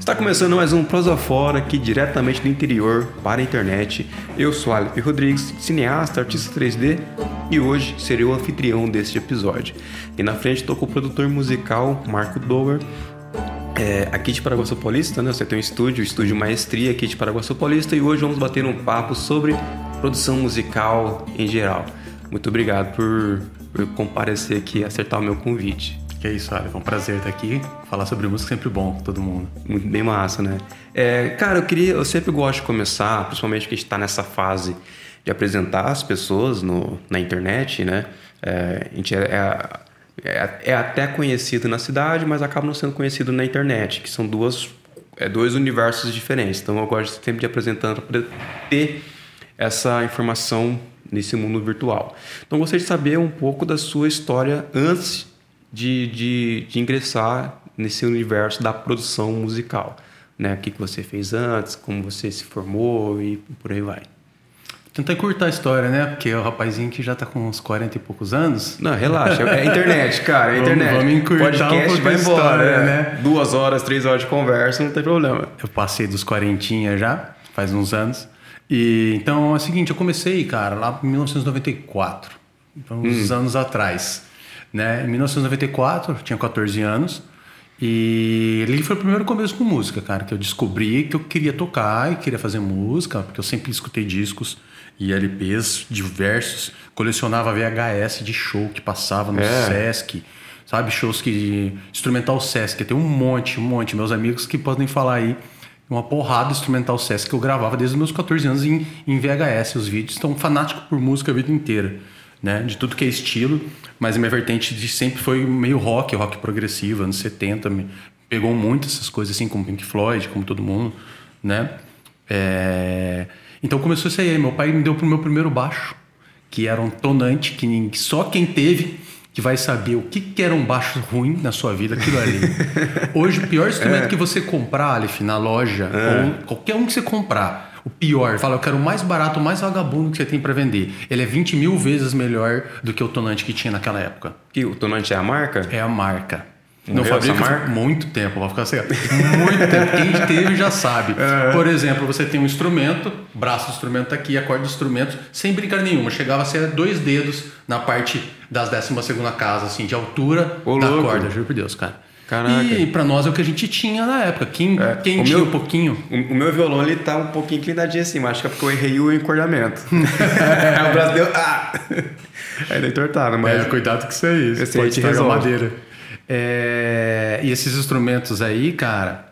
Está começando mais um Prosa Fora aqui diretamente do interior para a internet. Eu sou Alep Rodrigues, cineasta, artista 3D e hoje serei o anfitrião deste episódio. E na frente estou com o produtor musical Marco Dower, é, aqui de Paraguaçu Paulista, né? Você tem um estúdio, estúdio Maestria aqui de Paraguaçu Paulista e hoje vamos bater um papo sobre produção musical em geral. Muito obrigado por, por comparecer aqui e acertar o meu convite. Que é isso, Alex. É um prazer estar aqui. Falar sobre música é sempre bom com todo mundo. Muito bem massa, né? É, cara, eu queria. Eu sempre gosto de começar, principalmente que a gente está nessa fase de apresentar as pessoas no, na internet, né? É, a gente é, é, é, até conhecido na cidade, mas acaba não sendo conhecido na internet, que são duas, é, dois universos diferentes. Então eu gosto sempre de apresentar para ter essa informação nesse mundo virtual. Então gostaria de saber um pouco da sua história antes de, de, de ingressar nesse universo da produção musical. Né? O que, que você fez antes, como você se formou e por aí vai. Tentei curtar a história, né? Porque é o rapazinho que já tá com uns 40 e poucos anos. Não, relaxa. É internet, cara. É internet. Vamos, vamos encurtar Podcast um vai embora, história, é. né? Duas horas, três horas de conversa, não tem problema. Eu passei dos 40 já, faz uns anos. E então é o seguinte, eu comecei, cara, lá em 1994. Então, uns Hum. anos atrás. Né? Em 1994, eu tinha 14 anos. E ali foi o primeiro começo com música, cara, que eu descobri que eu queria tocar e queria fazer música, porque eu sempre escutei discos e LPs diversos, colecionava VHS de show que passava no É. Sesc, sabe? Shows que. Instrumental Sesc, tem um monte, um monte. Meus amigos que podem falar aí, uma porrada de instrumental Sesc que eu gravava desde os meus 14 anos em, em VHS, os vídeos. Então, fanático por música a vida inteira, né? De tudo que é estilo, mas a minha vertente de sempre foi meio rock, rock progressivo, anos 70. Me pegou muito essas coisas assim, como Pink Floyd, como todo mundo, né? É, Então começou isso aí. Meu pai me deu pro meu primeiro baixo, que era um tonante, que só quem teve que vai saber o que, que era um baixo ruim na sua vida, aquilo ali. Hoje, o pior instrumento que você comprar, Aleph, na loja, ou qualquer um que você comprar, o pior, fala, eu quero o mais barato, o mais vagabundo que você tem para vender. Ele é 20 mil vezes melhor do que o tonante que tinha naquela época. Que o Tonante é a marca? É a marca. Não fabrica muito tempo, vai ficar assim. Muito tempo. Quem teve já sabe. É. Por exemplo, você tem um instrumento, braço do instrumento tá aqui, a corda do instrumento, sem brincadeira nenhuma. Chegava a ser dois dedos na parte das 12 segunda casa, assim, de altura Ô, da louco. corda, juro por Deus, cara. Caraca. E pra nós é o que a gente tinha na época. Quem, quem O tinha meu- um pouquinho. O, o meu violão ele tá um pouquinho inclinadinho assim, mas acho que é porque eu errei o encordamento. Aí o braço deu. Ah! Aí deu entortado, mas. É, cuidado que isso é isso. Esse aí Pode te a resolve. madeira. É, e esses instrumentos aí, cara,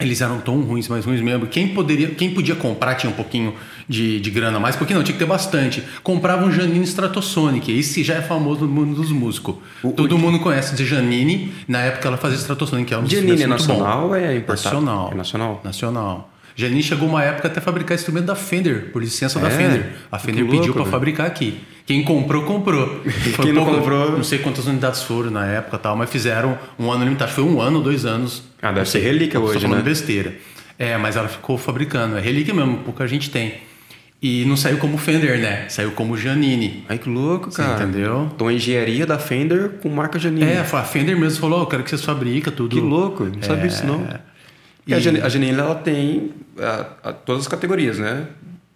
eles eram tão ruins, mas ruins mesmo. Quem poderia, quem podia comprar tinha um pouquinho de, de grana a mais, porque não, tinha que ter bastante. Comprava um Janine Stratosonic, esse já é famoso no mundo dos músicos. Todo mundo conhece de Janine, na época ela fazia Stratosonic, que era um Janine é muito bom. nacional ou é importado? Nacional. É nacional? Nacional. Janine chegou uma época até fabricar instrumento da Fender, por licença da É? Fender. A Fender Que pediu louco, para fabricar aqui. Quem comprou, comprou. Foi Quem não comprou- Não sei quantas unidades foram na época e tal, mas fizeram um ano limitado. Foi um ano, dois anos. Ah, deve ser relíquia hoje, falando né? besteira. É, mas ela ficou fabricando. É relíquia mesmo, pouca gente tem. E não saiu como Fender, né? Saiu como Janine. Ai, que louco, Você cara. entendeu? Então, a engenharia da Fender com marca Janine. É, a Fender mesmo falou, "Ó, eu quero que vocês fabriquem tudo. Que louco, não sabia disso não. E, a E- Janine, a Janine, ela tem ah, ah, todas as categorias, né?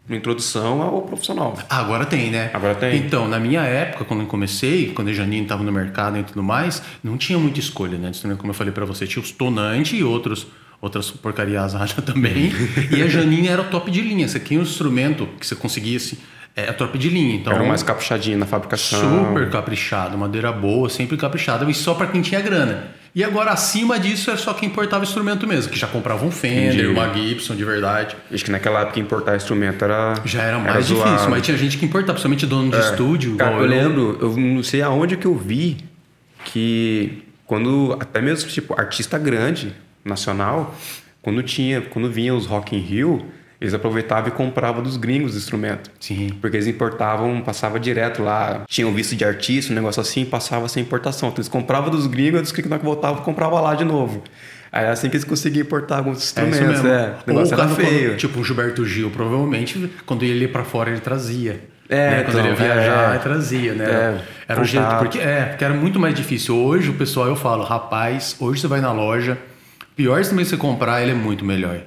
Introdução ao profissional. Ah, Agora tem, né? Agora tem. Então, na minha época, quando eu comecei, quando a Janine estava no mercado e tudo mais, não tinha muita escolha, né? como eu falei para você, tinha os tonantes e outros, outras porcarias lá também. e a Janine era o top de linha. Você tinha um instrumento que você conseguisse, é a top de linha. Então, Era mais caprichadinho na fabricação. super caprichado, madeira boa, sempre caprichada, e só para quem tinha grana. E agora, acima disso, é só quem importava instrumento mesmo, que já comprava um Fender, Entendi. uma Gibson de verdade. Acho que naquela época importar instrumento era. Já era mais zoado. difícil, mas tinha gente que importava, principalmente dono de estúdio. Cara, igual eu lembro, eu não sei aonde que eu vi que quando até mesmo tipo artista grande nacional, quando tinha, quando vinha os Rock in Rio, eles aproveitavam e compravam dos gringos o instrumento. Sim. Porque eles importavam, passava direto lá, tinham visto de artista, um negócio assim, passava sem importação. Então eles compravam dos gringos, os gringos que voltavam, compravam lá de novo. Aí assim que eles conseguiam importar alguns É isso instrumentos, mesmo. é. O negócio Ou era feio. quando- tipo o Gilberto Gil, provavelmente, quando ele ia pra fora, ele trazia. É, né? Quando ele ia então, viajar, é. ele trazia, né? É, era um jeito. Porque, é, porque era muito mais difícil. Hoje, o pessoal, eu falo, rapaz, hoje você vai na loja, Pior que você comprar, ele é muito melhor.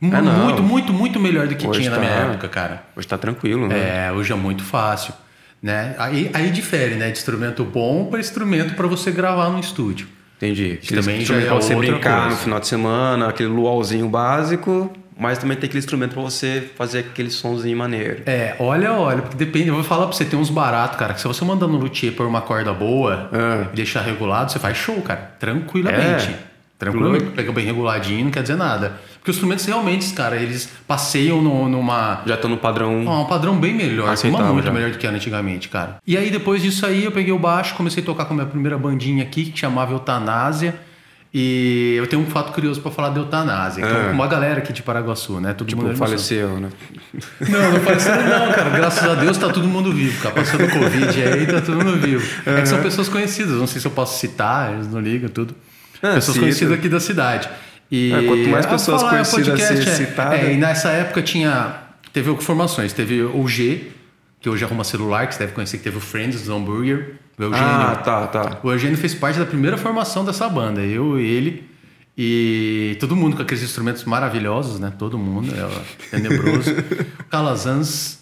Mu- Ah, não. muito, muito, muito melhor do que Hoje tinha na minha tá- época, cara. Hoje tá tranquilo, né? É, hoje é muito fácil. Né? Aí, aí difere, né? De instrumento bom para instrumento para você gravar no estúdio. Entendi. Aquele também já é pra você brincar coisa. no final de semana, aquele luauzinho básico, mas também tem aquele instrumento pra você fazer aquele sonzinho maneiro. É, olha, olha, porque depende. Eu vou falar pra você, tem uns baratos, cara, que se você mandar no luthier por uma corda boa Ah. e deixar regulado, você faz show, cara. Tranquilamente. É. Tranquilamente. Pega bem reguladinho, não quer dizer nada. Porque os instrumentos realmente, cara, eles passeiam no- numa. Já tô no padrão. Ah, um padrão bem melhor, uma muito já. melhor do que era antigamente, cara. E aí depois disso aí eu peguei o baixo, comecei a tocar com a minha primeira bandinha aqui, que chamava Eutanásia. E eu tenho um fato curioso pra falar de Eutanásia, é uma galera aqui de Paraguaçu, né? Todo tipo, mundo é faleceu, né? Não, não faleceu não, cara. Graças a Deus tá todo mundo vivo, cara. Passando o Covid aí, tá todo mundo vivo. É que são pessoas conhecidas, não sei se eu posso citar, eles não ligam, tudo. Ah, pessoas cita. conhecidas aqui da cidade. E É, quanto mais Ah, pessoas falar, é conhecidas podcast, é. citadas- É, e nessa época tinha. Teve formações. Teve o G, que hoje arruma celular, que você deve conhecer, que teve o Friends do Hambúrguer. O Eugênio. Ah, tá, tá. O Eugênio fez parte da primeira formação dessa banda. Eu, ele e todo mundo com aqueles instrumentos maravilhosos, né? Todo mundo, é tenebroso. Calazans,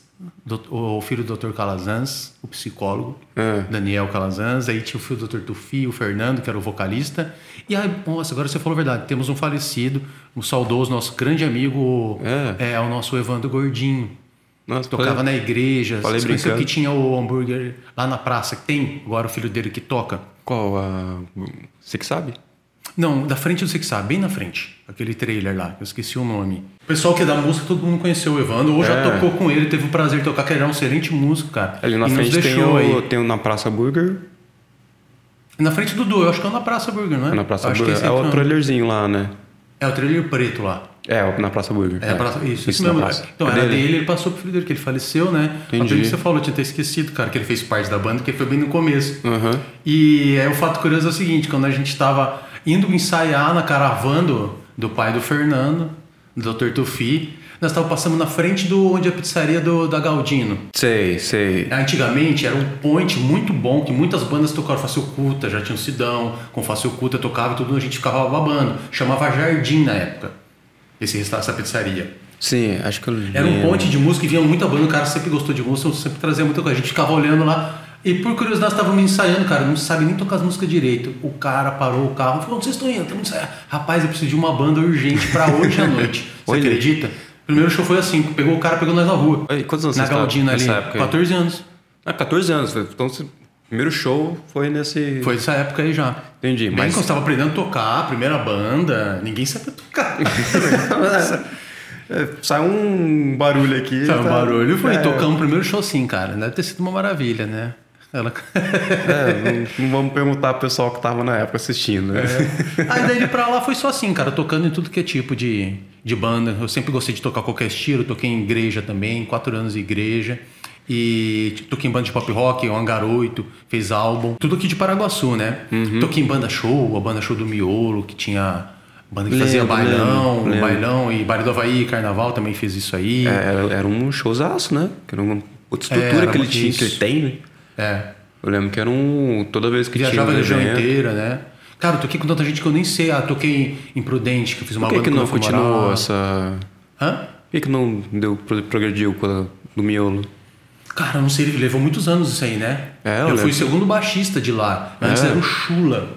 o filho do Dr. Calazans, o psicólogo, Ah. Daniel Calazans. Aí tinha o filho do Dr. Tufi, o Fernando, que era o vocalista. E aí, nossa, agora você falou a verdade. Temos um falecido, um saudoso, nosso grande amigo, É. é, o nosso Evandro Gordinho. Nossa, Tocava falei- na igreja. falei Você brincando. que tinha o hambúrguer lá na praça, que tem agora o filho dele que toca? Qual a. Você que sabe? Não, da frente você que sabe, bem na frente. Aquele trailer lá, que eu esqueci o nome. O pessoal que é da música, todo mundo conheceu o Evandro, ou já É. tocou com ele, teve o prazer de tocar, que ele era um excelente músico, cara. Ali na e frente tem o, aí. tem o na Praça Burger. Na frente do Du, eu acho que é na Praça Burger, não é? Na Praça acho Burger. É aí o trailerzinho lá, né? É o trailer preto lá. É, na Praça Burger. É, a praça, isso, isso mesmo. praça. Então, É era dele? dele, ele passou pro filho dele, que ele faleceu, né? Entendi. A que você falou, eu tinha até esquecido, cara, que ele fez parte da banda, que foi bem no começo. Aham. E é, o fato curioso é o seguinte, quando a gente tava indo ensaiar na caravana do, pai do Fernando, do Dr. Tufi, nós estávamos passando na frente do onde é a pizzaria do, da Galdino. Sei, sei. Antigamente era um point muito bom, que muitas bandas tocaram Face Oculta, já tinha o Sidão, com Face Oculta tocava e tudo, a gente ficava babando. Chamava Jardim na época, esse essa pizzaria. Sim, acho que eu Era um ponte de música e vinha muita banda, o cara sempre gostou de música, sempre trazia muita coisa. A gente ficava olhando lá e por curiosidade estávamos ensaiando, cara, não sabe nem tocar as músicas direito. O cara parou o carro e falou: onde vocês estão indo? Estamos ensaiando. Rapaz, eu preciso de uma banda urgente pra hoje à noite. Você acredita? Primeiro show foi assim, pegou o cara, pegou nós na rua. Oi, quantos anos Na você estava Galdina ali, nessa época aí? 14 anos. Ah, 14 anos. Então, o primeiro show foi nesse. Foi essa época aí já. Entendi, Bem mas- quando você tava aprendendo a tocar, a primeira banda, ninguém sabia tocar. É, sai um barulho aqui. Sabe, o tá- barulho foi É, tocamos o primeiro show sim, cara. Deve ter sido uma maravilha, né? Ela... é, não, não vamos perguntar pro pessoal que tava na época assistindo. Né? Aí daí pra lá foi só assim, cara, tocando em tudo que é tipo de, de banda. Eu sempre gostei de tocar qualquer estilo, toquei em igreja também, quatro anos de igreja. E toquei em banda de pop rock, o Hangar 8, fez álbum. Tudo aqui de Paraguaçu, né? Uhum. Toquei em banda show, a banda show do Miolo, que tinha banda que Lembro, fazia bailão, lembro, bailão e baile do Havaí, carnaval também fez isso aí. É, era, era um showzaço, né? Que era uma outra É, estrutura era que ele tinha, que ele tem, né? É. Eu lembro que era um. Toda vez que Viajava a tinha um região evento, inteira, né? Cara, eu toquei com tanta gente que eu nem sei. Ah, toquei em Prudente, que eu fiz uma Por que, banda que não continuou essa. Hã? Por que, que não deu, pro- progrediu com a do miolo? Cara, eu não sei, levou muitos anos isso aí, né? É, eu eu fui o segundo baixista de lá. Antes É. era o Chula.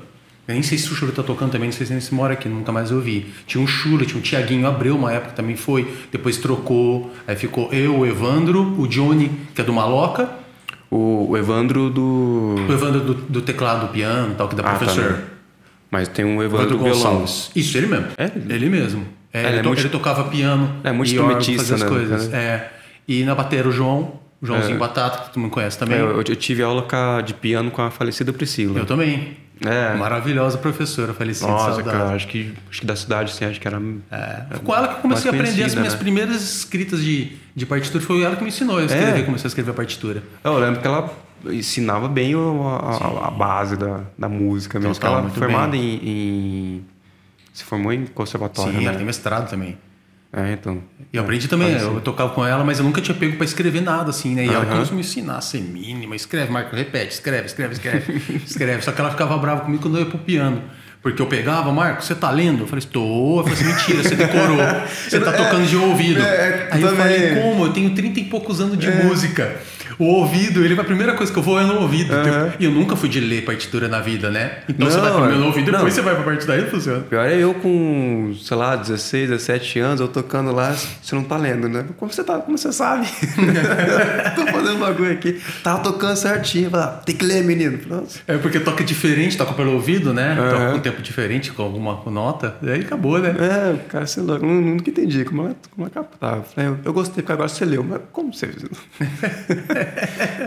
Eu nem sei se o Chula tá tocando também, não sei se ele se mora aqui, nunca mais ouvi. Tinha um Chula, tinha um Tiaguinho Abreu, uma época também foi. Depois trocou. Aí ficou eu, o Evandro, o Johnny, que é do Maloca, O, o Evandro do. o Evandro do, do teclado, do piano, tal, que da Ah, tá, professor. né? Mas tem um Evandro, Evandro. Gonçalves. Isso, ele mesmo. É? Ele mesmo. É, É, ele, ele é to- muito- ele tocava piano. É, muito instrumentista, né, coisas. cara? É. E na bateria o João, o Joãozinho É. Batata, que tu me conhece também. É, eu, eu tive aula de piano com a falecida Priscila. Eu também. É. Maravilhosa professora, falecida. Nossa, saudade. cara, acho que, acho que da cidade, assim, acho que era. É, foi com ela que eu comecei a aprender as minhas né? primeiras escritas de, de partitura. Foi ela que me ensinou a escrever, É? comecei a escrever a partitura. Eu lembro que ela ensinava bem o- a, a base da, da música mesmo. Total, ela formada em, em- Se formou em conservatório, Sim, né? ela tem mestrado também. É, então. E eu aprendi também, Parece. eu tocava com ela, mas eu nunca tinha pego pra escrever nada, assim, né? E ela Aham. começou a me ensinar ser mínima, escreve, Marco, repete, escreve, escreve, escreve, escreve. Só que ela ficava brava comigo quando eu ia pro piano. Porque eu pegava, Marco, você tá lendo? Eu falei, estou. Eu falei assim, mentira, você decorou. Você tá tocando de ouvido. É, Aí eu também. falei, como? Eu tenho 30 e poucos anos de música. O ouvido, ele a primeira coisa que eu vou é no ouvido. E eu nunca fui de ler partitura na vida, né? Então você Não, vai primeiro no é- ouvido, depois não. você vai pra partitura, aí funciona. Pior é eu com, sei lá, 16, 17 anos, eu tocando lá, você não tá lendo, né? Como você tá, como você sabe? Tô fazendo um bagulho aqui. Tava tocando certinho. Falei, ah, tem que ler, menino. Nossa. É porque toca diferente, toca pelo ouvido, né? Toca Aham. com um tempo diferente, com alguma nota. Aí acabou, né? É, o cara, sei lá, eu nunca entendi como ela, como ela captava. Eu, eu gostei, porque agora você leu, mas como você?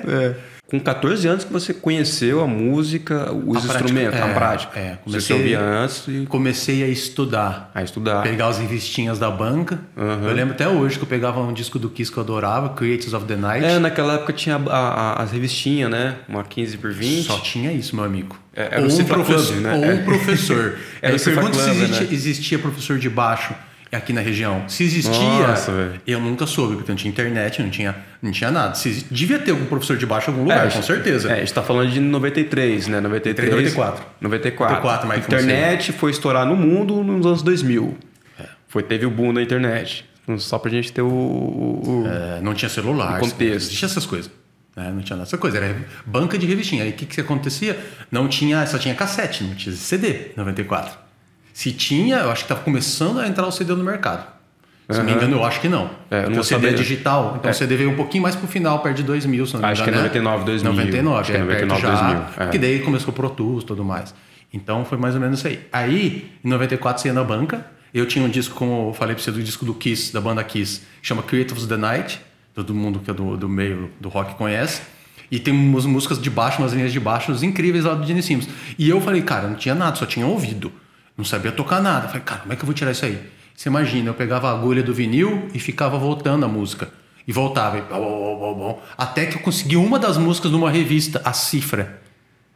É. Com 14 anos que você conheceu a música, os A prática, instrumentos, é, a prática. é, você comecei- ouvia antes e Comecei a estudar. a estudar. Pegar as revistinhas da banca. Aham. Eu lembro até hoje que eu pegava um disco do Kiss que eu adorava, Creators of the Night. É, naquela época tinha a- a- as revistinhas, né? Uma 15 por 20. Só tinha isso, meu amigo. É, era ou, o um professor, né? ou É. um professor. Era pergunta se existia, né? existia professor de baixo aqui na região. Se existia, Nossa, eu nunca soube, porque não tinha internet, não tinha, não tinha nada. Se devia ter algum professor de baixo em algum lugar, É, com certeza. É, a gente tá falando de 93, né? 93. 94. 94. 94, mas internet foi estourar no mundo nos anos 2000. Foi, teve o boom da internet. Então, Só pra gente ter o... o- É, não tinha celular. Contexto. Não existia essas coisas. né? Não tinha nada dessa coisa. Era banca de revistinha. Aí o que, que acontecia? Não tinha, só tinha cassete, não tinha CD 94. Se tinha, eu acho que estava começando a entrar o CD no mercado. Se não me engano, eu acho que não. É, Porque o CD é digital. Então É. o CD veio um pouquinho mais pro final, perto de 2000, se não me Acho engano. que é né? 99, 2000. 99, Acho que é é, perto 99, já, 2000, é. Que daí começou o Pro Tools e tudo mais. Então foi mais ou menos isso aí. Aí, em 94, você ia na banca. Eu tinha um disco, como eu falei pra você, do disco do Kiss, da banda Kiss, que chama Creatives of the Night. Todo mundo que é do, do meio do rock conhece. E tem umas músicas de baixo, umas linhas de baixo incríveis lá do Gene Simmons. E eu falei, cara, não tinha nada, só tinha ouvido. Não sabia tocar nada. Falei, cara, como é que eu vou tirar isso aí? Você imagina, eu pegava a agulha do vinil e ficava voltando a música. E voltava. E bom, bom, bom. Até que eu consegui uma das músicas numa revista, A Cifra.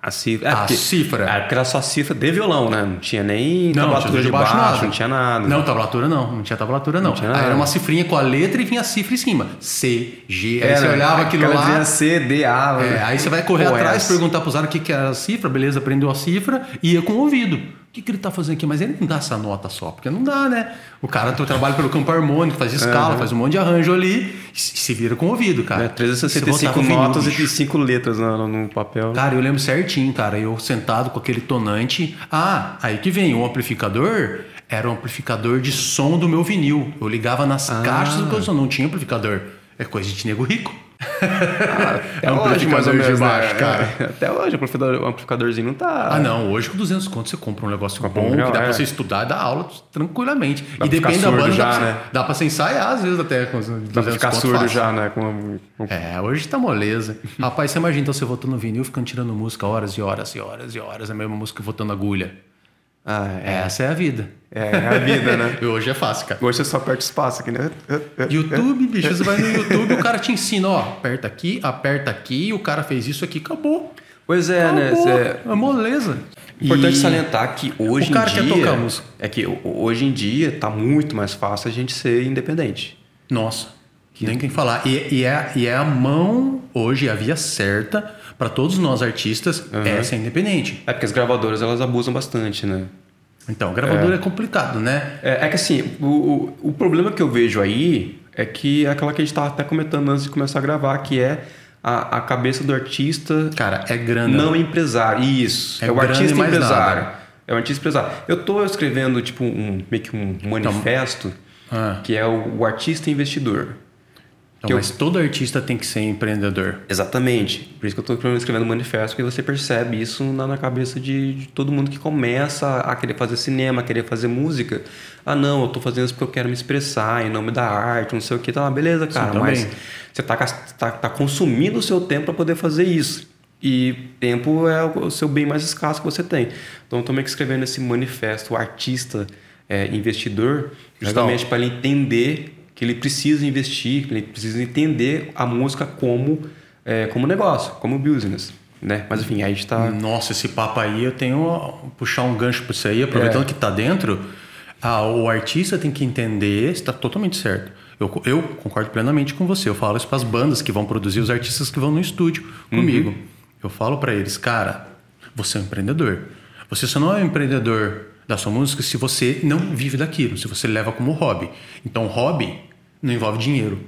A cifra. A porque- cifra. É, porque era só cifra de violão, né? Não tinha nem tablatura de baixo, não tinha nada. Não, tablatura não. Não tinha tablatura não. tinha Aí nada. era uma cifrinha com a letra e vinha a cifra em cima. C, G. Aí Era, você olhava aquilo lá. dizia C, D, A. É, aí você vai correr Pô, atrás, essa. perguntar pro Zara o que, que era a cifra, beleza, aprendeu a cifra e ia com o ouvido. O que, que ele tá fazendo aqui? Mas ele não dá essa nota só, porque não dá, né? O cara trabalha pelo campo harmônico, faz escala, faz um monte de arranjo ali e se vira com o ouvido, cara. É, Você 365 botava o vinil, notas e 5 letras no, no papel. Cara, eu lembro certinho, cara. Eu sentado com aquele tonante. Ah, aí que vem. O amplificador era um amplificador de som do meu vinil. Eu ligava nas Ah. caixas do som, não tinha amplificador. É coisa de nego rico. Até É um hoje, mais ou amplificador de menos, baixo, né? cara. É, Até hoje, o amplificador- o amplificadorzinho não tá... Ah, não. Hoje com 200 contos você compra um negócio Compra bom, um que dá pra é. você estudar e dar aula tranquilamente. pra e depende da banda, já, dá, pra, né? dá pra você ensaiar às vezes até com os 200 Dá pra ficar conto surdo fácil. já, né? Com, É, hoje tá moleza. Rapaz, você imagina então você voltando no vinil, ficando tirando música horas e horas e horas e horas, a mesma música voltando agulha. Ah, é. Essa é a vida. É, é a vida, né? Hoje é fácil, cara. Hoje você só aperta espaço aqui, né? YouTube, bicho, você vai no YouTube, o cara te ensina, ó, aperta aqui, aperta aqui, o cara fez isso aqui, acabou. Pois é, né? Acabou. Cê- É moleza. Importante E- salientar que hoje O cara em quer dia tocar música. é que ho- hoje em dia tá muito mais fácil a gente ser independente. Nossa, nem quem falar. E, e é, e é a mão, hoje, a via certa para todos nós artistas é ser independente. É porque as gravadoras elas abusam bastante, né? Então, gravador é, complicado, né? É, é que assim, o, o, o problema que eu vejo aí é que é aquela que a gente tava até comentando antes de começar a gravar, que é a, a cabeça do artista Cara, é grana. não empresário. Isso. É É, o artista empresário. nada. É o artista empresário. Eu tô escrevendo, tipo, um, meio que um manifesto Ah. que é o, o artista investidor. Então, eu- mas todo artista tem que ser empreendedor. Exatamente. Por isso que eu estou escrevendo um manifesto, porque você percebe isso na, na cabeça de, de todo mundo que começa a querer fazer cinema, a querer fazer música. Ah, não, eu estou fazendo isso porque eu quero me expressar em nome da arte, não sei o que. Tá, beleza, cara, também. mas você está tá, tá consumindo o seu tempo para poder fazer isso. E tempo é o o seu bem mais escasso que você tem. Então, eu estou meio que escrevendo esse manifesto, o artista é, investidor, justamente para ele entender que ele precisa investir, que ele precisa entender a música como, é, como negócio, como business. Né? Mas enfim, aí a gente tá. Nossa, esse papo aí, eu tenho puxar um gancho para isso aí, aproveitando É. que tá dentro. ah, o artista tem que entender, está totalmente certo. Eu, eu concordo plenamente com você. Eu falo isso para as bandas que vão produzir, os artistas que vão no estúdio comigo. Uhum. Eu falo para eles, cara, você é um empreendedor. Você só não é um empreendedor da sua música se você não vive daquilo, se você leva como hobby. Então, hobby não envolve dinheiro,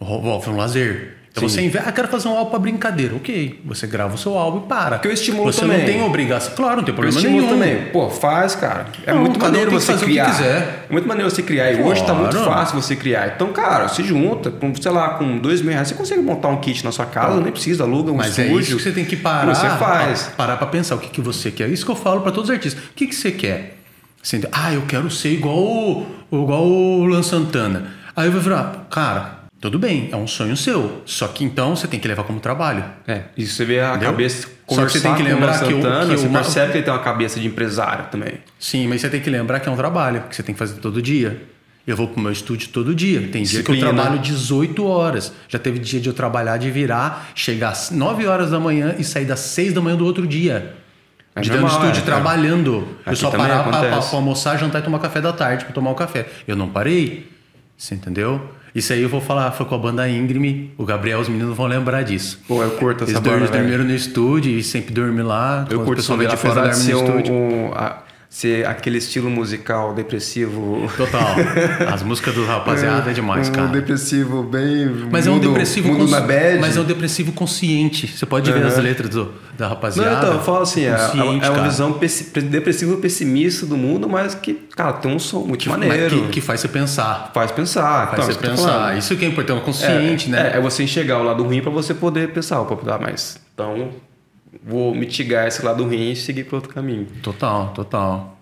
envolve um lazer. Então Sim. você investe, ah, quero fazer um álbum para brincadeira. Ok, você grava o seu álbum e para. Que eu estimulo você também. não tem obrigação. Claro, não tem Eu problema estimulo nenhum. também. Pô, faz, cara. É Não, muito maneiro você criar. quiser. É muito maneiro você criar. E hoje tá muito Claro. fácil você criar. Então, cara, se junta, com, sei lá, com dois mil reais, você consegue montar um kit na sua casa, nem precisa, aluga um Mas é estúdio. isso que você tem que parar. Você faz. pa- Parar pra pensar o que, que você quer. Isso que eu falo pra todos os artistas. O que, que você quer? Você, ah, eu quero ser igual o, igual o Luan Santana. Aí eu vou virar, cara, tudo bem, é um sonho seu. Só que então você tem que levar como trabalho. É, e você vê a Entendeu? cabeça. Só que você tem que lembrar que o- que você percebe que ele tem uma cabeça de empresário também. Sim, mas você tem que lembrar que é um trabalho que você tem que fazer todo dia. Eu vou pro meu estúdio todo dia. Tem dia que eu Disciplina. trabalho 18 horas. Já teve dia de eu trabalhar, de virar, chegar às 9 horas da manhã e sair das 6 da manhã do outro dia. É de dentro do estúdio é, é. trabalhando. Eu Aqui só também parar pra, pra, acontece. pra almoçar, jantar e tomar café da tarde, pra tomar o café. Eu não parei. Você entendeu? Isso aí eu vou falar, foi com a banda Íngreme. O Gabriel, os meninos vão lembrar disso. Pô, eu curto essa Eles banda, velho. dormiram no estúdio e sempre dormem lá. Eu curto de fora, de ser no um, estúdio. um- a- ser aquele estilo musical depressivo. Total. As músicas do rapaziada é demais, um cara. depressivo bem. Mas é um mundo- depressivo mundo na bad. Mas é um depressivo consciente. Você pode ver Aham. as letras do- da Não, rapaziada. então, eu falo assim, é, é é uma visão pessi- depressiva pessimista do mundo, mas que, cara, tem um som muito Mas maneiro. que, que faz você pensar. faz pensar. Faz Então, você que pensar. Isso que é importante, consciente, é, né? É, é você enxergar o lado ruim pra você poder pensar, opa, tá, mas então vou mitigar esse lado ruim e seguir para outro caminho. Total, total.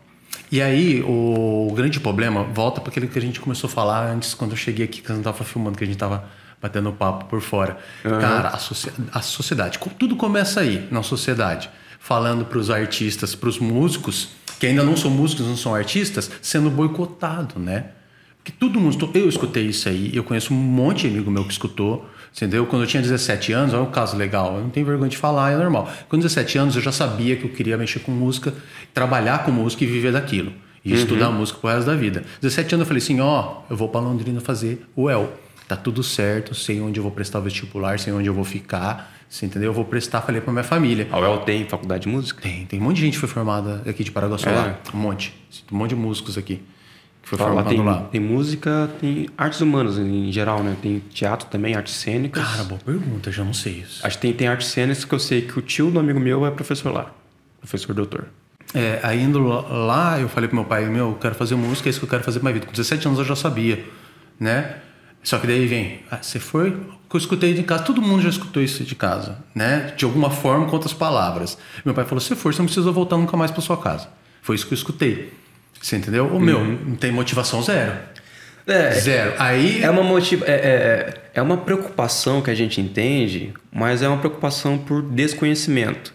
E aí, o, grande problema, volta para aquilo que a gente começou a falar antes, quando eu cheguei aqui, que eu não tava filmando, que a gente tava batendo papo por fora. Cara, a, a sociedade, tudo começa aí, na sociedade. Falando para os artistas, para os músicos, que ainda não são músicos, não são artistas, sendo boicotado, né? Porque todo mundo. Eu escutei isso aí, eu conheço um monte de amigo meu que escutou, entendeu? Quando eu tinha 17 anos, olha um caso legal, eu não tenho vergonha de falar, é normal. Com 17 anos eu já sabia que eu queria mexer com música, trabalhar com música e viver daquilo. E estudar música pro resto da vida. 17 anos eu falei assim: ó, eu vou pra Londrina fazer o El. Tá tudo certo, sei onde eu vou prestar o vestibular, sei onde eu vou ficar, você entendeu? Eu vou prestar, falei pra minha família. A UEL tem faculdade de música? Tem, tem um monte de gente que foi formada aqui de Paraguaçu lá. Um monte. Um monte de músicos aqui que foi Lá formado tem, lá. tem música, tem artes humanas em geral, né? Tem teatro também, artes cênicas. Cara, boa pergunta, já não sei isso. Acho que tem, tem artes cênicas que eu sei que o tio do amigo meu é professor lá. Professor doutor. É, aí indo lá, eu falei pro meu pai, meu, eu quero fazer música, é isso que eu quero fazer pra minha vida. Com 17 anos eu já sabia, né? Só que daí vem, ah, você foi, que eu escutei de casa, todo mundo já escutou isso de casa, né? De alguma forma, com outras palavras. Meu pai falou, se for, você não precisa voltar nunca mais pra sua casa. Foi isso que eu escutei. Você entendeu? O meu, não tem motivação zero. É, Zero. Aí, É uma, motiva é, é, é uma preocupação que a gente entende, mas é uma preocupação por desconhecimento.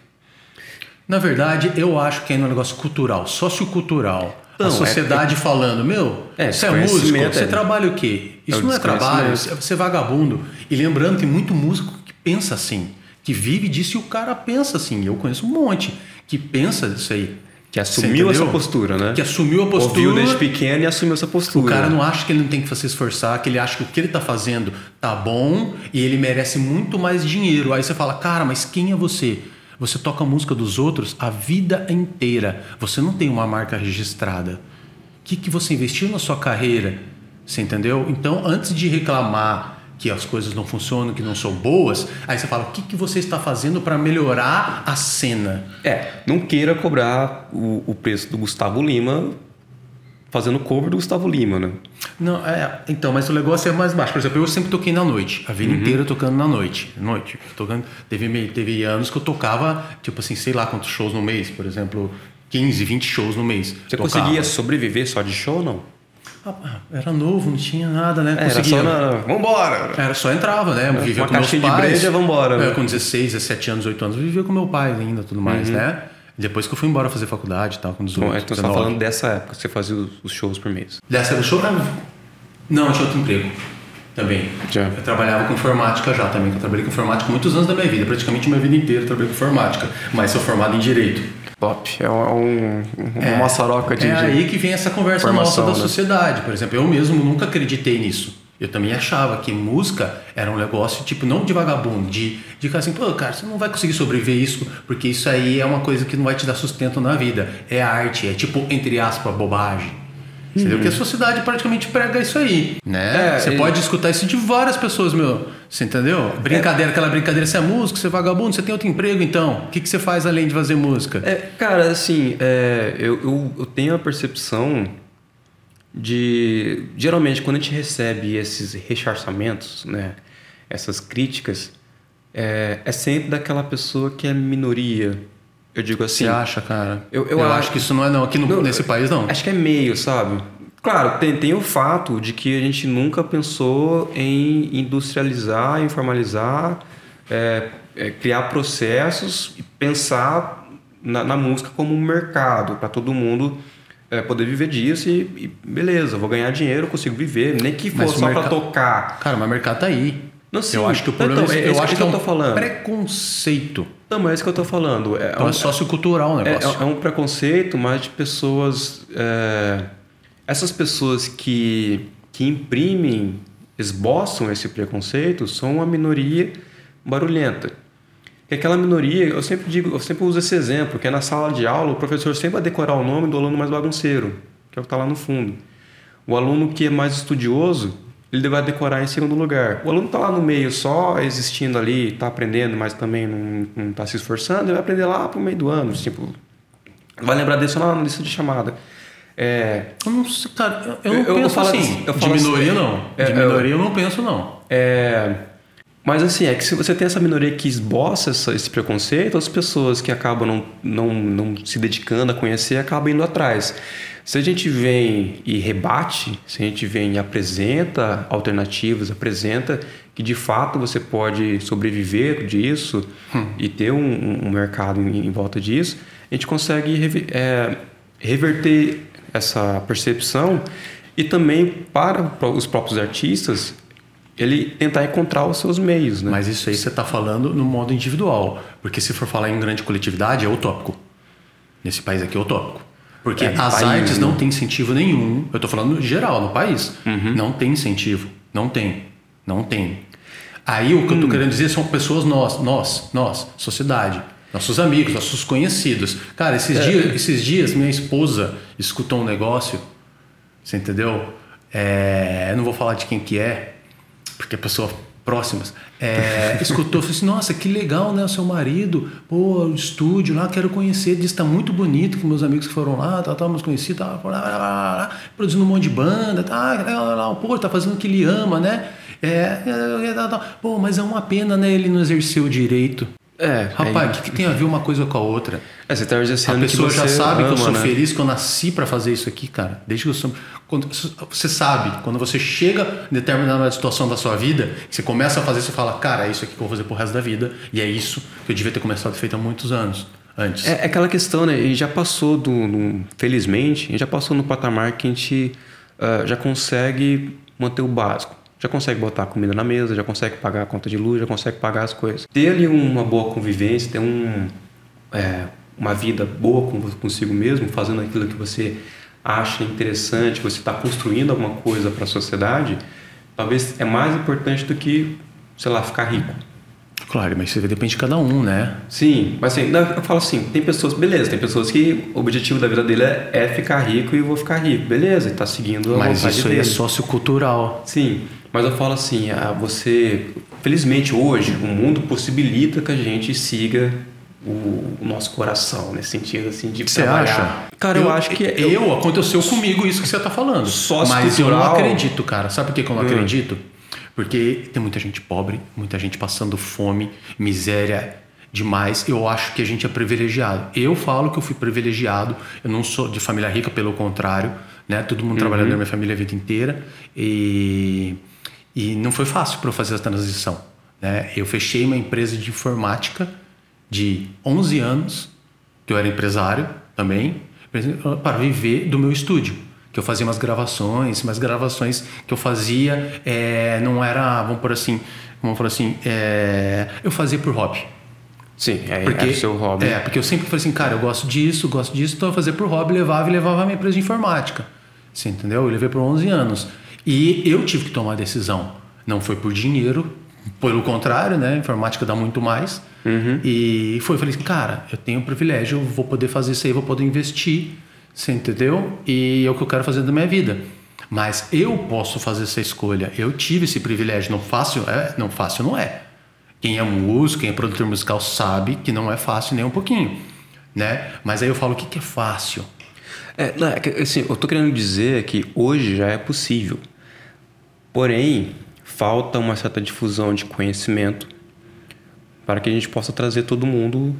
na verdade, eu acho que é um negócio cultural, sociocultural. Não, a sociedade falando, meu, É, você é músico, você é. trabalha o quê? Isso não é trabalho, você é vagabundo. E lembrando, tem muito músico que pensa assim, que vive disso e o cara pensa assim. Eu conheço um monte que pensa disso aí. Que assumiu essa postura, né? Que assumiu a postura. Ouviu desde pequeno e assumiu essa postura. O cara não acha que ele não tem que se esforçar, que ele acha que o que ele tá fazendo tá bom e ele merece muito mais dinheiro. Aí você fala, cara, mas quem é você? Você toca a música dos outros a vida inteira. Você não tem uma marca registrada. O que, que você investiu na sua carreira? Você entendeu? Então, antes de reclamar que as coisas não funcionam, que não são boas, aí você fala, o que, que você está fazendo para melhorar a cena? É, não queira cobrar o, o preço do Gustavo Lima fazendo cover do Gustavo Lima, né? Não, é, então, mas o negócio é mais baixo. Por exemplo, eu sempre toquei na noite, a Uhum. vida inteira tocando na noite. Noite. Tocando, teve, teve anos que eu tocava, tipo assim, sei lá quantos shows no mês, por exemplo, 15, 20 shows no mês. Você Tocava. conseguia sobreviver só de show ou não? Era novo, não tinha nada, né? Era Conseguia. só na... Vambora! Era só entrava, né? Vivia uma com meus caixinha de pais. breja, vambora, né? É, com 16, 17 anos, 18 anos, eu vivia com meu pai ainda, tudo mais, Uhum. né? Depois que eu fui embora fazer faculdade e tal, com 18, Então, então você tá 19. falando dessa época, que você fazia os, shows por mês. Dessa do show? Não, não, eu tinha outro emprego também. Já. Eu trabalhava com informática já também. Eu trabalhei com informática muitos anos da minha vida, praticamente minha vida inteira eu trabalhei com informática, mas sou formado em direito. Top. É um, um- uma maçaroca de... É aí que vem essa conversa formação, nossa da né? sociedade. Por exemplo, eu mesmo nunca acreditei nisso. Eu também achava que música era um negócio, tipo, não de vagabundo, de, de ficar assim, pô, cara, você não vai conseguir sobreviver isso, porque isso aí é uma coisa que não vai te dar sustento na vida. É arte, é tipo, entre aspas, bobagem. Você uhum. Que a sociedade praticamente prega isso aí, né? É, você pode escutar isso de várias pessoas, meu. Você entendeu? Brincadeira, é... aquela brincadeira, você é músico, você é vagabundo, você tem outro emprego, então. O que, que você faz além de fazer música? É, cara, assim, é, eu, eu, eu tenho a percepção de geralmente quando a gente recebe esses rechaçamentos, né, essas críticas, é, é sempre daquela pessoa que é minoria. Eu digo assim. Você acha, cara? Eu, eu, eu acho, acho que isso não é não aqui no, não, nesse país não. Acho que é meio, sabe? Claro, tem, tem o fato de que a gente nunca pensou em industrializar, informalizar, é, é, criar processos e pensar na, na música como um mercado para todo mundo é, poder viver disso e, e, beleza, vou ganhar dinheiro, consigo viver, nem que for só para tocar. Cara, mas o mercado tá aí. Não, sim. Eu acho que o problema então, é, eu acho que, que, é um falando. preconceito. Não, mas é isso que eu tô falando. É, então é, um, é sociocultural o é, negócio. É, é, um preconceito, mas de pessoas. Essas pessoas que, que imprimem, esboçam esse preconceito, são uma minoria barulhenta. E aquela minoria, eu sempre digo, eu sempre uso esse exemplo, que é na sala de aula, o professor sempre vai decorar o nome do aluno mais bagunceiro, que é o que está lá no fundo. O aluno que é mais estudioso, ele vai decorar em segundo lugar. O aluno está lá no meio, só existindo ali, está aprendendo, mas também não está se esforçando, ele vai aprender lá para o meio do ano. Tipo, vai lembrar disso na lista de chamada. É, eu não sei, cara, eu, eu não eu, penso eu assim. assim. Eu de minoria, assim, não. É, de minoria eu, não penso, não. É mas assim, é que se você tem essa minoria que esboça esse preconceito, as pessoas que acabam não, não, não se dedicando a conhecer acabam indo atrás. Se a gente vem e rebate, se a gente vem e apresenta alternativas, apresenta que de fato você pode sobreviver disso hum. e ter um, um mercado em, em, volta disso, a gente consegue é, reverter essa percepção e também para os próprios artistas ele tentar encontrar os seus meios. Né? Mas isso aí você está falando no modo individual. Porque se for falar em grande coletividade, é utópico. Nesse país aqui é utópico. Porque é, as país, artes não têm incentivo nenhum. Eu estou falando geral, no país. Uhum. Não tem incentivo. Não tem. Não tem. Aí o que hum. eu estou querendo dizer são pessoas nós, nós, nós, sociedade. Nossos amigos, nossos conhecidos. Cara, esses, é. dias, esses dias minha esposa escutou um negócio. Você entendeu? É, eu não vou falar de quem que é, porque a pessoa próximas, é, escutou, falou assim, nossa, que legal, né, o seu marido, pô, o estúdio lá, quero conhecer, diz tá muito bonito, que meus amigos que foram lá, tá, tá, meus conhecidos, tá, lá, lá, lá, produzindo um monte de banda, tá, lá, lá, pô, tá fazendo o que ele ama, né, é, é, é, tá, tá. pô, mas é uma pena, né, ele não exerceu o direito. É, Rapaz, o que, que, tem a ver uma coisa com a outra? É, você tá a pessoa já sabe ama, que eu sou né? feliz, que eu nasci para fazer isso aqui, cara. Desde que eu sou. Quando, você sabe, quando você chega em determinada situação da sua vida, você começa a fazer, você fala, cara, é isso aqui que eu vou fazer pro resto da vida. E é isso que eu devia ter começado feito há muitos anos antes. É, é aquela questão, né? Gente já passou do. No, felizmente, a gente já passou no patamar que a gente uh, já consegue manter o básico já consegue botar comida na mesa, já consegue pagar a conta de luz, já consegue pagar as coisas. Ter ali uma boa convivência, ter um, é, uma vida boa consigo mesmo, fazendo aquilo que você acha interessante, você está construindo alguma coisa para a sociedade, talvez é mais importante do que, sei lá, ficar rico. Claro, mas isso depende de cada um, né? Sim, mas assim, eu falo assim, tem pessoas, beleza, tem pessoas que o objetivo da vida dele é, é ficar rico e eu vou ficar rico, beleza, está seguindo a Mas isso aí é sociocultural. Sim, mas eu falo assim, ah, você, felizmente hoje, o mundo possibilita que a gente siga o, o nosso coração nesse sentido assim de você trabalhar. acha? Cara, eu, eu acho que eu, eu, aconteceu comigo isso que você está falando. Só mas eu não acredito, cara. Sabe por que, que eu não hum. acredito? Porque tem muita gente pobre, muita gente passando fome, miséria demais. Eu acho que a gente é privilegiado. Eu falo que eu fui privilegiado. Eu não sou de família rica, pelo contrário, né? Todo mundo uhum. trabalhando na minha família a vida inteira e e não foi fácil para eu fazer essa transição. Né? Eu fechei uma empresa de informática de 11 anos, que eu era empresário também, para viver do meu estúdio. Que eu fazia umas gravações, mas gravações que eu fazia é, não era, vamos por assim, vamos por assim, é, eu fazia por hobby. Sim, é, porque, é o seu hobby. É, porque eu sempre falei assim, cara, eu gosto disso, gosto disso, então eu fazia por hobby, levava e levava a minha empresa de informática. Você entendeu? Eu levei por 11 anos. E eu tive que tomar a decisão. Não foi por dinheiro, pelo contrário, né? A informática dá muito mais. Uhum. E foi, eu falei assim, cara, eu tenho o privilégio, eu vou poder fazer isso aí, vou poder investir, você entendeu? E é o que eu quero fazer da minha vida. Mas eu posso fazer essa escolha. Eu tive esse privilégio. Não fácil, é, não fácil não é. Quem é músico, quem é produtor musical sabe que não é fácil nem um pouquinho, né? Mas aí eu falo o que, que é fácil. É, não, é assim, eu tô querendo dizer que hoje já é possível. Porém, falta uma certa difusão de conhecimento para que a gente possa trazer todo mundo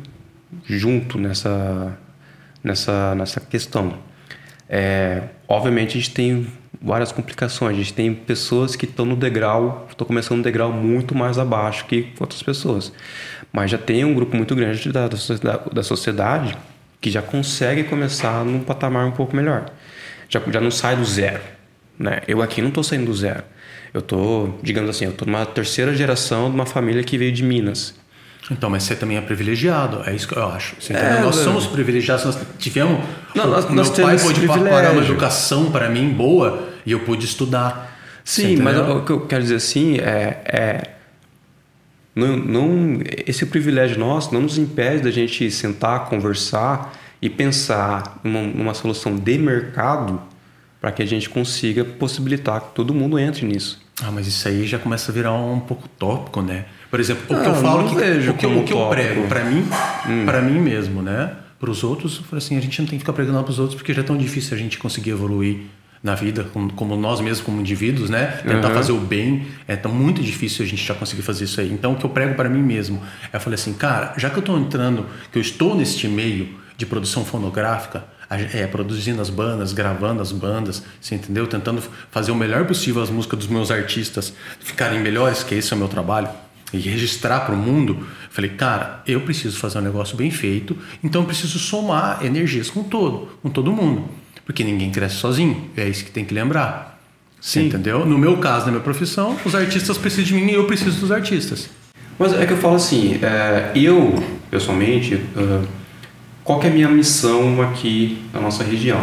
junto nessa, nessa, nessa questão. É, obviamente, a gente tem várias complicações. A gente tem pessoas que estão no degrau, estão começando um degrau muito mais abaixo que outras pessoas. Mas já tem um grupo muito grande da, da sociedade que já consegue começar num patamar um pouco melhor. Já, já não sai do zero. Né? Eu aqui não estou saindo do zero. Eu estou, digamos assim, eu estou numa terceira geração de uma família que veio de Minas. Então, mas você também é privilegiado, é isso que eu acho. É, nós somos privilegiados, nós tivemos. Não, nós, meu nós pai pôde parar uma educação para mim boa e eu pude estudar. Sim, mas o que eu quero dizer assim é, é não, não, esse privilégio nosso não nos impede da gente sentar, conversar e pensar numa, numa solução de mercado para que a gente consiga possibilitar que todo mundo entre nisso. Ah, mas isso aí já começa a virar um pouco tópico, né? Por exemplo, o que eu falo que o que, o que eu prego para mim, hum. para mim mesmo, né? Para os outros, eu falo assim, a gente não tem que ficar pregando para os outros porque já é tão difícil a gente conseguir evoluir na vida, como, como nós mesmos, como indivíduos, né? Tentar uhum. fazer o bem, é tão muito difícil a gente já conseguir fazer isso aí. Então, o que eu prego para mim mesmo, é eu falei assim, cara, já que eu estou entrando, que eu estou neste meio de produção fonográfica, é, produzindo as bandas, gravando as bandas, você entendeu? Tentando fazer o melhor possível as músicas dos meus artistas ficarem melhores, que esse é o meu trabalho, e registrar para o mundo. Falei, cara, eu preciso fazer um negócio bem feito, então eu preciso somar energias com todo, com todo mundo. Porque ninguém cresce sozinho. É isso que tem que lembrar. Sim. Entendeu? No meu caso, na minha profissão, os artistas precisam de mim e eu preciso dos artistas. Mas é que eu falo assim, é, eu, pessoalmente, uh, qual que é a minha missão aqui na nossa região?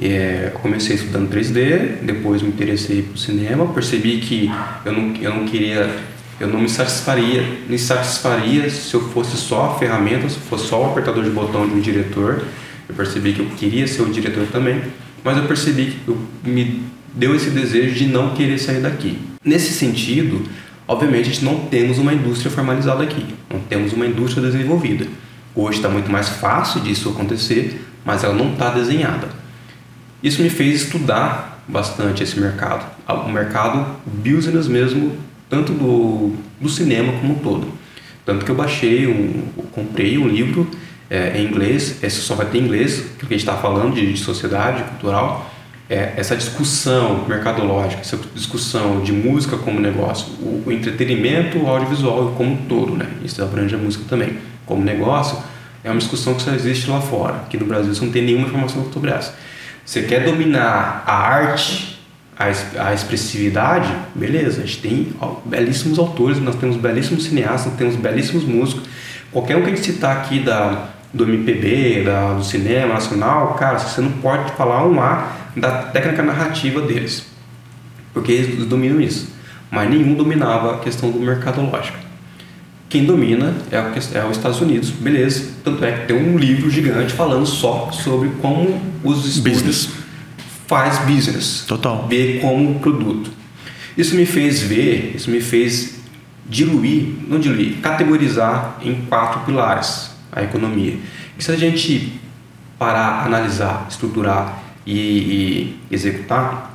É, eu comecei estudando 3D, depois me interessei por cinema, percebi que eu não, eu não queria, eu não me satisfaria, me satisfaria se eu fosse só a ferramenta, se eu fosse só o apertador de botão de um diretor. Eu percebi que eu queria ser o diretor também, mas eu percebi que eu, me deu esse desejo de não querer sair daqui. Nesse sentido, obviamente a gente não temos uma indústria formalizada aqui, não temos uma indústria desenvolvida. Hoje está muito mais fácil disso acontecer, mas ela não está desenhada. Isso me fez estudar bastante esse mercado, o mercado business mesmo, tanto do, do cinema como um todo. Tanto que eu baixei, um, comprei um livro é, em inglês, esse só vai ter em inglês, que a gente está falando de, de, sociedade cultural, é, essa discussão mercadológica, essa discussão de música como negócio, o, o entretenimento o audiovisual como um todo, né? isso abrange a música também, como negócio, é uma discussão que só existe lá fora. Aqui no Brasil você não tem nenhuma informação sobre essa. Você quer dominar a arte, a, a expressividade, beleza, a gente tem belíssimos autores, nós temos belíssimos cineastas, nós temos belíssimos músicos. Qualquer um que a gente citar aqui da, do MPB, da, do cinema nacional, cara, você não pode falar um A da técnica narrativa deles, porque eles dominam isso. Mas nenhum dominava a questão do mercadológico. Quem domina é, o, é os Estados Unidos, beleza. Tanto é que tem um livro gigante falando só sobre como os estúdios business. faz business. Total. Ver como produto. Isso me fez ver, isso me fez diluir, não diluir, categorizar em quatro pilares a economia. E se a gente parar, analisar, estruturar e, e executar,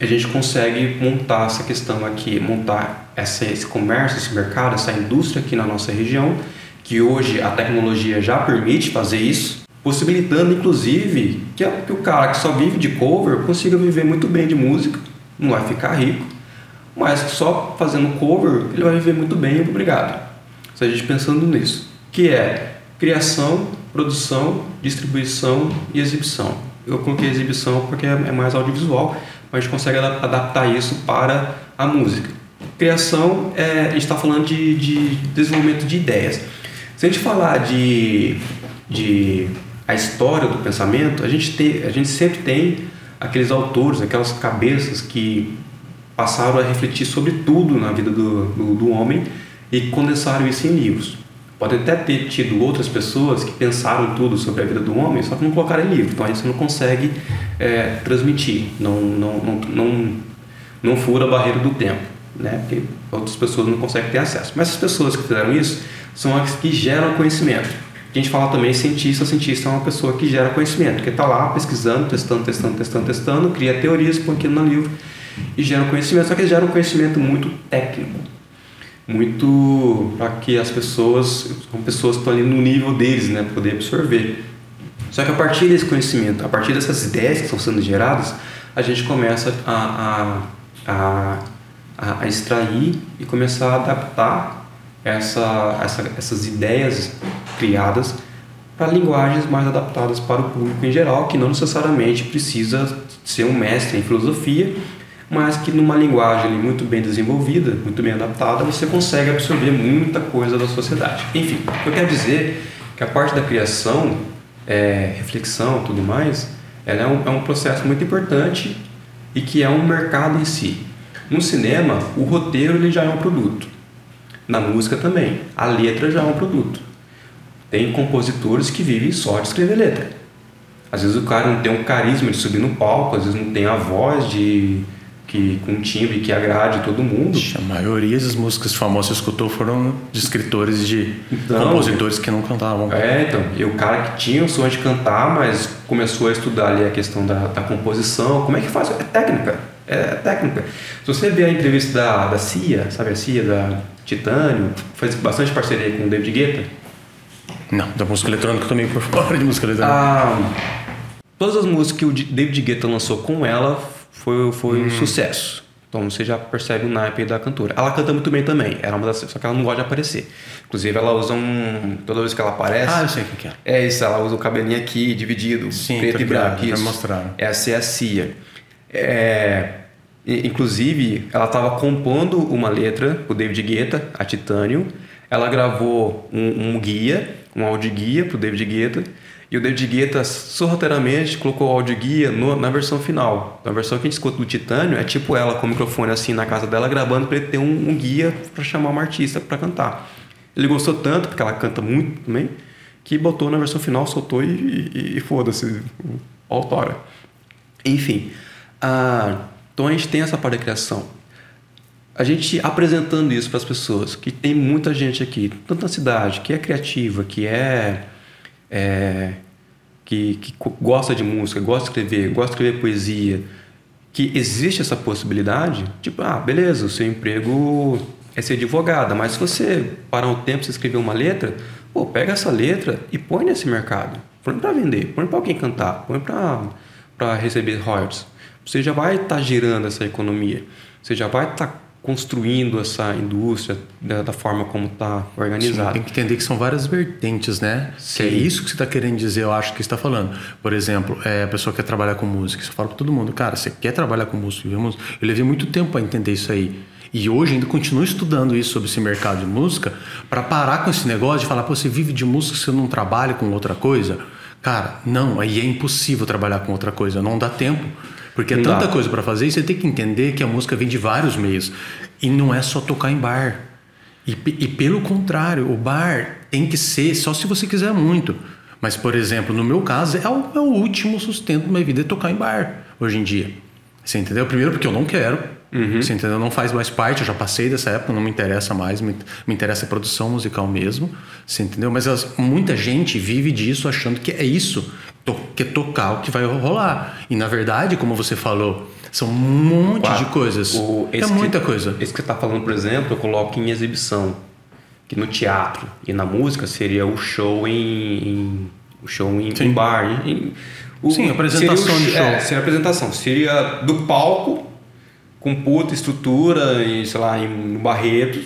a gente consegue montar essa questão aqui, montar essa, esse comércio, esse mercado, essa indústria aqui na nossa região, que hoje a tecnologia já permite fazer isso, possibilitando inclusive que, que o cara que só vive de cover consiga viver muito bem de música, não vai ficar rico, mas só fazendo cover ele vai viver muito bem, obrigado. Se a gente pensando nisso, que é criação, produção, distribuição e exibição. Eu coloquei exibição porque é, é mais audiovisual, mas a gente consegue adaptar isso para a música. Criação, é, a gente está falando de, de, desenvolvimento de ideias. Se a gente falar de, de a história do pensamento, a gente, a gente sempre tem aqueles autores, aquelas cabeças que passaram a refletir sobre tudo na vida do, do, do homem e condensaram isso em livros. Pode até ter tido outras pessoas que pensaram tudo sobre a vida do homem, só que não colocaram em livro. Então aí você não consegue é, transmitir, não, não, não, não, não fura a barreira do tempo, né? Porque outras pessoas não conseguem ter acesso. Mas as pessoas que fizeram isso são as que geram conhecimento. A gente fala também cientista, cientista é uma pessoa que gera conhecimento, que está lá pesquisando, testando, testando, testando, testando, cria teorias, põe aquilo no livro e gera conhecimento. Só que eles geram conhecimento muito técnico, muito para que as pessoas, são pessoas que estão ali no nível deles, né, poder absorver. Só que a partir desse conhecimento, a partir dessas ideias que estão sendo geradas, a gente começa a, a, a, a extrair e começar a adaptar essa, essa, essas ideias criadas para linguagens mais adaptadas para o público em geral, que não necessariamente precisa ser um mestre em filosofia mas que numa linguagem muito bem desenvolvida, muito bem adaptada, você consegue absorver muita coisa da sociedade. Enfim, eu quero dizer que a parte da criação, é, reflexão tudo mais, ela é um, é um processo muito importante e que é um mercado em si. No cinema, o roteiro ele já é um produto. Na música também, a letra já é um produto. Tem compositores que vivem só de escrever letra. Às vezes o cara não tem um carisma de subir no palco, às vezes não tem a voz de que com um timbre que agrade todo mundo. A maioria das músicas famosas que escutou foram de escritores de então, compositores que não cantavam. É, então, e o cara que tinha o sonho de cantar, mas começou a estudar ali a questão da, da composição, como é que faz? É técnica, é técnica. Se você ver a entrevista da, da Cia, sabe a Cia da Titânio, faz bastante parceria com o David Guetta. Não, da música eletrônica também por fora de música eletrônica. Ah, todas as músicas que o David Guetta lançou com ela foi, foi hum. um sucesso. Então você já percebe o naipe da cantora. Ela canta muito bem também, era uma das, só que ela não gosta de aparecer. Inclusive ela usa um. Toda vez que ela aparece. Ah, eu sei o que é. É isso, ela usa o cabelinho aqui, dividido, Sim, preto e branco. Isso. Mostraram. Essa é a Cia. É, inclusive, ela estava compondo uma letra, o David Guetta, a Titânio. Ela gravou um, um guia, um áudio guia pro David Guetta e o David Guetta sorrateiramente colocou o áudio guia no, na versão final. Na versão que a gente escuta do Titânio, é tipo ela com o microfone assim na casa dela gravando para ele ter um, um guia para chamar uma artista para cantar. Ele gostou tanto, porque ela canta muito também, que botou na versão final, soltou e, e, e foda-se, autora. Enfim, ah, então a gente tem essa parte da criação. A gente apresentando isso para as pessoas, que tem muita gente aqui, tanto na cidade, que é criativa, que é é, que, que gosta de música, gosta de escrever, gosta de escrever poesia, que existe essa possibilidade, tipo, ah, beleza, o seu emprego é ser advogada, mas se você parar um tempo e escrever uma letra, pô, pega essa letra e põe nesse mercado. Põe para vender, põe para alguém cantar, põe para receber royalties. Você já vai estar tá girando essa economia. Você já vai estar tá construindo essa indústria da, da forma como está organizada. tem que entender que são várias vertentes, né? Sim. Que é isso que você está querendo dizer, eu acho que está falando. Por exemplo, é, a pessoa quer trabalhar com música, você fala para todo mundo, cara, você quer trabalhar com música? Eu levei muito tempo para entender isso aí. E hoje ainda continuo estudando isso sobre esse mercado de música para parar com esse negócio de falar, Pô, você vive de música, você não trabalha com outra coisa? Cara, não, aí é impossível trabalhar com outra coisa, não dá tempo. Porque é tanta coisa para fazer e você tem que entender que a música vem de vários meios. E não é só tocar em bar. E, e pelo contrário, o bar tem que ser só se você quiser muito. Mas, por exemplo, no meu caso, é o, é o último sustento da minha vida é tocar em bar, hoje em dia. Você entendeu? Primeiro porque eu não quero. Uhum. Você entendeu? Não faz mais parte, eu já passei dessa época, não me interessa mais, me, me interessa a produção musical mesmo. Você entendeu? Mas as, muita gente vive disso achando que é isso, to, que é tocar o que vai rolar. E na verdade, como você falou, são um monte de coisas. O, é muita que, coisa. Esse que você está falando, por exemplo, eu coloco em exibição. Que no teatro e na música seria o show em. em o show em, em bar. Em, o, Sim, apresentação seria o, de show. É, seria apresentação. Seria do palco, com puta estrutura, em, sei lá, em, no Barretos,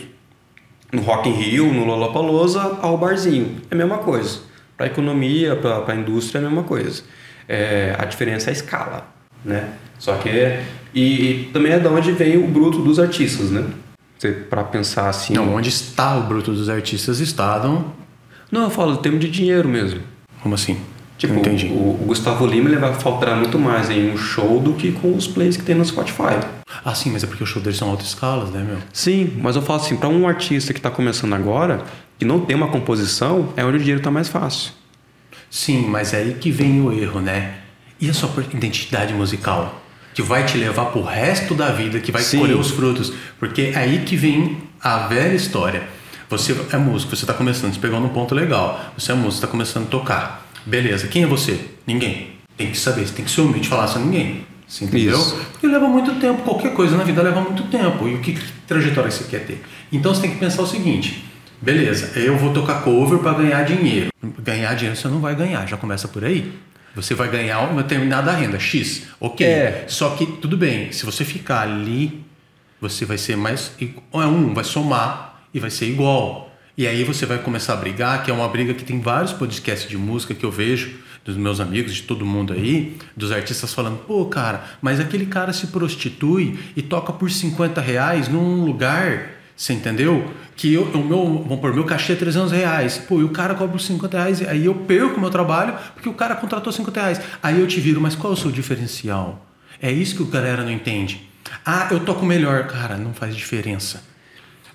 no Rock in Rio, no Lollapalooza, ao barzinho. É a mesma coisa. Para a economia, para a indústria, é a mesma coisa. É, a diferença é a escala, né? Só que é, e, e, também é da onde vem o bruto dos artistas, né? Para pensar assim. Não, onde está o bruto dos artistas? Estado. Não, eu falo, temos de dinheiro mesmo. Como assim? Tipo, Entendi. O, o Gustavo Lima ele vai faltar muito mais em um show do que com os plays que tem no Spotify. Ah, sim, mas é porque os shows deles são altas escalas, né, meu? Sim, mas eu falo assim, para um artista que está começando agora, que não tem uma composição, é onde o dinheiro está mais fácil. Sim, mas é aí que vem o erro, né? E a sua identidade musical? Que vai te levar pro resto da vida, que vai Sim. colher os frutos. Porque é aí que vem a velha história. Você é músico, você tá começando, você pegou num ponto legal. Você é músico, você tá começando a tocar. Beleza, quem é você? Ninguém. Tem que saber, você tem que ser humilde e falar assim, ninguém. Você entendeu? Isso. Porque leva muito tempo, qualquer coisa na vida leva muito tempo. E o que trajetória você quer ter? Então você tem que pensar o seguinte: beleza, eu vou tocar cover para ganhar dinheiro. Ganhar dinheiro você não vai ganhar, já começa por aí. Você vai ganhar uma determinada renda, X. Ok. É. Só que, tudo bem, se você ficar ali, você vai ser mais. É um, vai somar e vai ser igual. E aí você vai começar a brigar, que é uma briga que tem vários podcasts de música que eu vejo dos meus amigos, de todo mundo aí, dos artistas falando, pô, cara, mas aquele cara se prostitui e toca por 50 reais num lugar, você entendeu? Que eu, o meu, vamos pôr, meu cachê é 300 reais, pô, e o cara cobra por 50 reais, aí eu perco o meu trabalho porque o cara contratou 50 reais. Aí eu te viro, mas qual é o seu diferencial? É isso que a galera não entende. Ah, eu toco melhor, cara, não faz diferença.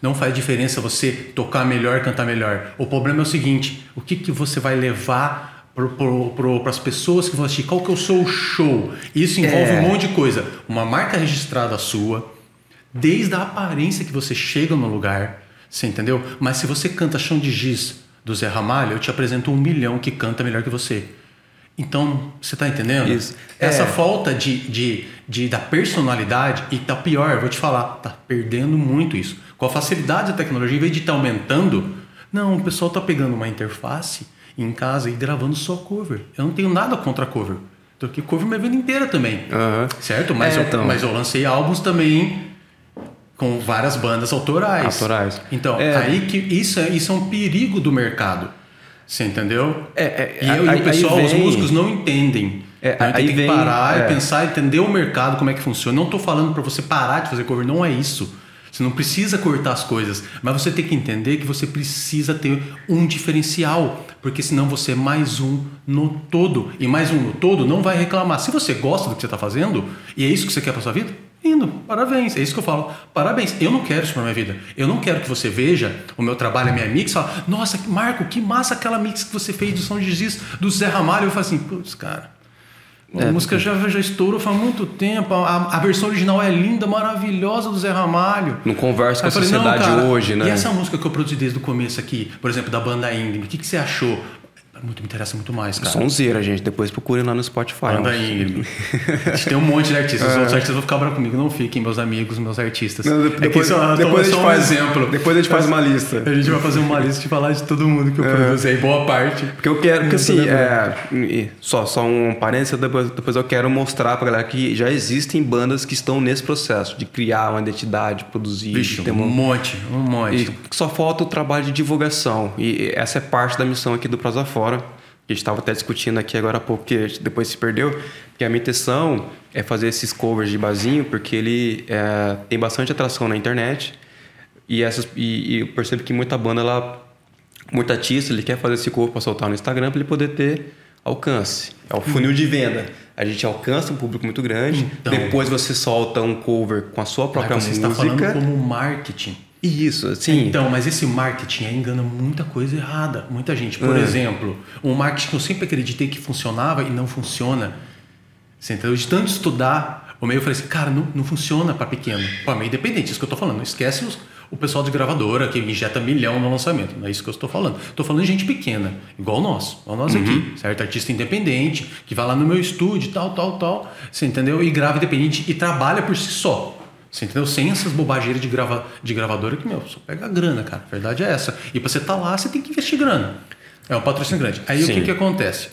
Não faz diferença você tocar melhor, cantar melhor. O problema é o seguinte: o que, que você vai levar para as pessoas que vão assistir? Qual que é o seu show? Isso envolve É. um monte de coisa. Uma marca registrada sua, desde a aparência que você chega no lugar, você entendeu? Mas se você canta Chão de Giz do Zé Ramalho, eu te apresento um milhão que canta melhor que você. Então, você tá entendendo? Isso. Essa É. falta de, de, de, da personalidade, e tá pior, eu vou te falar, tá perdendo muito isso. Com a facilidade da tecnologia, em vez de estar aumentando, não, o pessoal tá pegando uma interface em casa e gravando só cover. Eu não tenho nada contra cover. Toquei cover minha vida inteira também. Aham. Certo? Mas, É, eu, então. mas eu lancei álbuns também com várias bandas autorais. Autorais. Então, É. aí que isso é, isso é um perigo do mercado. Você entendeu? É, é, e, eu, e aí- o pessoal, aí os vem- músicos não entendem. É, Então, aí tem que vem- parar é. e pensar, entender o mercado, como é que funciona. Não estou falando para você parar de fazer cover, não é isso. Você não precisa cortar as coisas, mas você tem que entender que você precisa ter um diferencial, porque senão você é mais um no todo. E mais um no todo não vai reclamar. Se você gosta do que você está fazendo e é isso que você quer para sua vida, indo, parabéns. É isso que eu falo. Parabéns. Eu não quero isso para minha vida. Eu não quero que você veja o meu trabalho, a minha mix, e fala, nossa, Marco, que massa aquela mix que você fez do São Giz, do Zé Ramalho. Eu falo assim, putz, cara. A É, música já, já estourou faz muito tempo. A, a versão original é linda, maravilhosa do Zé Ramalho. Não conversa com a falei, sociedade cara, hoje, né? E essa música que eu produzi desde o começo aqui, por exemplo, da banda Ingrid, o que, que você achou? Muito, me interessa muito mais, cara. Sonzeira, gente. Depois procurem lá no Spotify. Banda Ingrid. A gente tem um monte de artistas. Os outros artistas vão ficar bravos comigo. Não fiquem, meus amigos, meus artistas. É. Não, é que depois- é depois a só gente um faz- exemplo. depois a gente faz uma lista. A gente vai fazer uma lista de falar de todo mundo que eu produzo aí, boa parte. Porque eu quero, porque assim, é, só, só um parênteses, depois, depois eu quero mostrar pra galera que já existem bandas que estão nesse processo de criar uma identidade, produzir, Vixe, um uma, monte, um monte. E só falta o trabalho de divulgação. E essa é parte da missão aqui do Prosa Fora. Que a gente estava até discutindo aqui agora há pouco, que depois se perdeu. Que a minha intenção é fazer esses covers de barzinho, porque ele é, tem bastante atração na internet. E, essas, e, e eu percebo que muita banda, ela, muito artista, ele quer fazer esse cover para soltar no Instagram para ele poder ter alcance. É o funil de venda. A gente alcança um público muito grande. Então. depois você solta um cover com a sua própria Mas você música. está falando como marketing. Isso, assim. Então, mas esse marketing aí engana muita coisa errada. Muita gente. Por É. exemplo, um marketing que eu sempre acreditei que funcionava e não funciona. Você entendeu? De tanto estudar, o meio eu falei assim, cara, não, não funciona para pequeno. Para meio independente, isso que eu tô falando. Não esquece os- o pessoal de gravadora que injeta milhão no lançamento. Não é isso que eu estou falando. Estou falando de gente pequena, igual nós. Igual nós aqui, certo? Artista independente, que vai lá no meu estúdio, tal, tal, tal. Você entendeu? E grava independente e trabalha por si só. Você entendeu? Sem essas bobageiras de, grava, de gravadora que, meu, só pega grana, cara. A verdade é essa. E pra você estar lá, você tem que investir grana. É um patrocínio grande. Aí o Sim. que, que acontece?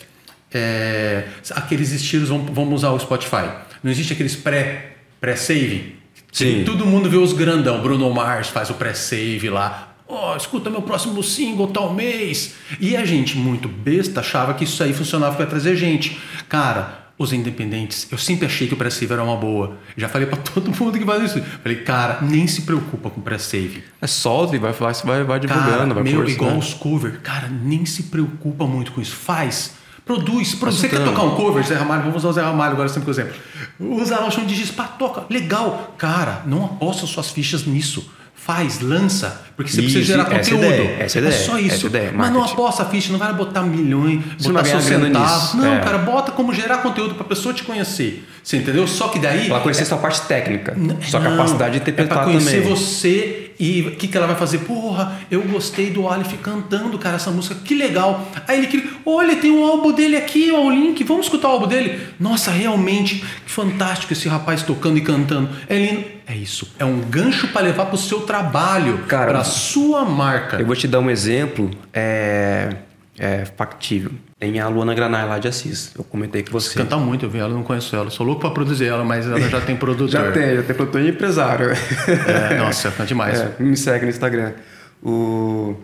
É, aqueles estilos, vamos, vamos usar o Spotify. Não existe aqueles pré, pré-save? Sim. Todo mundo vê os grandão. Bruno Mars faz o pré-save lá. Ó, escuta meu próximo single tal mês. E a gente, muito besta, achava que isso aí funcionava para trazer gente. Cara, os independentes, eu sempre achei que o pré-save era uma boa. Já falei para todo mundo que faz isso. Falei, cara, nem se preocupa com pré-save. É solta e vai, vai, vai, divulgando, Cara, vai meu, conversando. igual os cover, cara, nem se preocupa muito com isso. Faz. Produz, produz. Você quer tocar um cover, Zé Ramalho? Vamos usar o Zé Ramalho agora sempre como exemplo. Usa lá o chão de giz, toca. Legal. Cara, não aposta suas fichas nisso. Faz, lança, porque você precisa Isso, gerar essa conteúdo. ideia, é ideia, só isso. essa ideia, Mas não aposta a ficha, não vai botar milhões, Você não botar grana centavos. nisso, Não, é. cara, bota como gerar conteúdo pra pessoa te conhecer. Você entendeu? Só que daí. Ela conhecer sua parte técnica, sua Não, capacidade de É interpretar conhecer também. você e o que, que ela vai fazer? Porra, eu gostei do Aleph cantando, cara, essa música, que legal. Aí ele queria, olha, tem um álbum dele aqui, ó, o link, vamos escutar o álbum dele? Nossa, realmente, que fantástico esse rapaz tocando e cantando. É lindo. É isso, é um gancho para levar pro seu trabalho, Cara, pra sua marca. Eu vou te dar um exemplo é, é factível. Tem a Luana Granai lá de Assis. Eu comentei com você. Canta muito, eu vi ela, não conheço ela. Sou louco pra produzir ela, mas ela já tem produtor. Já tem, já tem produtor e empresário. É, nossa, canta demais. É, me segue no Instagram. O...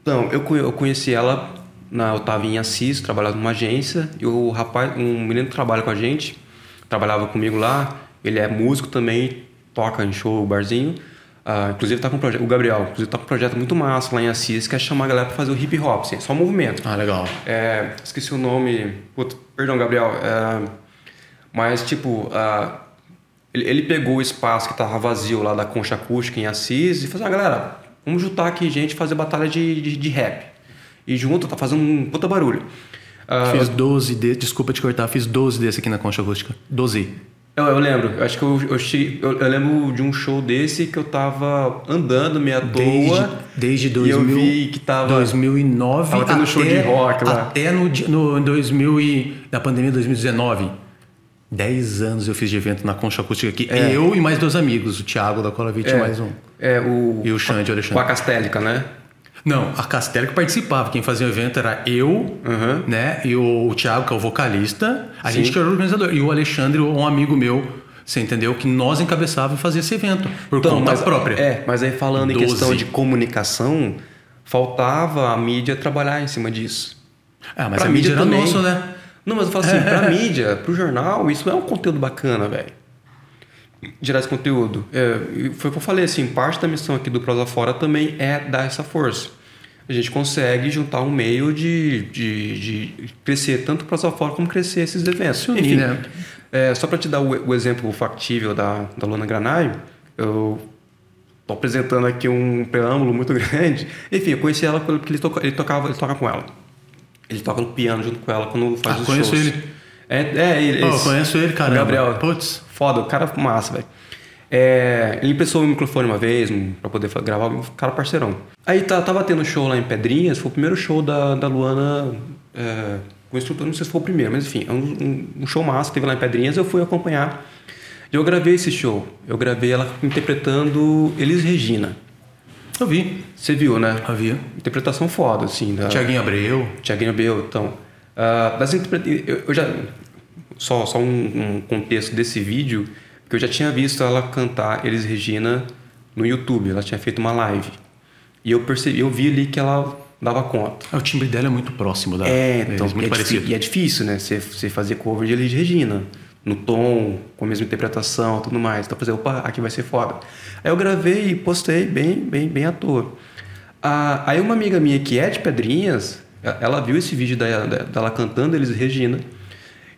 Então, eu conheci ela, na, eu estava em Assis, trabalhava numa agência, e o rapaz, um menino que trabalha com a gente, trabalhava comigo lá, ele é músico também, toca em show, barzinho. Ah, inclusive tá com um projeto, o Gabriel, inclusive tá com um projeto muito massa lá em Assis, que é chamar a galera para fazer o hip hop, assim, só movimento. Ah, legal. É, esqueci o nome. Puta, perdão, Gabriel. É, mas, tipo, ah, ele, ele pegou o espaço que tava vazio lá da Concha Acústica em Assis e falou assim: ah, galera, vamos juntar aqui gente fazer batalha de, de, de rap. E junto tá fazendo um puta barulho. Ah, Fiz 12 de, desculpa te cortar, fiz 12 desse aqui na Concha Acústica. 12. Eu, eu lembro, eu acho que eu, eu, eu, lembro de um show desse que eu tava andando meio à Desde, toa. desde E eu 2000, vi que tava. 2009 tava tendo até, show de rock lá. até no, no 2000 e, na pandemia de 2019. 10 anos eu fiz de evento na Concha Acústica aqui. Eu e mais dois amigos, o Thiago da Colavite e mais um. É, o. E o Xande, o Com a Alexandre. Castélica, né? Não, a Castelo que participava. Quem fazia o evento era eu, Uhum. né? E o, o Thiago, que é o vocalista. A Sim. gente que era o organizador. E o Alexandre, um amigo meu, você entendeu? Que nós encabeçávamos e fazia esse evento. Por conta mas, própria. É, mas aí falando em 12. questão de comunicação, faltava a mídia trabalhar em cima disso. Ah, mas Pra a mídia era também. nosso, né? Não, mas eu falo assim, pra mídia, pro jornal, isso é um conteúdo bacana, velho. Gerar esse conteúdo. É, foi o que eu falei, assim, parte da missão aqui do Prosa Fora também é dar essa força. A gente consegue juntar um meio de, de, de crescer tanto o Prosa Fora como crescer esses eventos. Unir, Enfim, né? é, só para te dar o, o exemplo factível da, da Luna Granai, eu tô apresentando aqui um preâmbulo muito grande. Enfim, eu conheci ela porque ele, toca, ele tocava, ele toca com ela. Ele toca no piano junto com ela quando faz Ah, os conheço shows. ele. É, é ele. Pô, esse- conheço ele, caramba. Gabriel. Putz. Foda, o cara massa, velho. É, ele emprestou o microfone uma vez pra poder gravar, um cara parceirão. Aí tá, tava tendo show lá em Pedrinhas, foi o primeiro show da, da Luana é, com o instrutor, não sei se foi o primeiro, mas enfim, é um, um- show massa que teve lá em Pedrinhas, eu fui acompanhar. E eu gravei esse show. Eu gravei ela interpretando Elis Regina. Eu vi. Você viu, né? Havia. Interpretação foda, assim. Da... Tiaguinho Abreu. Tiaguinho Abreu, então. ah, das interpreta- eu, eu já. Só, só um, um contexto desse vídeo, que eu já tinha visto ela cantar Elis Regina no YouTube. Ela tinha feito uma live. E eu percebi, eu vi ali que ela dava conta. Ah, O timbre dela é muito próximo da. É, então, deles, muito é parecido. e é difícil, né? Você, você fazer cover de Elis Regina. No tom, com a mesma interpretação tudo mais. Então, falei, opa, aqui vai ser foda. Aí eu gravei e postei bem, bem, bem à toa. Ah, aí uma amiga minha que é de Pedrinhas, ela- ela viu esse vídeo da- da- dela cantando Elis Regina.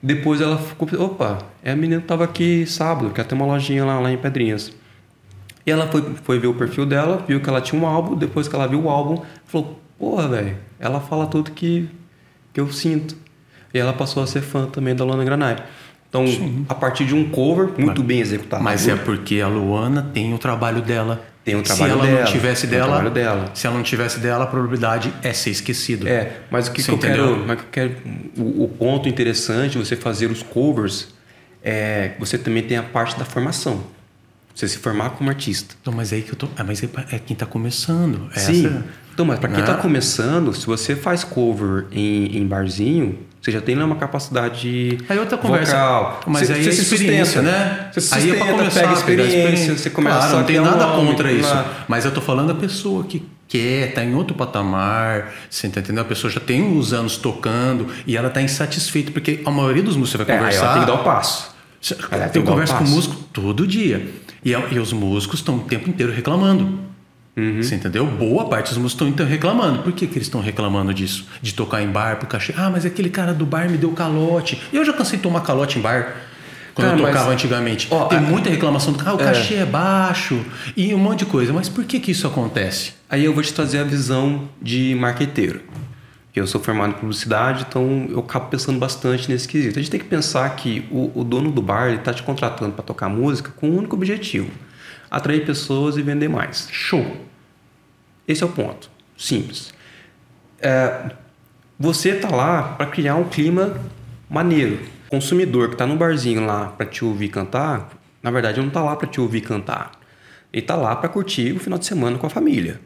Depois ela ficou, opa, é a menina que tava aqui sábado, que tem uma lojinha lá, lá em Pedrinhas. E ela foi, foi ver o perfil dela, viu que ela tinha um álbum, depois que ela viu o álbum, falou, porra, velho, ela fala tudo que, que eu sinto. E ela passou a ser fã também da Lana Granai. Então, a partir de um cover muito bem executado. Mas é porque a Luana tem o trabalho dela. Tem o trabalho se ela dela, não tivesse dela, dela. se ela não tivesse dela, a probabilidade é ser esquecido. É, mas o que, que eu quero, mas o que eu quero o, o ponto interessante de você fazer os covers é que você também tem a parte da formação. Você se formar como artista. Não, mas é aí que eu tô. É, mas é, é quem tá começando. É Sim. essa- Então, mas para quem Né? está começando, se você faz cover em, em barzinho, você já tem lá uma capacidade Aí outra conversa. vocal. Mas você, aí você é se experiência, sustenta, né? Você se aí é sustenta, pra começar pega a pegar experiência, você começa claro, a não tem um nada contra isso. claro. Mas eu tô falando da pessoa que quer, tá em outro patamar, você tá entendendo? A pessoa já tem uns anos tocando e ela tá insatisfeita, porque a maioria dos músicos você vai É, conversar. ela tem que dar o passo. Ela tem Eu converso com passo. músico todo dia. E, e os músicos estão o tempo inteiro reclamando. Você entendeu? Boa parte dos músicos estão reclamando. Por que, que eles estão reclamando disso? De tocar em bar pro cachê. Ah, mas aquele cara do bar me deu calote. Eu já cansei de tomar calote em bar. Quando Cara, eu tocava mas- antigamente. Ó, Tem a- muita reclamação do ah, o É. cachê é baixo e um monte de coisa. Mas por que, que isso acontece? Aí eu vou te trazer a visão de marqueteiro. Eu sou formado em publicidade, então eu acabo pensando bastante nesse quesito. A gente tem que pensar que o, o dono do bar está te contratando para tocar música com um único objetivo: atrair pessoas e vender mais. Show. Esse é o ponto. Simples. É, você está lá para criar um clima maneiro. O consumidor que está no barzinho lá para te ouvir cantar, na verdade, não está lá para te ouvir cantar. Ele está lá para curtir o final de semana com a família,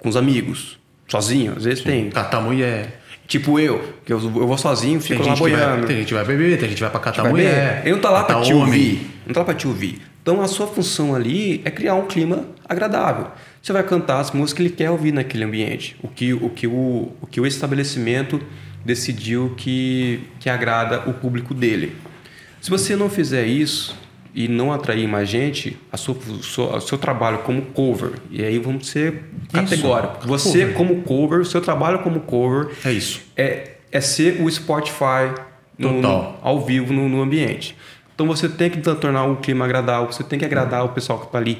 com os amigos, sozinho. Às vezes tem. Catar mulher. Tipo eu, que eu, eu vou sozinho, Tem fico lá gente, que vai, boiando. tem gente que vai beber, tem gente que vai pra catar mulher. Ele não tá lá para te ouvir. Não tá lá para te ouvir. Então a sua função ali é criar um clima agradável. Você vai cantar as músicas que ele quer ouvir naquele ambiente. O que o, que o, o, que o estabelecimento decidiu que, que agrada o público dele. Se você não fizer isso e não atrair mais gente, a sua, o seu trabalho como cover, e aí vamos ser categóricos. Você Cover. como cover, o seu trabalho como cover É isso. é, é ser o Spotify no- no- ao vivo no, no ambiente. Então você tem que tornar o clima agradável, você tem que agradar o pessoal que está ali.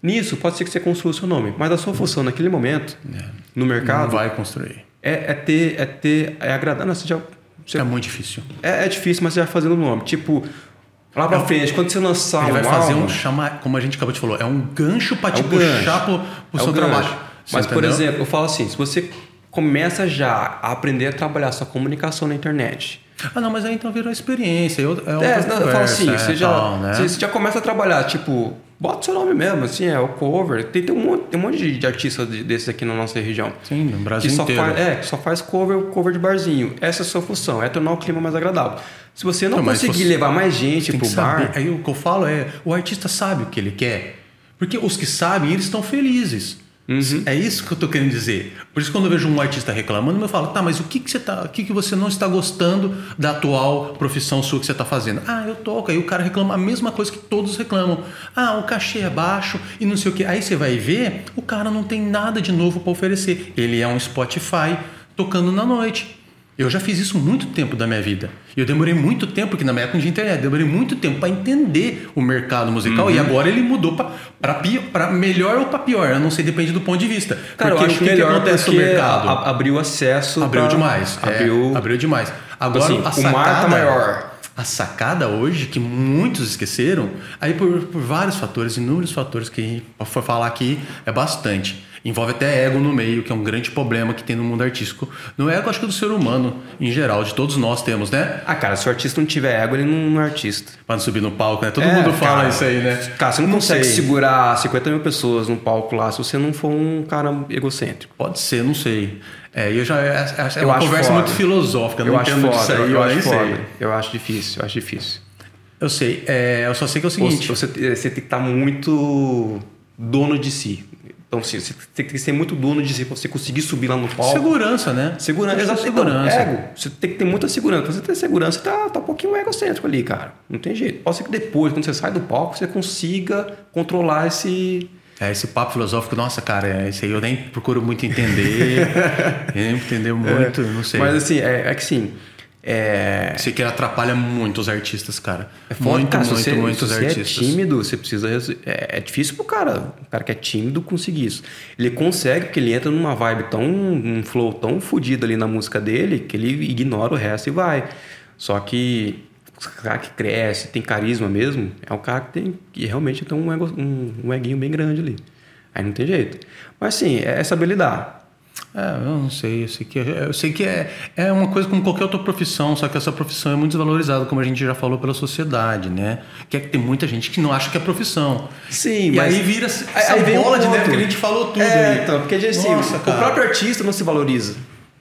Nisso, pode ser que você construa o seu nome, mas a sua função naquele momento, no Não mercado, vai construir. é, é ter, é ter, é agradar. Não, você já, você- É muito difícil. é, é difícil, mas você vai fazendo o nome. Tipo, lá pra frente, quando você lançar Ele vai fazer um chamar, como a gente acabou de falar, é um gancho para te É gancho. puxar pro, pro É seu trabalho. gancho. Mas, por entendeu? exemplo, eu falo assim: se você começa já a aprender a trabalhar sua comunicação na internet, Ah, não, mas aí então virou experiência. É, é É, não, eu falo assim, é, você, já, tal, né? você, você já começa a trabalhar, tipo, bota seu nome mesmo, assim, é o cover. Tem, tem, um, monte, tem um monte de, de artistas de- desses aqui na nossa região. Sim, no Brasil que inteiro. Faz, é, que só faz cover, cover de barzinho. Essa é a sua função, é tornar o clima mais agradável. Se você não, Não, conseguir você levar mais gente pro saber. bar, Aí o que eu falo é, o artista sabe o que ele quer. Porque os que sabem, eles estão felizes. Uhum. É isso que eu tô querendo dizer. Por isso quando eu vejo um artista reclamando, eu falo, tá, mas o que, que você tá. O que, que você não está gostando da atual profissão sua que você está fazendo? Ah, eu toco. Aí o cara reclama a mesma coisa que todos reclamam. Ah, o cachê é baixo e não sei o que. Aí você vai ver, o cara não tem nada de novo para oferecer. Ele é um Spotify tocando na noite. Eu já fiz isso muito tempo da minha vida. E eu demorei muito tempo, porque na minha época de internet, demorei muito tempo para entender o mercado musical. Uhum. E agora ele mudou para melhor ou para pior. Eu não sei, depende do ponto de vista. cara, porque eu acho o que, que melhor acontece porque no mercado? a- abriu acesso. abriu pra- demais. É, Abriu. abriu demais. Agora Assim, a o sacada, mar tá maior. A sacada hoje, que muitos esqueceram, aí por, por vários fatores, inúmeros fatores que a gente for falar aqui, é bastante. Envolve até ego no meio, que é um grande problema que tem no mundo artístico. No ego, acho que do ser humano, em geral, de todos nós temos, né? Ah, cara, se o artista não tiver ego, ele não, não é artista. Pra não subir no palco, né? Todo É, mundo fala cara, isso aí, né? Cara, você não, consegue sei. segurar 50 mil pessoas num palco lá se você não for um cara egocêntrico. Pode ser, não sei. É, eu já, é, é Eu uma conversa foda. muito filosófica, eu não acho entendo foda, disso aí, eu, eu, acho foda. sei. Eu acho difícil, eu acho difícil. Eu sei, é, eu só sei que é o seguinte. Você, você tem que estar muito dono de si. Então, assim, você tem que ser muito dono de si você conseguir subir lá no palco. Segurança, né? Segurança, exato. segurança. Então, ego. Você tem que ter muita segurança. Pra você ter segurança, você tá, tá um pouquinho egocêntrico ali, cara. Não tem jeito. Pode ser que depois, quando você sai do palco, você consiga controlar esse. É, esse papo filosófico, nossa, cara, é, esse aí eu nem procuro muito entender. nem entender muito, não sei. Mas assim, é, é que sim. É, que ele atrapalha muito os artistas, cara. É foda, muito, cara, se muito, você, muitos se você artistas. é tímido, você precisa. É, é difícil pro cara, o cara que é tímido conseguir isso. Ele consegue porque ele entra numa vibe tão. um flow tão fodido ali na música dele que ele ignora o resto e vai. Só que o cara que cresce, tem carisma mesmo, é um cara que tem. que realmente tem um, ego, um, um eguinho bem grande ali. Aí não tem jeito. Mas sim, é saber lidar. É, eu não sei, eu sei que, eu sei que é, é uma coisa como qualquer outra profissão, só que essa profissão é muito desvalorizada, como a gente já falou pela sociedade, né? Que é que tem muita gente que não acha que é profissão. Sim, e mas- aí vira essa Aí- bola de ponto. neve que a gente falou tudo É, aí. então, porque assim, Nossa, o cara. próprio artista não se valoriza.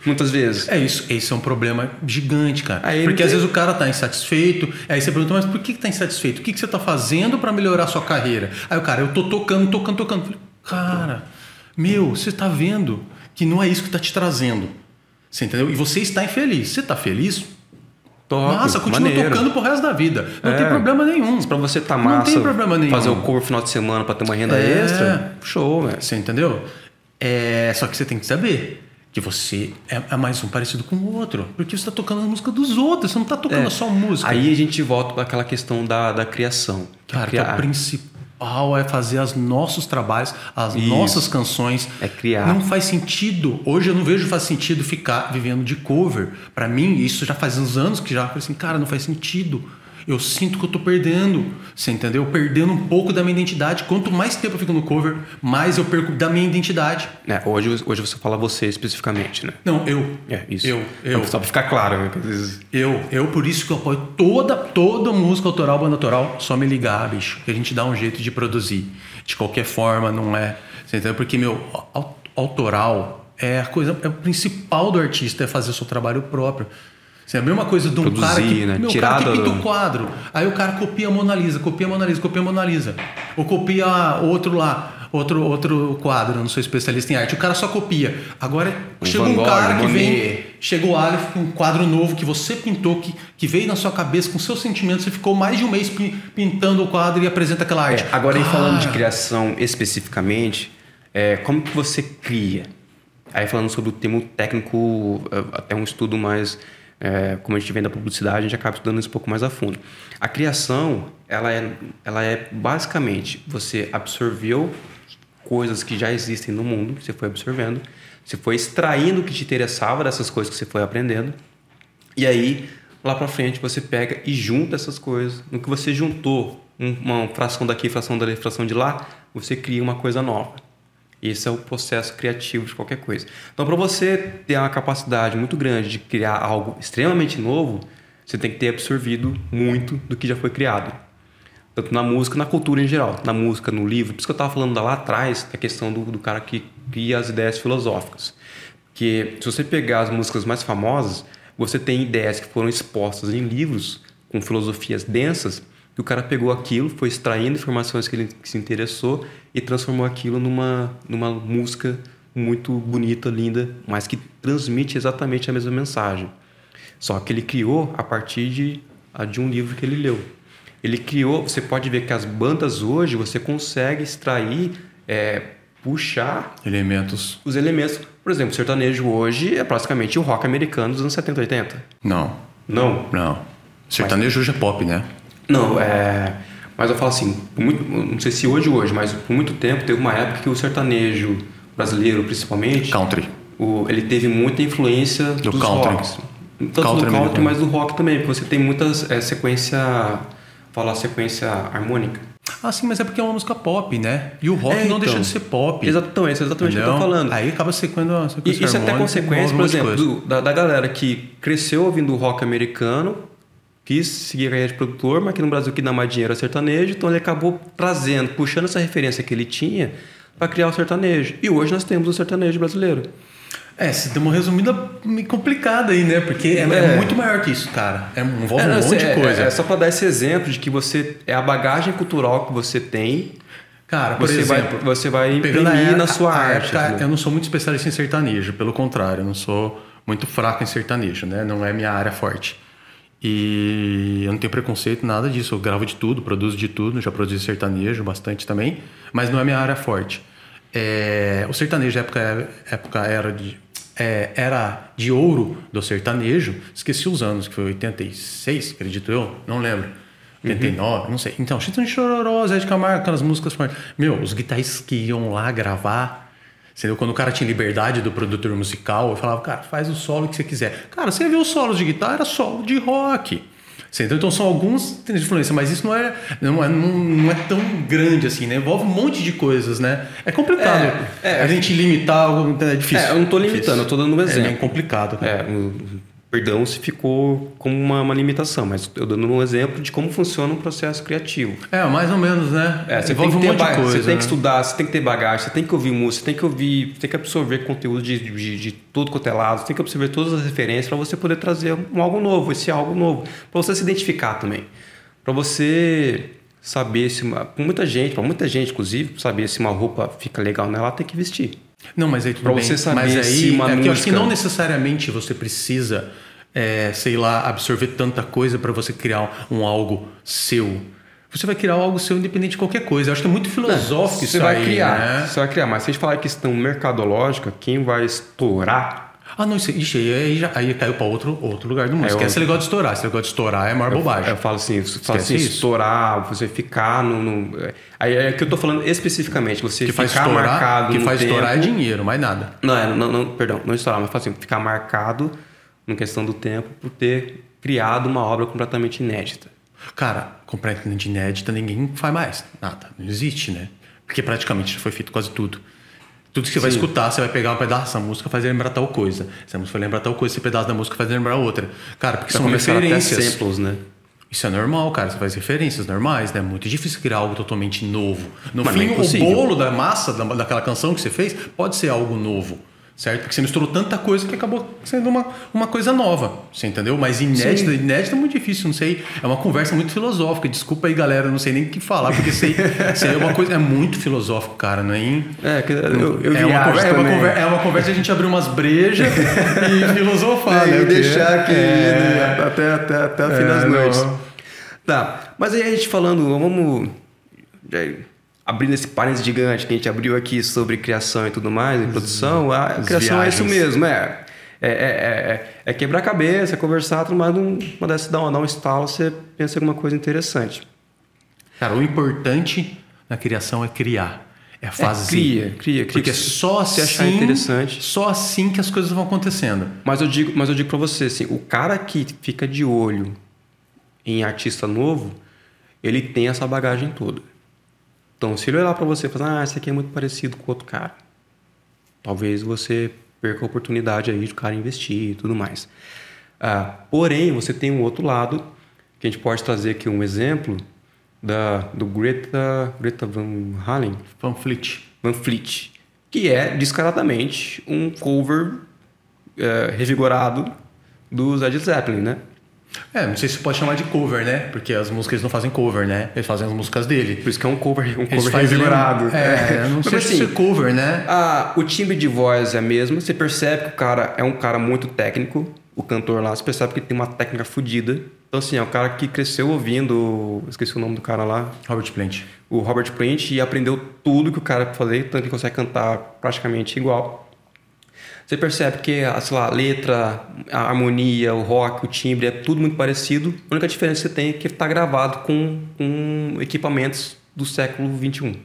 Muitas vezes. É isso, esse é um problema gigante, cara. Porque não às tem- vezes o cara tá insatisfeito, aí você pergunta, mas por que, que tá insatisfeito? O que, que você tá fazendo para melhorar a sua carreira? Aí o cara, eu tô tocando, tocando, tocando. Falei, Cara, meu, você tá vendo que não é isso que tá te trazendo. Você entendeu? E você está infeliz. Você tá feliz? Toco, Massa, continua maneiro. tocando pro resto da vida. Não É. tem problema nenhum. Pra você tá Não massa, tem problema nenhum. fazer o cover no final de semana pra ter uma renda É. extra, show, velho. Você entendeu? É, só que você tem que saber que você é, é mais um parecido com o outro. Porque você tá tocando a música dos outros, você não tá tocando só música. É. Aí a gente volta para aquela questão da, da criação. Cara, que Criar- o principal é fazer os nossos trabalhos, as Isso. nossas canções. É criar. Não faz sentido. Hoje eu não vejo faz sentido ficar vivendo de cover. Pra mim, isso já faz uns anos que já assim, cara, não faz sentido. Eu sinto que eu tô perdendo. Você entendeu? Perdendo um pouco da minha identidade. Quanto mais tempo eu fico no cover, mais eu perco da minha identidade. É, hoje, hoje você fala você especificamente, né? Não, eu. É, isso. Eu, eu. Só pra ficar claro, né? Eu, eu por isso que eu apoio toda, toda música autoral, banda autoral, só me ligar, bicho. Que a gente dá um jeito de produzir. De qualquer forma, não é. Você entendeu? Porque, meu, au- autoral é a coisa, é o principal do artista, é fazer o seu trabalho próprio. Assim, é a mesma coisa de um Produzir, cara que, né? meu, Tirar cara que do- pinta o quadro. Aí o cara copia a Mona Lisa, copia a Mona Lisa, copia a Mona Lisa. Ou copia outro lá, outro, outro quadro, eu não sou especialista em arte. O cara só copia. Agora Um chega Van um Gogh, cara que Monet. vem Chegou o Aleph com um quadro novo que você pintou, que, que veio na sua cabeça com seus sentimentos. Você ficou mais de um mês pi- pintando o quadro e apresenta aquela arte. É, agora, aí falando de Cara, criação especificamente, é, como que você cria? Aí falando sobre o termo técnico, é, até um estudo mais, é, como a gente vem da publicidade, a gente acaba estudando isso um pouco mais a fundo. A criação, ela é, ela é basicamente, você absorveu coisas que já existem no mundo, você foi absorvendo, você foi extraindo o que te interessava dessas coisas que você foi aprendendo, e aí, lá pra frente, você pega e junta essas coisas. No que você juntou, um- uma fração daqui, fração dali, fração de lá, você cria uma coisa nova. Esse é o processo criativo de qualquer coisa. Então, para você ter uma capacidade muito grande de criar algo extremamente novo, você tem que ter absorvido muito do que já foi criado. Tanto na música, na cultura em geral. Na música, no livro. Por isso que eu estava falando lá atrás, da questão do, do cara que cria as ideias filosóficas. Porque se você pegar as músicas mais famosas, você tem ideias que foram expostas em livros com filosofias densas, que o cara pegou aquilo, foi extraindo informações que ele que se interessou e transformou aquilo numa, numa música muito bonita, linda, mas que transmite exatamente a mesma mensagem. Só que ele criou a partir de, de um livro que ele leu. Ele criou, você pode ver que as bandas hoje você consegue extrair, é, puxar Elementos. os elementos. Por exemplo, o sertanejo hoje é praticamente o rock americano dos anos 70, 80. Não. Não. Não. Sertanejo hoje é pop, né? Não, é. Mas eu falo assim, muito, não sei se hoje hoje, mas por muito tempo teve uma época que o sertanejo brasileiro, principalmente, Country. o- ele teve muita influência Do dos country. rocks. Tanto Country do country, mas do rock também, porque você tem muitas é, sequência, fala sequência harmônica. Ah, sim, mas é porque é uma música pop, né? E o rock É, não então. deixa de ser pop. Exatamente, exatamente o que eu tô falando. Aí acaba sequendo a E sequência isso é até consequência, por exemplo, do- da, da galera que cresceu ouvindo o rock americano, quis seguir a carreira de produtor, mas aqui no Brasil que dá mais dinheiro é sertanejo, então ele acabou trazendo, puxando essa referência que ele tinha para criar o sertanejo. E hoje nós temos o sertanejo brasileiro. É, você deu uma resumida complicada aí, né? Porque é, é É. muito maior que isso, cara. É, envolve É, um monte é- de coisa. É, só para dar esse exemplo de que você é a bagagem cultural que você tem, Cara, por você exemplo, vai você vai a imprimir na sua a arte. época, entendeu? eu não sou muito especialista em sertanejo, pelo contrário, eu não sou muito fraco em sertanejo, né? Não é minha área forte. E eu não tenho preconceito, nada disso. Eu gravo de tudo, produzo de tudo, já produzi sertanejo bastante também, mas não é minha área forte. É, o sertanejo, época, época era de é, era de ouro do sertanejo, esqueci os anos, que foi 86, acredito eu, não lembro. 89, não sei. Então, Chitão de Chororó, Zé de Camargo, aquelas músicas fortes. Meu, os guitarristas que iam lá gravar, entendeu? Quando o cara tinha liberdade do produtor musical, eu falava, cara, faz o solo que você quiser. Cara, você viu os solos de guitarra, era solo de rock. Entendeu? Então são alguns têm influência, mas isso não é, não, é, não, é tão grande assim, né? Envolve um monte de coisas, né? É complicado. É, é. a gente limitar algo é difícil. É, eu não tô Difícil. limitando, eu tô dando um É exemplo. bem complicado. cara. É, um- perdão se ficou como uma, uma limitação, mas eu dando um exemplo de como funciona um processo criativo. É, mais ou menos, né? É, você tem, Envolve que um ter de coisa. você tem né? que estudar, você tem que ter bagagem, você tem que ouvir música, você tem que ouvir, você tem que absorver conteúdo de, de, de tudo quanto é lado, você tem que absorver todas as referências para você poder trazer um algo novo, esse algo novo, para você se identificar também, para você saber se uma, muita gente, para muita gente inclusive, saber se uma roupa fica legal nela, tem que vestir. Não, mas aí tudo Pra bem. você saber mas aí, se uma é que eu acho que música- não necessariamente você precisa é, sei lá, absorver tanta coisa para você criar um algo seu. Você vai criar algo seu independente de qualquer coisa. Eu acho que é muito filosófico Você isso vai aí, criar, né? você vai criar, mas se a gente falar questão mercadológica, quem vai estourar Ah, não, isso, ixi, aí, aí, já, aí caiu para outro, outro lugar do mundo. É, Esquece eu- esse negócio de estourar. Esse negócio de estourar é a maior bobagem. Eu falo assim, eu falo assim estourar, você ficar no. no- aí é que eu tô falando especificamente, você que faz ficar estourar, marcado que faz estourar é tempo- dinheiro, mais nada. Não, é, não, não, perdão, não estourar, mas falo assim, ficar marcado na questão do tempo por ter criado uma obra completamente inédita. Cara, completamente inédita, ninguém faz mais. Nada. Não existe, né? Porque praticamente já foi feito quase tudo. Tudo que você vai Sim. escutar, você vai pegar um pedaço, essa música faz lembrar tal coisa. Essa música vai lembrar tal coisa, esse pedaço da música faz lembrar outra. Cara, porque Já são começaram até referências. samples, né? Isso é normal, cara. Você faz referências normais, né? É muito difícil criar algo totalmente novo. No Mas é fim, o bolo da massa da, daquela canção que você fez pode ser algo novo, certo? Porque você misturou tanta coisa que acabou sendo uma, uma coisa nova, você entendeu? Mas inédita, inédita é muito difícil, não sei. É uma conversa muito filosófica. Desculpa aí, galera, não sei nem o que falar, porque isso aí, isso aí é uma coisa. É muito filosófico, cara, não é? hein? É, que eu, eu é, uma conversa, é, uma também. conver- é uma conversa a gente abrir umas brejas e filosofar, né? e deixar aqui É. até, até, até o fim É, das não. noites. Tá, mas aí a gente falando, vamos abrindo esse parênteses gigante que a gente abriu aqui sobre criação e tudo mais, e produção, a as criação é isso viagens. mesmo, é. É, é, é, é quebrar a cabeça, é conversar, tudo mais, uma dessas dá um, dá um estalo, você pensa em alguma coisa interessante. Cara, o importante na criação é criar. É fazer. cria, cria, cria. Porque só Se assim, achar interessante. só assim que as coisas vão acontecendo. Mas eu digo, mas eu digo para você assim, o cara que fica de olho em artista novo, ele tem essa bagagem toda. Então, se ele olhar para você e falar, ah, esse aqui é muito parecido com outro cara, talvez você perca a oportunidade aí de o cara investir e tudo mais. Ah, porém, você tem um outro lado que a gente pode trazer aqui um exemplo da do Greta Greta Van Halen, Panflit. Van Fleet, que é descaradamente um cover eh, revigorado do Led Zeppelin, né? É, não sei se pode chamar de cover, né? Porque as músicas não fazem cover, né? Eles fazem as músicas dele. Por isso que é um cover, um Eles cover fazem- revigorado. É, eu não sei assim, se é cover, né? a- o timbre de voz é mesmo. Você percebe que o cara é um cara muito técnico. O cantor lá, você percebe que ele tem uma técnica fodida. Então, assim, é um cara que cresceu ouvindo... Esqueci o nome do cara lá. Robert Plant. o Robert Plant e aprendeu tudo que o cara fazer, tanto que consegue cantar praticamente igual. Você percebe que, a, sei lá, a letra, a harmonia, o rock, o timbre, é tudo muito parecido. A única diferença que você tem é que está gravado com, com equipamentos do século. XXI.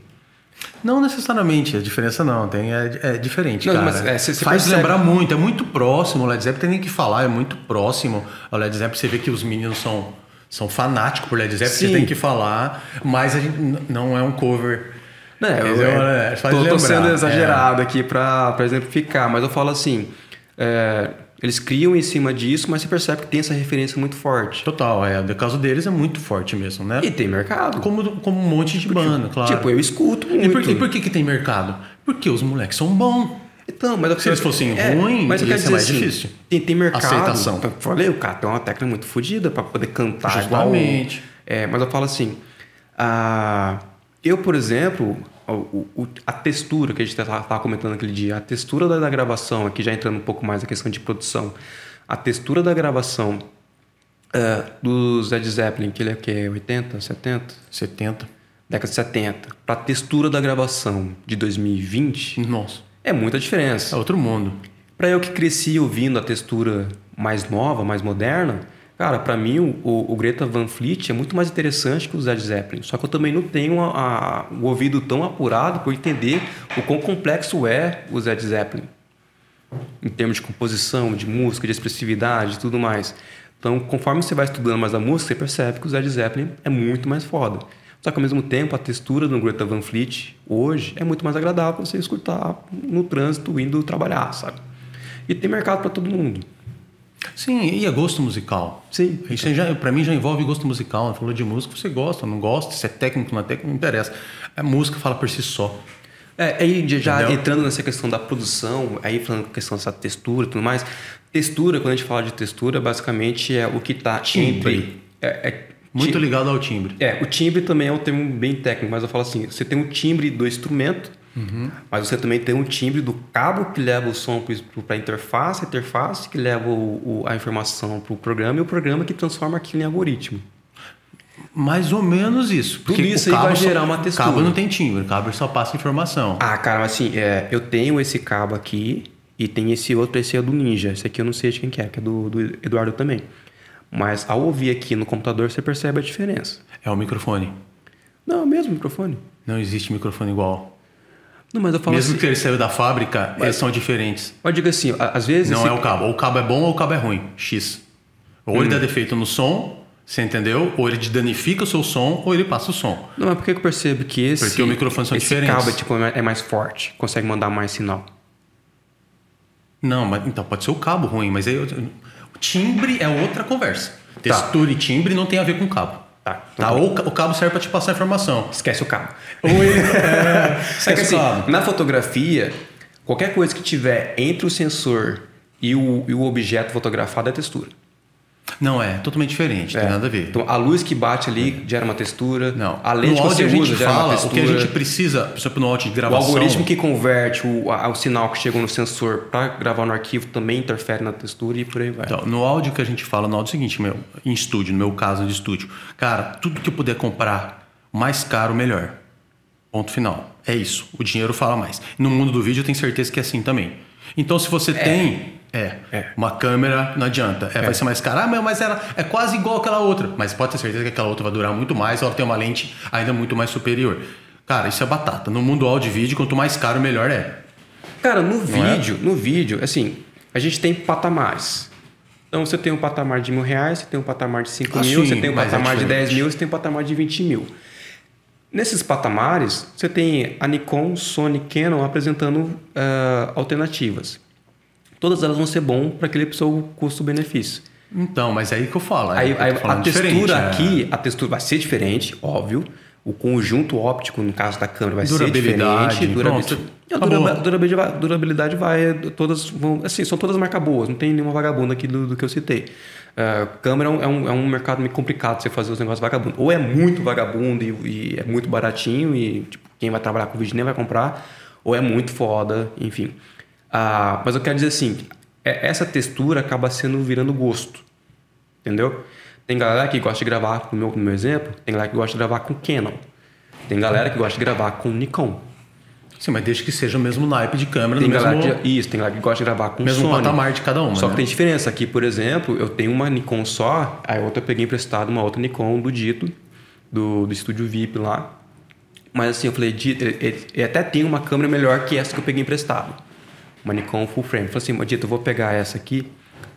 Não necessariamente, a diferença não, tem, é, é diferente, Não, cara. mas, é, você- você Faz lembrar muito, é muito próximo, o Led Zeppelin tem nem que falar, é muito próximo. O Led Zeppelin, você vê que os meninos são, são fanáticos por Led Zeppelin, você tem que falar, mas a gente não é um cover. Não, eu, Entendeu? É, faz tô, tô sendo é. exagerado aqui para exemplificar, mas eu falo assim: é, eles criam em cima disso, mas você percebe que tem essa referência muito forte. Total, é. O caso deles é muito forte mesmo, né? E tem mercado. Como, como um monte de banda, claro. Tipo, eu escuto muito. e por, e por que, que tem mercado? Porque os moleques são bons. Então, mas eu Se eles fossem ruins, mas eu ia ser mais assim, difícil. Tem, tem mercado. Aceitação. Eu falei, o cara tem uma técnica muito fodida para poder cantar Justamente. igual. É, mas eu falo assim, ah, eu, por exemplo, a textura que a gente estava comentando aquele dia, a textura da, da gravação, aqui já entrando um pouco mais na questão de produção, a textura da gravação ah, do Led Zeppelin, que ele é que é 80, 70? 70. Década de 70, para a textura da gravação de 2020, Nossa, é muita diferença. é outro mundo. Pra eu que cresci ouvindo a textura mais nova, mais moderna, cara, pra mim o, o- Greta Van Fleet é muito mais interessante que o Led Zeppelin. Só que eu também não tenho a- a- o ouvido tão apurado por entender o quão complexo é o Led Zeppelin. Em termos de composição, de música, de expressividade e tudo mais. Então, conforme você vai estudando mais a música, você percebe que o Led Zeppelin é muito mais foda. Só que ao mesmo tempo, a textura do Greta Van Fleet hoje é muito mais agradável você escutar no trânsito indo trabalhar, sabe? E tem mercado para todo mundo. Sim, e é gosto musical. Sim. Isso já, pra mim já envolve gosto musical. Falou de música, você gosta, não gosta, se é técnico, não é técnico, não interessa. A música fala por si só. É, aí já Entendeu? entrando nessa questão da produção, aí falando questão dessa textura e tudo mais. Textura, quando a gente fala de textura, basicamente é o que está Timbre. entre. É, é, Muito ligado ao timbre. É, o timbre também é um termo bem técnico, mas eu falo assim: você tem o timbre do instrumento Uhum. Mas você também tem um timbre do cabo que leva o som para a interface, a interface que leva o, o, a informação para o programa e o programa que transforma aquilo em algoritmo. Mais ou menos isso. Tudo isso aí vai gerar uma textura. O cabo não tem timbre, o cabo só passa informação. Ah, cara, mas assim, é, eu tenho esse cabo aqui e tem esse outro, esse é do Ninja. Esse aqui eu não sei de quem que é, que é do, do Eduardo também. Mas ao ouvir aqui no computador, você percebe a diferença. É o microfone. Não, é o mesmo microfone. Não existe microfone igual. Não, mas eu falo Mesmo assim, que ele saiu da fábrica, Mas- eles são diferentes. Mas diga assim, às vezes. Não é o cabo. Ou o cabo é bom ou o cabo é ruim. X. Ou Hum. ele dá defeito no som, você entendeu? Ou ele danifica o seu som, ou ele passa o som. Não, mas por que eu percebo que esse. Porque os microfones são esse diferentes. cabo é, tipo, é mais forte, consegue mandar mais sinal. Não, mas então pode ser o cabo ruim, mas aí eu- o timbre é outra conversa. Textura e timbre não tem a ver com cabo. Tá. Tá? Ou o ca- o cabo serve para te passar informação. Esquece o cabo. Ou ele. É, É que esquece assim, o cabo. na fotografia, qualquer coisa que tiver entre o sensor e o, e o objeto fotografado é textura. Não é, totalmente diferente, tem nada a ver. Então, a luz que bate ali gera uma textura. Não, A lente no que você a gente gera uma fala o textura. que a gente precisa, por exemplo, no áudio de O gravação. algoritmo que converte o, a- o sinal que chegou no sensor para gravar no arquivo também interfere na textura e por aí vai. Então, no áudio que a gente fala, no áudio é o seguinte, meu, em estúdio, no meu caso de estúdio, cara, tudo que eu puder comprar mais caro, melhor. Ponto final. É isso. O dinheiro fala mais. No mundo do vídeo, eu tenho certeza que é assim também. Então, se você tem. É, É. Uma câmera, não adianta. É, Vai ser mais cara. Ah, mas ela é quase igual àquela outra. Mas pode ter certeza que aquela outra vai durar muito mais. Ela tem uma lente ainda muito mais superior. Cara, isso é batata. No mundo áudio e vídeo, quanto mais caro, melhor é. Cara, no é? vídeo, no vídeo, assim, a gente tem patamares. Então você tem um patamar de mil reais, você tem um patamar de cinco Ah, mil, sim, você tem um é patamar de. 10 mil, você tem um patamar de 20 mil. Nesses patamares, você tem a Nikon, Sony, Canon apresentando ah, alternativas. Todas elas vão ser bom para aquele seu custo-benefício. Então, mas é aí que eu falo. é, Aí, eu aí a textura é. aqui, a textura vai ser diferente, óbvio. O conjunto óptico, no caso da câmera, vai ser diferente. Durabilidade, pronto. a durabilidade, vai- durabilidade vai. Todas vão. Assim, são todas marcas boas, não tem nenhuma vagabunda aqui do, do que eu citei. Ah, câmera é um, é, um, mercado meio complicado você fazer os negócios vagabundos. Ou é muito vagabundo e, e é muito baratinho e tipo, quem vai trabalhar com vídeo nem vai comprar, ou é muito foda, enfim. Ah, mas eu quero dizer assim: é- essa textura acaba sendo virando gosto. Entendeu? Tem galera que gosta de gravar, no meu, no meu exemplo, tem galera que gosta de gravar com Canon. Tem galera que gosta de gravar com Nikon. Sim, mas desde que seja o mesmo naipe de câmera, Tem galera mesmo, que, isso, tem galera que gosta de gravar com mesmo Sony. patamar de cada uma. Só que né? tem diferença. Aqui, por exemplo, eu tenho uma Nikon só, aí a outra eu peguei emprestado uma outra Nikon do Dito, do, do estúdio VIP lá. Mas assim, eu falei, Dito, ele, ele- ele até tem uma câmera melhor que essa que eu peguei emprestado. Uma Nikon full frame. Falei assim, "Mas, Dito, eu vou pegar essa aqui,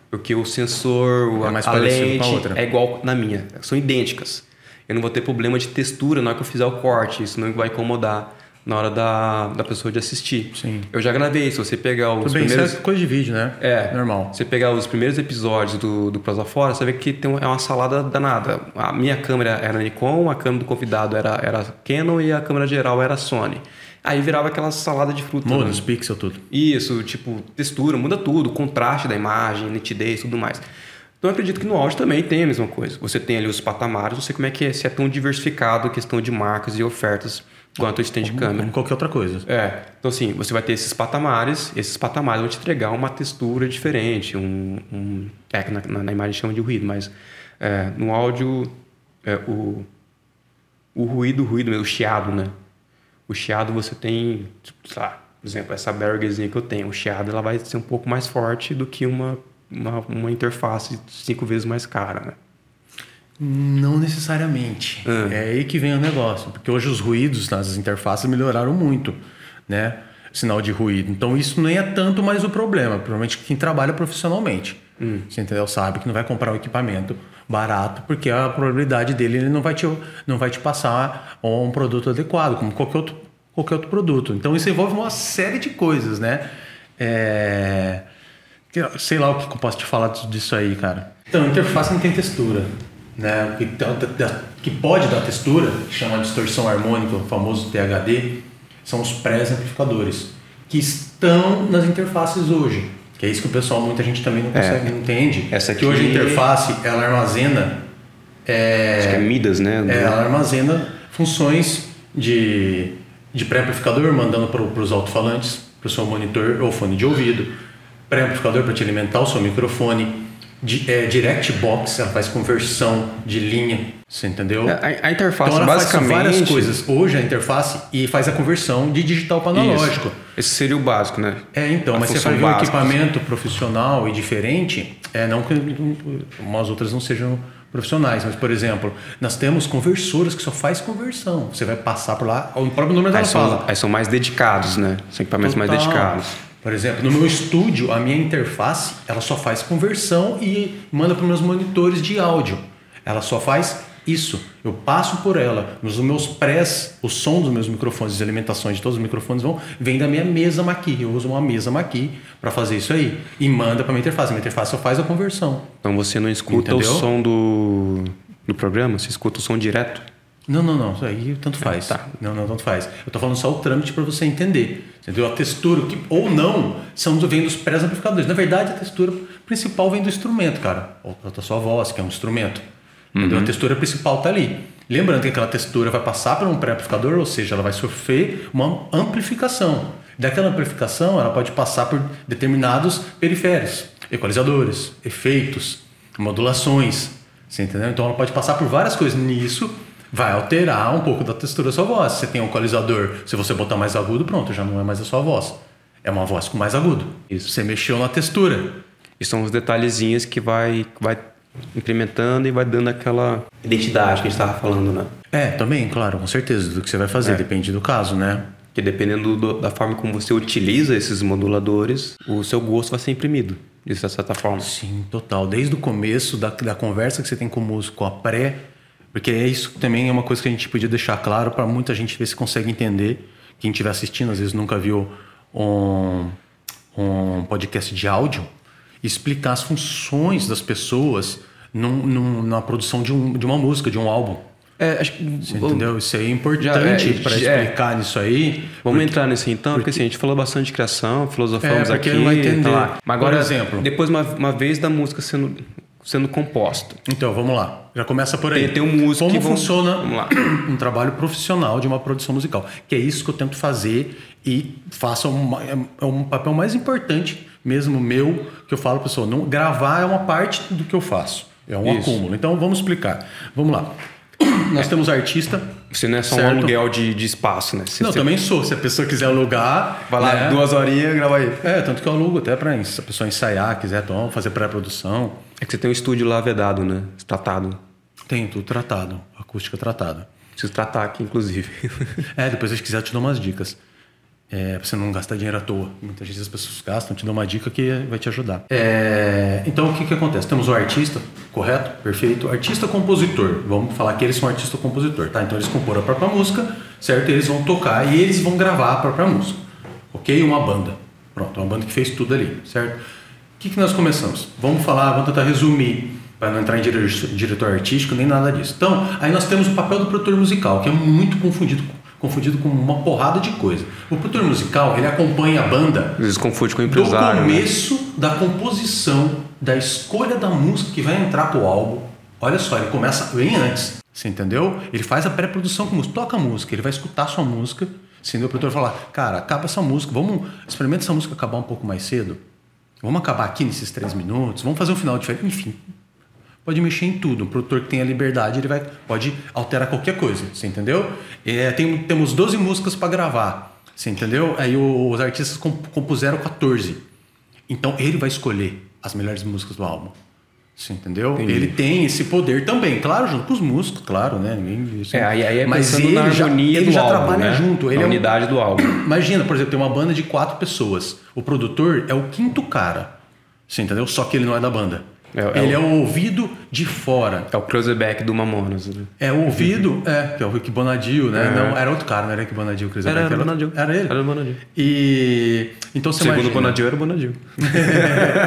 porque o sensor, É a, mais a lente outra. é igual na minha. São idênticas. Eu não vou ter problema de textura na hora que eu fizer o corte. Isso não vai incomodar na hora da, da pessoa de assistir. Sim. Eu já gravei. Se você pegar os Tudo bem, primeiros... isso é coisa de vídeo, né? É. Normal. Você pegar os primeiros episódios do, do Prosa Fora, você vê que tem um- é uma salada danada. A minha câmera era Nikon, a câmera do convidado era, era Canon e a câmera geral era Sony. Aí virava aquela salada de fruta. Muda né? os pixels, tudo. Isso, tipo, textura, muda tudo, contraste da imagem, nitidez, tudo mais. Então eu acredito que no áudio também tem a mesma coisa. Você tem ali os patamares, não sei como é que é, se é tão diversificado a questão de marcas e ofertas quanto a stand câmera. Como qualquer outra coisa. É, então assim, você vai ter esses patamares, esses patamares vão te entregar uma textura diferente, um, um é que na, na- na imagem chama de ruído, mas é, no áudio é, o, o ruído, o ruído, o chiado, né? O chiado você tem, tipo, sei lá, por exemplo, essa Bergerzinha que eu tenho, o chiado ela vai ser um pouco mais forte do que uma, uma, uma interface cinco vezes mais cara, né? Não necessariamente. Ah. É aí que vem o negócio. Porque hoje os ruídos nas interfaces melhoraram muito, né? Sinal de ruído. Então isso nem é tanto mais o problema. Provavelmente quem trabalha profissionalmente. Você entendeu? Sabe que não vai comprar um equipamento barato, porque a probabilidade dele ele não vai te, não vai te passar um produto adequado, como qualquer outro, qualquer outro produto. Então isso envolve uma série de coisas, né? É... Sei lá o que eu posso te falar disso aí, cara. Então, interface não tem textura. Né? Que, que pode dar textura, que chama de distorção harmônica, o famoso THD, são os pré-amplificadores, que estão nas interfaces hoje. Que é isso que o pessoal, muita gente também não consegue, não entende. Essa que hoje a aqui- interface, ela armazena... Acho que é Midas, né? É, ela armazena funções de de pré-amplificador mandando para os alto-falantes, para o seu monitor ou fone de ouvido, pré-amplificador para te alimentar o seu microfone, di, é, direct box, ela faz conversão de linha, você entendeu? É, a, a interface então ela basicamente faz várias coisas. Hoje a interface e faz a conversão de digital para analógico. Isso. Esse seria o básico, né? É, então, A mas você vai ver um equipamento profissional e diferente, é não que umas outras não sejam profissionais, mas por exemplo, nós temos conversoras que só faz conversão. Você vai passar por lá, o próprio número são, fala. aí são mais dedicados, né? São equipamentos mais Total. dedicados. Por exemplo, no meu estúdio, a minha interface, ela só faz conversão e manda para os meus monitores de áudio. Ela só faz isso. Eu passo por ela. Nos meus prés, o som dos meus microfones, as alimentações de todos os microfones vão vem da minha mesa Maqui. Eu uso uma mesa Maqui para fazer isso aí e manda para minha interface. A minha interface só faz a conversão. Então você não escuta Entendeu? o som do, do programa, você escuta o som direto. Não, não, não. Isso aí tanto faz. tá. Não, não, tanto faz. Eu tô falando só o trâmite para você entender. Entendeu? A textura, que, ou não, são vem dos pré-amplificadores. Na verdade, a textura principal vem do instrumento, cara. Ou da sua voz, que é um instrumento. Entendeu? A textura principal tá ali. Lembrando que aquela textura vai passar por um pré-amplificador, ou seja, ela vai sofrer uma amplificação. Daquela amplificação, ela pode passar por determinados periféricos, equalizadores, efeitos, modulações. Você entendeu? Então ela pode passar por várias coisas. Nisso, vai alterar um pouco da textura da sua voz. Você tem um equalizador, se você botar mais agudo, pronto, já não é mais a sua voz. É uma voz com mais agudo. Isso. Você mexeu na textura. E são os detalhezinhos que vai, vai incrementando e vai dando aquela identidade que a gente estava falando, né? É, também, claro, com certeza, do que você vai fazer, depende do caso, né? Que dependendo do- da forma como você utiliza esses moduladores, o seu gosto vai ser imprimido, de certa forma. Sim, total. Desde o começo da, da conversa que você tem com o músico, a pré, porque é isso também é uma coisa que a gente podia deixar claro para muita gente ver se consegue entender. Quem estiver assistindo, às vezes nunca viu um, um podcast de áudio, explicar as funções das pessoas num- num- na produção de, um, de uma música, de um álbum. É, acho que Você entendeu? Isso aí é importante é, para é. explicar nisso aí. Vamos entrar nesse então, porque, assim, a gente falou bastante de criação, filosofamos É, porque aqui. não vai entender. tá lá. Mas Por agora, exemplo- depois uma, uma vez da música sendo, sendo composta. Então, vamos lá. Já começa por aí. Tem- tem um músico Como vão- funciona um trabalho profissional de uma produção musical? Que é isso que eu tento fazer e faço uma, é um papel mais importante mesmo meu que eu falo para pessoa. Não gravar é uma parte do que eu faço. É um Isso. acúmulo. Então, vamos explicar. Vamos lá. Nós temos artista. Você não é só um Certo. aluguel de, de espaço, né? Você, Não, você também sou. Se a pessoa quiser alugar, vai lá né? duas horinhas e grava aí. É, tanto que eu alugo até para se a pessoa ensaiar, quiser então, fazer pré-produção. É que você tem um estúdio lá vedado, né? Tratado. Tem tudo tratado, acústica tratada. Preciso tratar aqui, inclusive. É, depois se quiser eu te dou umas dicas. É, você não gastar dinheiro à toa. Muitas vezes as pessoas gastam, te dou uma dica que vai te ajudar. É, então o que, que acontece? Temos o artista, correto? Perfeito. Artista-compositor. Vamos falar que eles são artista-compositor, tá? Então eles compõem a própria música, certo? Eles vão tocar e eles vão gravar a própria música. Ok? Uma banda. Pronto, uma banda que fez tudo ali, certo? O que, que nós começamos? Vamos falar, vamos tentar resumir, para não entrar em dire- diretor artístico nem nada disso. Então, aí nós temos o papel do produtor musical, que é muito confundido, confundido com uma porrada de coisa. O produtor musical, ele acompanha a banda vezes confunde com o do empresário. né? começo da composição, da escolha da música que vai entrar pro álbum. Olha só, ele começa bem antes. Você entendeu? Ele faz a pré-produção com música, toca a música, ele vai escutar a sua música. Entendeu? O produtor falar, cara, acaba essa música, vamos, experimenta essa música acabar um pouco mais cedo. Vamos acabar aqui nesses três minutos, vamos fazer um final diferente. Enfim, pode mexer em tudo. Um produtor que tem a liberdade, ele vai, pode alterar qualquer coisa, você entendeu? É, tem, temos 12 músicas para gravar, você entendeu? Aí o- os artistas comp- compuseram 14. Então ele vai escolher as melhores músicas do álbum. Você entendeu? Ele tem esse poder também, claro, junto com os músicos, claro, né? Ninguém, isso- É, aí, aí é Mas ele na já, harmonia ele do já álbum, trabalha né? junto. Ele na é um- unidade do álbum. Imagina, por exemplo, tem uma banda de quatro pessoas. O produtor é o quinto cara. Você entendeu? Só que ele não é da banda. É- é ele o- é o ouvido de fora. É o cruiseback do Mamonas. né? É o ouvido, é, que é o Rick Bonadio, né? É. Não, era outro cara, não era Rick Bonadio, Chris Era, Beck, era o Bonadio. Era ele? Era o Bonadio. E então você Segundo o imagina. Bonadio, era o Bonadio.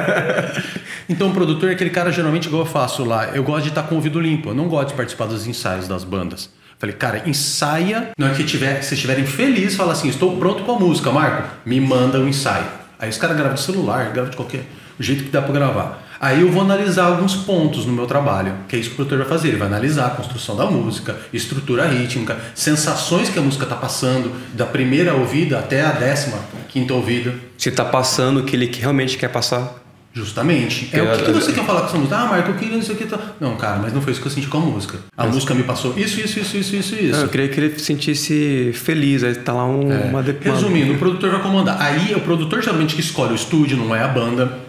Então o produtor é aquele cara geralmente igual eu faço lá. Eu gosto de estar com o ouvido limpo. Eu não gosto de participar dos ensaios das bandas. Falei, cara, ensaia. Na hora que tiver, se estiverem felizes, fala assim: estou pronto com a música, Marco. Me manda o ensaio. Aí os caras gravam de celular, gravam de qualquer jeito que dá pra gravar. Aí eu vou analisar alguns pontos no meu trabalho, que é isso que o produtor vai fazer. Ele vai analisar a construção da música, estrutura rítmica, sensações que a música está passando, da primeira ouvida até a décima quinta ouvida. Se está passando o que ele realmente quer passar. Justamente. É, o que, que você quer falar com essa música? Ah, Marco, eu queria isso aqui. Tá... Não, cara, mas não foi isso que eu senti com a música. A mas... música me passou isso, isso, isso, isso, isso, isso. eu queria que ele sentisse feliz. Aí tá lá um, é. uma Resumindo, o produtor vai comandar. Aí é o produtor geralmente que escolhe o estúdio, não é a banda.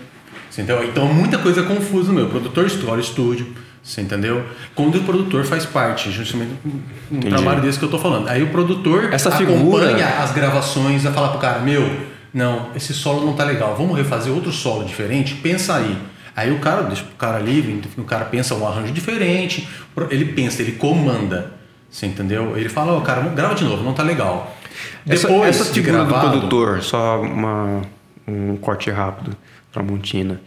Você entendeu? Então muita coisa é confusa meu. O produtor o estúdio. Você entendeu? Quando o produtor faz parte, justamente um trabalho desse que eu tô falando. Aí o produtor Essa acompanha figura... as gravações, vai falar pro cara, meu não, esse solo não tá legal, vamos refazer outro solo diferente? Pensa aí. Aí o cara deixa o cara livre, o cara pensa um arranjo diferente, ele pensa, ele comanda. Você entendeu? Ele fala, ó, oh, cara, grava de novo, não tá legal. Essa, Depois essa figura gravado, do produtor, só uma, um corte rápido para Montina.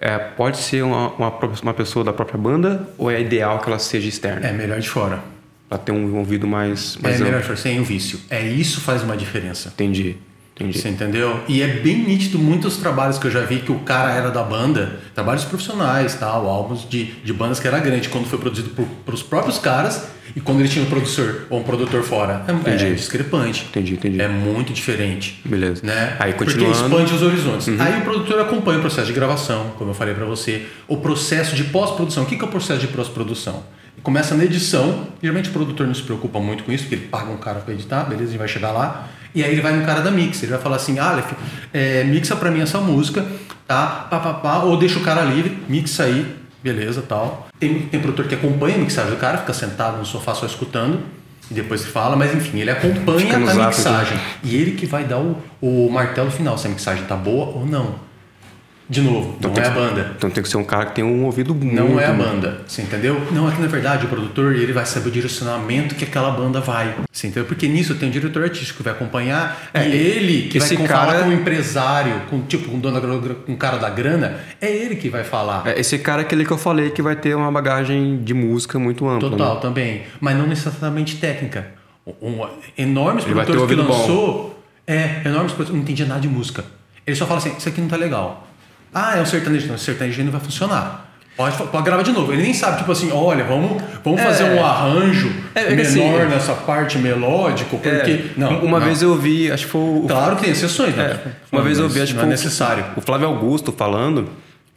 É, pode ser uma, uma, uma, pessoa da própria banda ou é ideal que ela seja externa? É melhor de fora. Para ter um ouvido mais. mais é melhor de fora, sem o vício. É isso faz uma diferença. Entendi. Entendi. Você entendeu? E é bem nítido muitos trabalhos que eu já vi que o cara era da banda, trabalhos profissionais, tal, álbuns de, de bandas que era grande, quando foi produzido por os próprios caras e quando ele tinha um produtor ou um produtor fora. É, entendi. é discrepante. Entendi, entendi. É muito diferente. Beleza. Né? Aí continuando. Porque expande os horizontes. Uhum. Aí o produtor acompanha o processo de gravação, como eu falei para você, o processo de pós-produção. O que é o processo de pós-produção? Começa na edição, geralmente o produtor não se preocupa muito com isso, porque ele paga um cara para editar, beleza, a gente vai chegar lá. E aí ele vai no cara da mix, ele vai falar assim, Aleph, é, mixa para mim essa música, tá? Pá, pá, pá, ou deixa o cara livre, mixa aí, beleza, tal. Tem, tem produtor que acompanha a mixagem do cara, fica sentado no sofá só escutando, e depois fala, mas enfim, ele acompanha a mixagem. E ele que vai dar o, o martelo final, se a mixagem tá boa ou não. De novo, então não é a banda. Então tem que ser um cara que tem um ouvido muito... Não é a banda, você entendeu? Não, é que na verdade o produtor ele vai saber o direcionamento que aquela banda vai. Você entendeu? Porque nisso tem um diretor artístico que vai acompanhar é, e ele que vai cara... falar com o empresário, com tipo com, dono, com o cara da grana, é ele que vai falar. É, esse cara é aquele que eu falei que vai ter uma bagagem de música muito ampla. Total, né? também. Mas não necessariamente técnica. Um, enormes ele produtores que lançou... Bom. É, enormes produtores, não entendia nada de música. Ele só fala assim, isso aqui não tá legal. Ah, é um sertanejo. Não, o sertanejo não vai funcionar. Pode, pode gravar de novo. Ele nem sabe, tipo assim, olha, vamos, vamos é, fazer um arranjo é, é menor assim, nessa parte melódico, porque. É, não, uma não. vez eu vi, acho que foi o. Claro que tem exceções, né? É, uma vez eu vi, acho que foi é necessário. O Flávio Augusto falando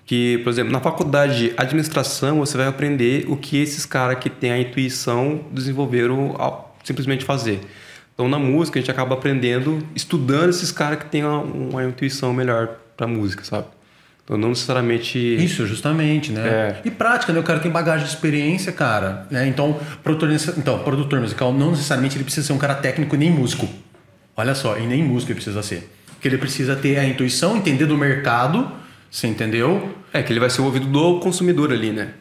que, por exemplo, na faculdade de administração você vai aprender o que esses caras que têm a intuição desenvolveram ao simplesmente fazer. Então, na música, a gente acaba aprendendo, estudando esses caras que têm uma, uma intuição melhor para música, sabe? Não necessariamente. Isso, justamente, né? É. E prática, né? O cara tem bagagem de experiência, cara. Né? Então, produtor, então, produtor musical não necessariamente ele precisa ser um cara técnico nem músico. Olha só, e nem músico ele precisa ser. Porque ele precisa ter a intuição, entender do mercado, você entendeu? É, que ele vai ser o ouvido do consumidor ali, né?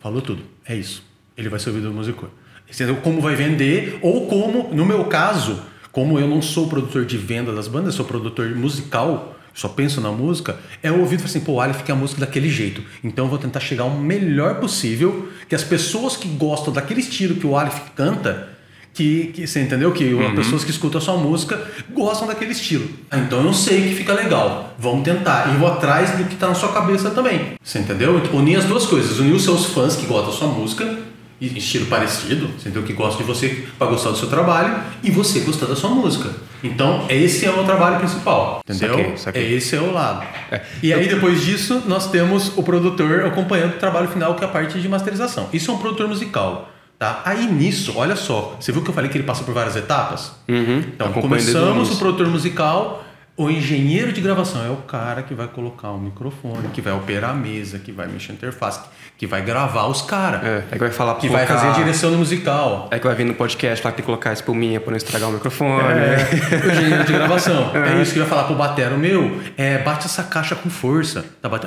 Falou tudo. É isso. Ele vai ser o ouvido do músico. Entendeu? Como vai vender, ou como, no meu caso, como eu não sou produtor de venda das bandas, sou produtor musical só penso na música, é o ouvido assim, pô, o Aleph quer a música daquele jeito. Então eu vou tentar chegar o melhor possível, que as pessoas que gostam daquele estilo que o Aleph canta, que, que você entendeu? Que uhum. as pessoas que escutam a sua música gostam daquele estilo. Então eu sei que fica legal. Vamos tentar. E vou atrás do que está na sua cabeça também. Você entendeu? Unir as duas coisas. Unir os seus fãs que gostam da sua música estilo parecido, entendeu? Que gosta de você para gostar do seu trabalho e você gostar da sua música. Então, esse é o trabalho principal, entendeu? Saquei, saquei. Esse é o lado. É. E aí, depois disso, nós temos o produtor acompanhando o trabalho final, que é a parte de masterização. Isso é um produtor musical. Tá? Aí nisso, olha só, você viu que eu falei que ele passa por várias etapas? Uhum. Então, começamos o produtor musical, o engenheiro de gravação é o cara que vai colocar o microfone, que vai operar a mesa, que vai mexer a interface, que vai gravar os caras. É, é que vai falar Que colocar... vai fazer a direção do musical. É que vai vir no podcast lá que tem que colocar a espuminha pra não estragar o microfone. É, o engenheiro de gravação. É. é isso que vai falar pro batero meu. É, bate essa caixa com força. Tá bate...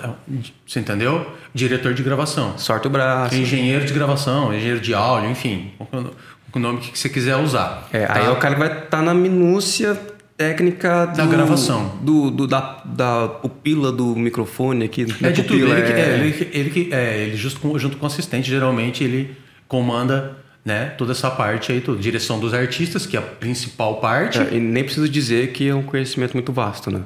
Você entendeu? Diretor de gravação. Sorte o braço. Engenheiro de gravação, engenheiro de áudio, enfim. O nome que você quiser usar. É, tá? aí é o cara que vai estar tá na minúcia técnica do, da gravação do, do, da, da pupila do microfone aqui é de tudo ele, é... Que, é, ele, ele que é ele junto com, junto com o assistente geralmente ele comanda né toda essa parte aí toda direção dos artistas que é a principal parte é, e nem preciso dizer que é um conhecimento muito vasto né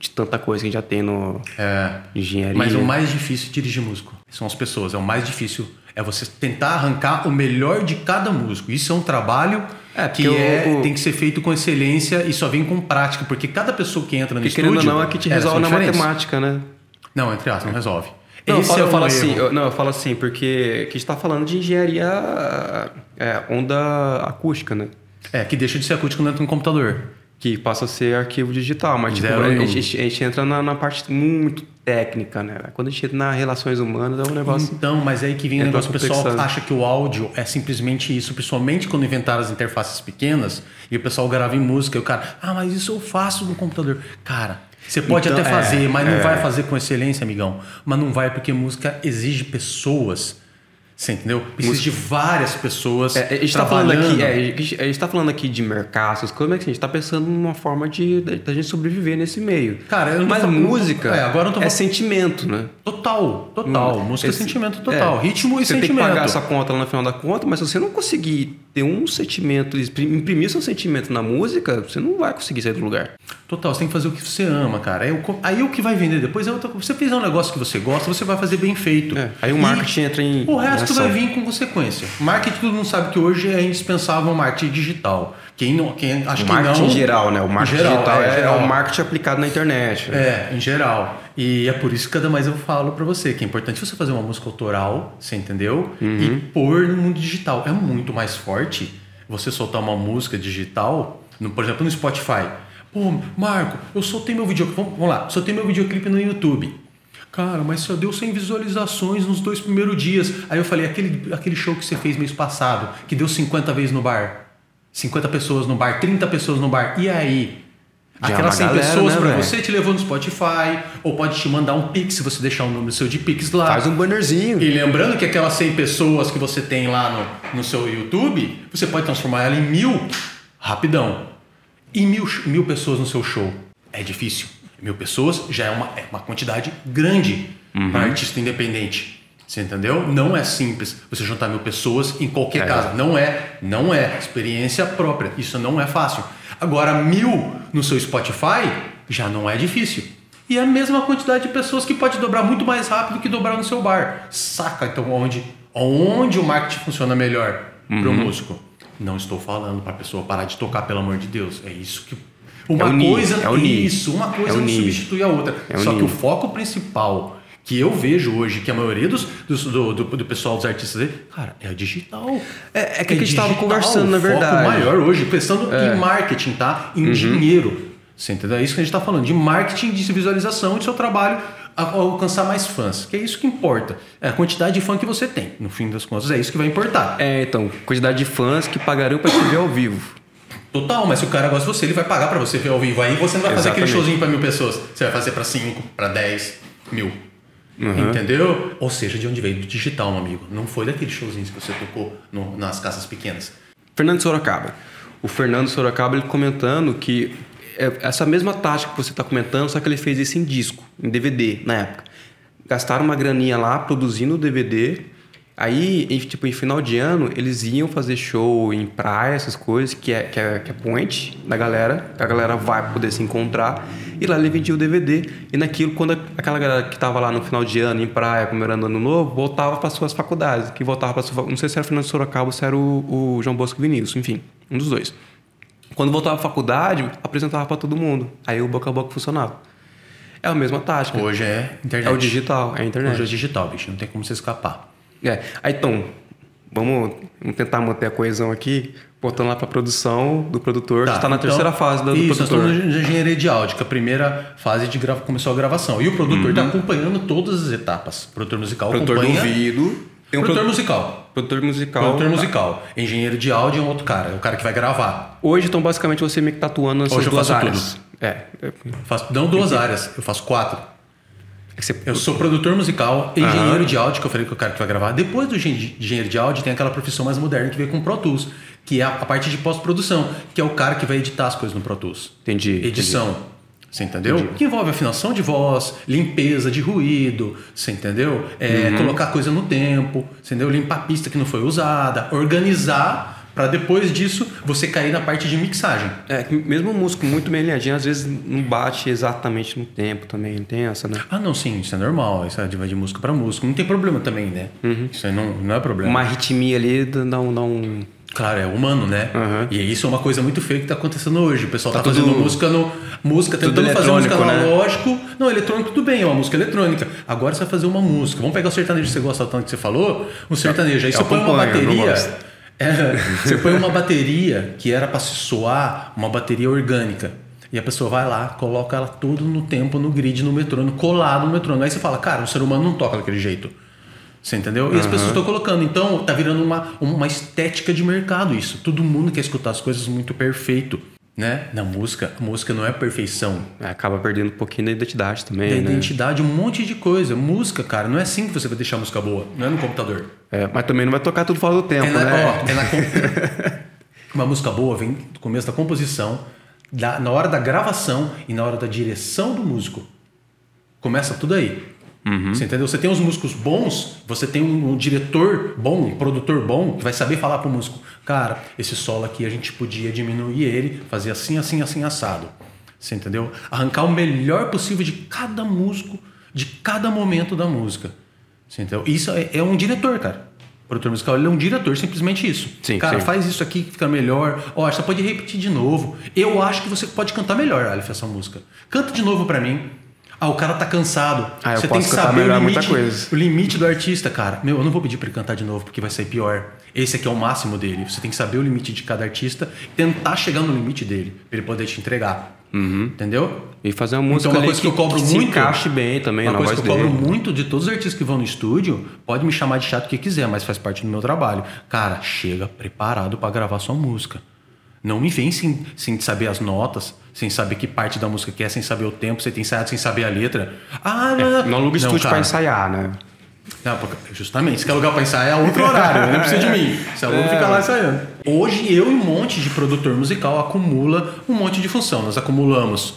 de tanta coisa que já tem no É. engenharia. Mas o mais difícil é dirigir músico. São as pessoas. É o mais difícil. É você tentar arrancar o melhor de cada músico. Isso é um trabalho É, que porque é, o- tem que ser feito com excelência e só vem com prática. Porque cada pessoa que entra no Porque estúdio... querendo ou não, é que te elas resolve na matemática, né? Não, entre aspas, não resolve. Não, eu Esse falo, é eu um falo assim, eu, não, eu falo assim, porque que está falando de engenharia é, onda acústica, né? É, que deixa de ser acústico dentro do computador. Que passa a ser arquivo digital, mas tipo, a, gente, a gente entra na, na parte muito técnica, né? Quando a gente entra nas relações humanas, é um negócio. Então, mas aí que vem o É negócio, o pessoal acha que o áudio é simplesmente isso, principalmente quando inventaram as interfaces pequenas e o pessoal grava em música e o cara, ah, mas isso eu faço no computador. Cara, você pode Então, até é, fazer, mas não é. vai fazer com excelência, amigão. Mas não vai porque música exige pessoas. Você entendeu? Precisa de várias pessoas. É, a gente está falando aqui, trabalhando. é, a gente- a gente tá falando aqui de mercado, essas coisas, mas assim, a gente tá pensando numa forma de da gente sobreviver nesse meio. Cara, eu não mas falando- música é, agora eu tô é falando- sentimento, né? Total, total. música é Esse- sentimento total. é, Ritmo e você sentimento. tem que pagar essa conta lá no final da conta, mas se você não conseguir ter um sentimento, imprimir seu sentimento na música, você não vai conseguir sair do lugar. Total, você tem que fazer o que você ama, cara. Aí, o- aí o que vai vender depois é outra coisa. Você fizer um negócio que você gosta, você vai fazer bem feito. É, aí o E marketing entra em- O resto vai vir com consequência. Marketing, todo mundo sabe que hoje é indispensável o marketing digital. Quem não, quem acha O que marketing não, geral, né? O marketing Geral, digital é, é, geral. o marketing aplicado na internet. né? É, em geral. E é por isso que cada mais eu falo pra você que é importante você fazer uma música autoral, você entendeu? Uhum. E pôr no mundo digital. É muito mais forte você soltar uma música digital, no- por exemplo, no Spotify. Pô, Marco, eu soltei meu videoclipe. Vamos, vamos lá, soltei meu videoclipe no YouTube. Cara, mas só deu 100 visualizações nos dois primeiros dias. Aí eu falei, aquele, aquele show que você fez mês passado, que deu 50 vezes no bar. 50 pessoas no bar, 30 pessoas no bar. E aí? Já é Aquelas uma 100 galera, pessoas né, pra velho? você te levou no Spotify, ou pode te mandar um pix se você deixar o número seu de pix lá. Faz um bannerzinho. E lembrando que aquelas 100 pessoas que você tem lá no, no seu YouTube, você pode transformar ela em mil rapidão. E mil, mil pessoas no seu show é difícil. Mil pessoas já é uma, é uma quantidade grande para artista independente. Você entendeu? Não é simples você juntar mil pessoas em qualquer É. casa. Não é, não é. Experiência própria. Isso não é fácil. Agora, mil no seu Spotify já não é difícil. E é a mesma quantidade de pessoas que pode dobrar muito mais rápido que dobrar no seu bar. Saca então onde, onde o marketing funciona melhor para o músico? Não estou falando para a pessoa parar de tocar, pelo amor de Deus. É isso que. Uma É o ni- coisa. é isso, uma coisa É não substitui a outra. É Só que o foco principal que eu vejo hoje, que a maioria dos, dos- do, do, do pessoal dos artistas, aí, cara, é o digital. É- é que a gente tava digital, conversando, na o verdade. É. maior hoje, pensando em marketing, tá? Uhum. Em dinheiro. Você entendeu? É isso que a gente está falando, de marketing, de visualização e do seu trabalho alcançar mais fãs. Que é isso que importa. É a quantidade de fã que você tem. No fim das contas, é isso que vai importar. É, então, quantidade de fãs que pagariam pra te ver ao vivo. Total, mas se o cara gosta de você, ele vai pagar pra você ver ao vivo. Aí você não vai fazer aquele Exatamente. showzinho pra mil pessoas. Você vai fazer pra cinco, pra dez mil. Uhum. Entendeu? Ou seja, de onde veio? Do digital, meu amigo. Não foi daqueles showzinhos que você tocou no- nas casas pequenas. Fernando Sorocaba. O Fernando Sorocaba ele comentando que é essa mesma tática que você está comentando, só que ele fez isso em disco, em DVD na época. Gastaram uma graninha lá produzindo o DVD. Aí, em, tipo, em final de ano, eles iam fazer show em praia, essas coisas, que é, que é, que é point da galera, que a galera vai poder se encontrar. E lá ele vendia o DVD. E naquilo, quando aquela galera que tava lá no final de ano, em praia, comemorando ano novo, voltava para suas faculdades. Que voltava para sua Não sei se era o Fernando Sorocaba ou se era o, o João Bosco Vinícius, enfim, um dos dois. Quando voltava à faculdade, apresentava para todo mundo. Aí o boca a boca funcionava. É a mesma tática. Hoje é internet. É o digital, é a internet. Hoje é digital, bicho. Não tem como você escapar. É. Aí então, vamos, tentar manter a coesão aqui, botando lá pra produção do produtor, que está na então- terceira fase do, do Isso, produtor. estamos na engenharia de áudio, que é a primeira fase de grava... começou a gravação. E o produtor está acompanhando todas as etapas. O produtor musical Produtor do acompanha... ouvido. Tem um produtor produ- musical. produtor musical. Produtor musical. Engenheiro de áudio é um outro cara. É o cara que vai gravar. Hoje, então, basicamente, você meio que tá atuando nessas Hoje eu duas faço áreas. É. é Faço, não duas áreas, eu faço quatro. Você- Eu sou produtor musical, engenheiro de áudio, que eu falei que o cara que vai gravar. Depois do engen- engenheiro de áudio, tem aquela profissão mais moderna que veio com Pro Tools, que é a parte de pós-produção, que é o cara que vai editar as coisas no Pro Tools. Entendi, Edição. Você entendeu? Que envolve afinação de voz, limpeza de ruído, você entendeu? É, Uhum. Colocar coisa no tempo, entendeu? Limpar a pista que não foi usada, organizar Para depois disso você cair na parte de mixagem. É, que mesmo um músico muito bem alinhadinho, às vezes não bate exatamente no tempo também, não tem essa, né? Ah, não, sim, isso é normal. Isso é de, música para música. Não tem problema também, né? Isso aí não, não é problema. Uma arritmia ali não. não... Claro, é humano, né? Uhum. E isso é uma coisa muito feia que tá acontecendo hoje. O pessoal tá, Tá fazendo música no. Música, tentando fazer música né? analógico. Não, eletrônico tudo bem, é uma música eletrônica. Agora você vai fazer uma música. Vamos pegar o sertanejo que você gosta tanto que você falou. Um sertanejo. Aí Eu você põe uma bateria. É, você põe uma bateria que era para se soar uma bateria orgânica. E a pessoa vai lá, coloca ela tudo no tempo, no grid, no metrônomo, colado no metrônomo. Aí você fala, cara, o ser humano não toca daquele jeito. Você entendeu? E as pessoas estão colocando. Então, tá virando uma, uma estética de mercado isso. Todo mundo quer escutar as coisas muito perfeito. Né? Na música, a música não é perfeição. É, acaba perdendo um pouquinho da identidade também, Da né? identidade, um monte de coisa. Música, cara, não é assim que você vai deixar a música boa. Não é no computador. É, mas também não vai tocar tudo fora do tempo, É na, né? ó, é na Uma música boa vem do começo da composição, da- na hora da gravação e na hora da direção do músico. Começa tudo aí. Você entendeu? Você tem os músicos bons, você tem um, um diretor bom, um produtor bom, que vai saber falar pro músico: cara, esse solo aqui a gente podia diminuir ele, fazer assim, assim, assim, assado. Você entendeu? Arrancar o melhor possível de cada músico, de cada momento da música. Você entendeu? Isso é, é um diretor, cara. O produtor musical ele é um diretor, simplesmente isso. Sim, cara, sim. faz isso aqui que fica melhor. Ó, você pode repetir de novo. Eu acho que você pode cantar melhor, Aleph, essa música. Canta de novo pra mim. Ah, o cara tá cansado. Ah, eu você posso tem que saber o muita limite, coisa. o limite do artista, cara. Meu, eu não vou pedir pra ele cantar de novo porque vai sair pior. Esse aqui é o máximo dele. Você tem que saber o limite de cada artista, tentar chegar no limite dele, pra ele poder te entregar. Entendeu? E fazer uma música Então, uma coisa que eu cobro se muito- encaixe bem também Uma na coisa voz que eu dele. cobro muito de todos os artistas que vão no estúdio, pode me chamar de chato que quiser, mas faz parte do meu trabalho. Cara, chega preparado pra gravar sua música. Não me vem sem, sem saber as notas, sem saber que parte da música que é, sem saber o tempo, você tem ensaiado sem saber a letra. Ah, não, Não aluga estúdio cara. pra ensaiar, né? Não, justamente, se quer lugar pra ensaiar é outro horário, não precisa de mim. Se aluno É. fica lá ensaiando. Hoje eu e um monte de produtor musical acumula um monte de função. Nós acumulamos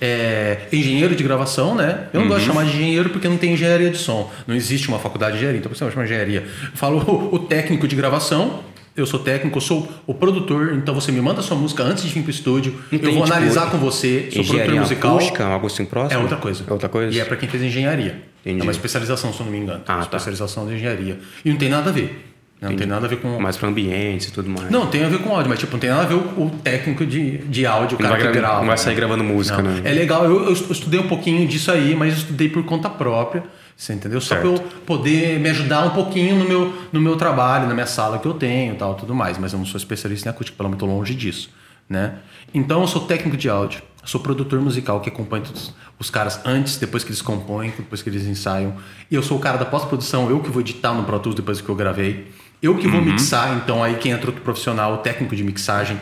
é, engenheiro de gravação, né? Eu não gosto de chamar de engenheiro porque não tem engenharia de som. Não existe uma faculdade de engenharia, então por isso eu chamo de engenharia. Eu falo o, o técnico de gravação. Eu sou técnico, eu sou o produtor, então você me manda sua música antes de vir pro estúdio. Não eu vou tipo, analisar com você, sou produtor musical. acústica, algo assim próximo? É outra coisa. É outra coisa? E é pra quem fez engenharia. Entendi. É uma especialização, se eu não me engano. Ah, tá. especialização de engenharia. E não tem nada a ver. Não tem nada a ver com. Mais pra ambientes e tudo mais. Não, tem a ver com áudio, mas tipo, não tem nada a ver o, o técnico de, de áudio, o cara que gra- grava. não vai sair gravando música, Não. né? É legal, eu, eu estudei um pouquinho disso aí, mas eu estudei por conta própria. Você entendeu? Só pra eu poder me ajudar um pouquinho no meu, no meu trabalho, na minha sala que eu tenho e tal, tudo mais. Mas eu não sou especialista em acústica, pelo menos tô longe disso. Né? Então eu sou técnico de áudio, eu sou produtor musical que acompanha todos os caras antes, depois que eles compõem, depois que eles ensaiam. E eu sou o cara da pós-produção, eu que vou editar no Pro Tools depois que eu gravei. Eu que vou Uhum. mixar, então aí quem entra outro profissional, o técnico de mixagem.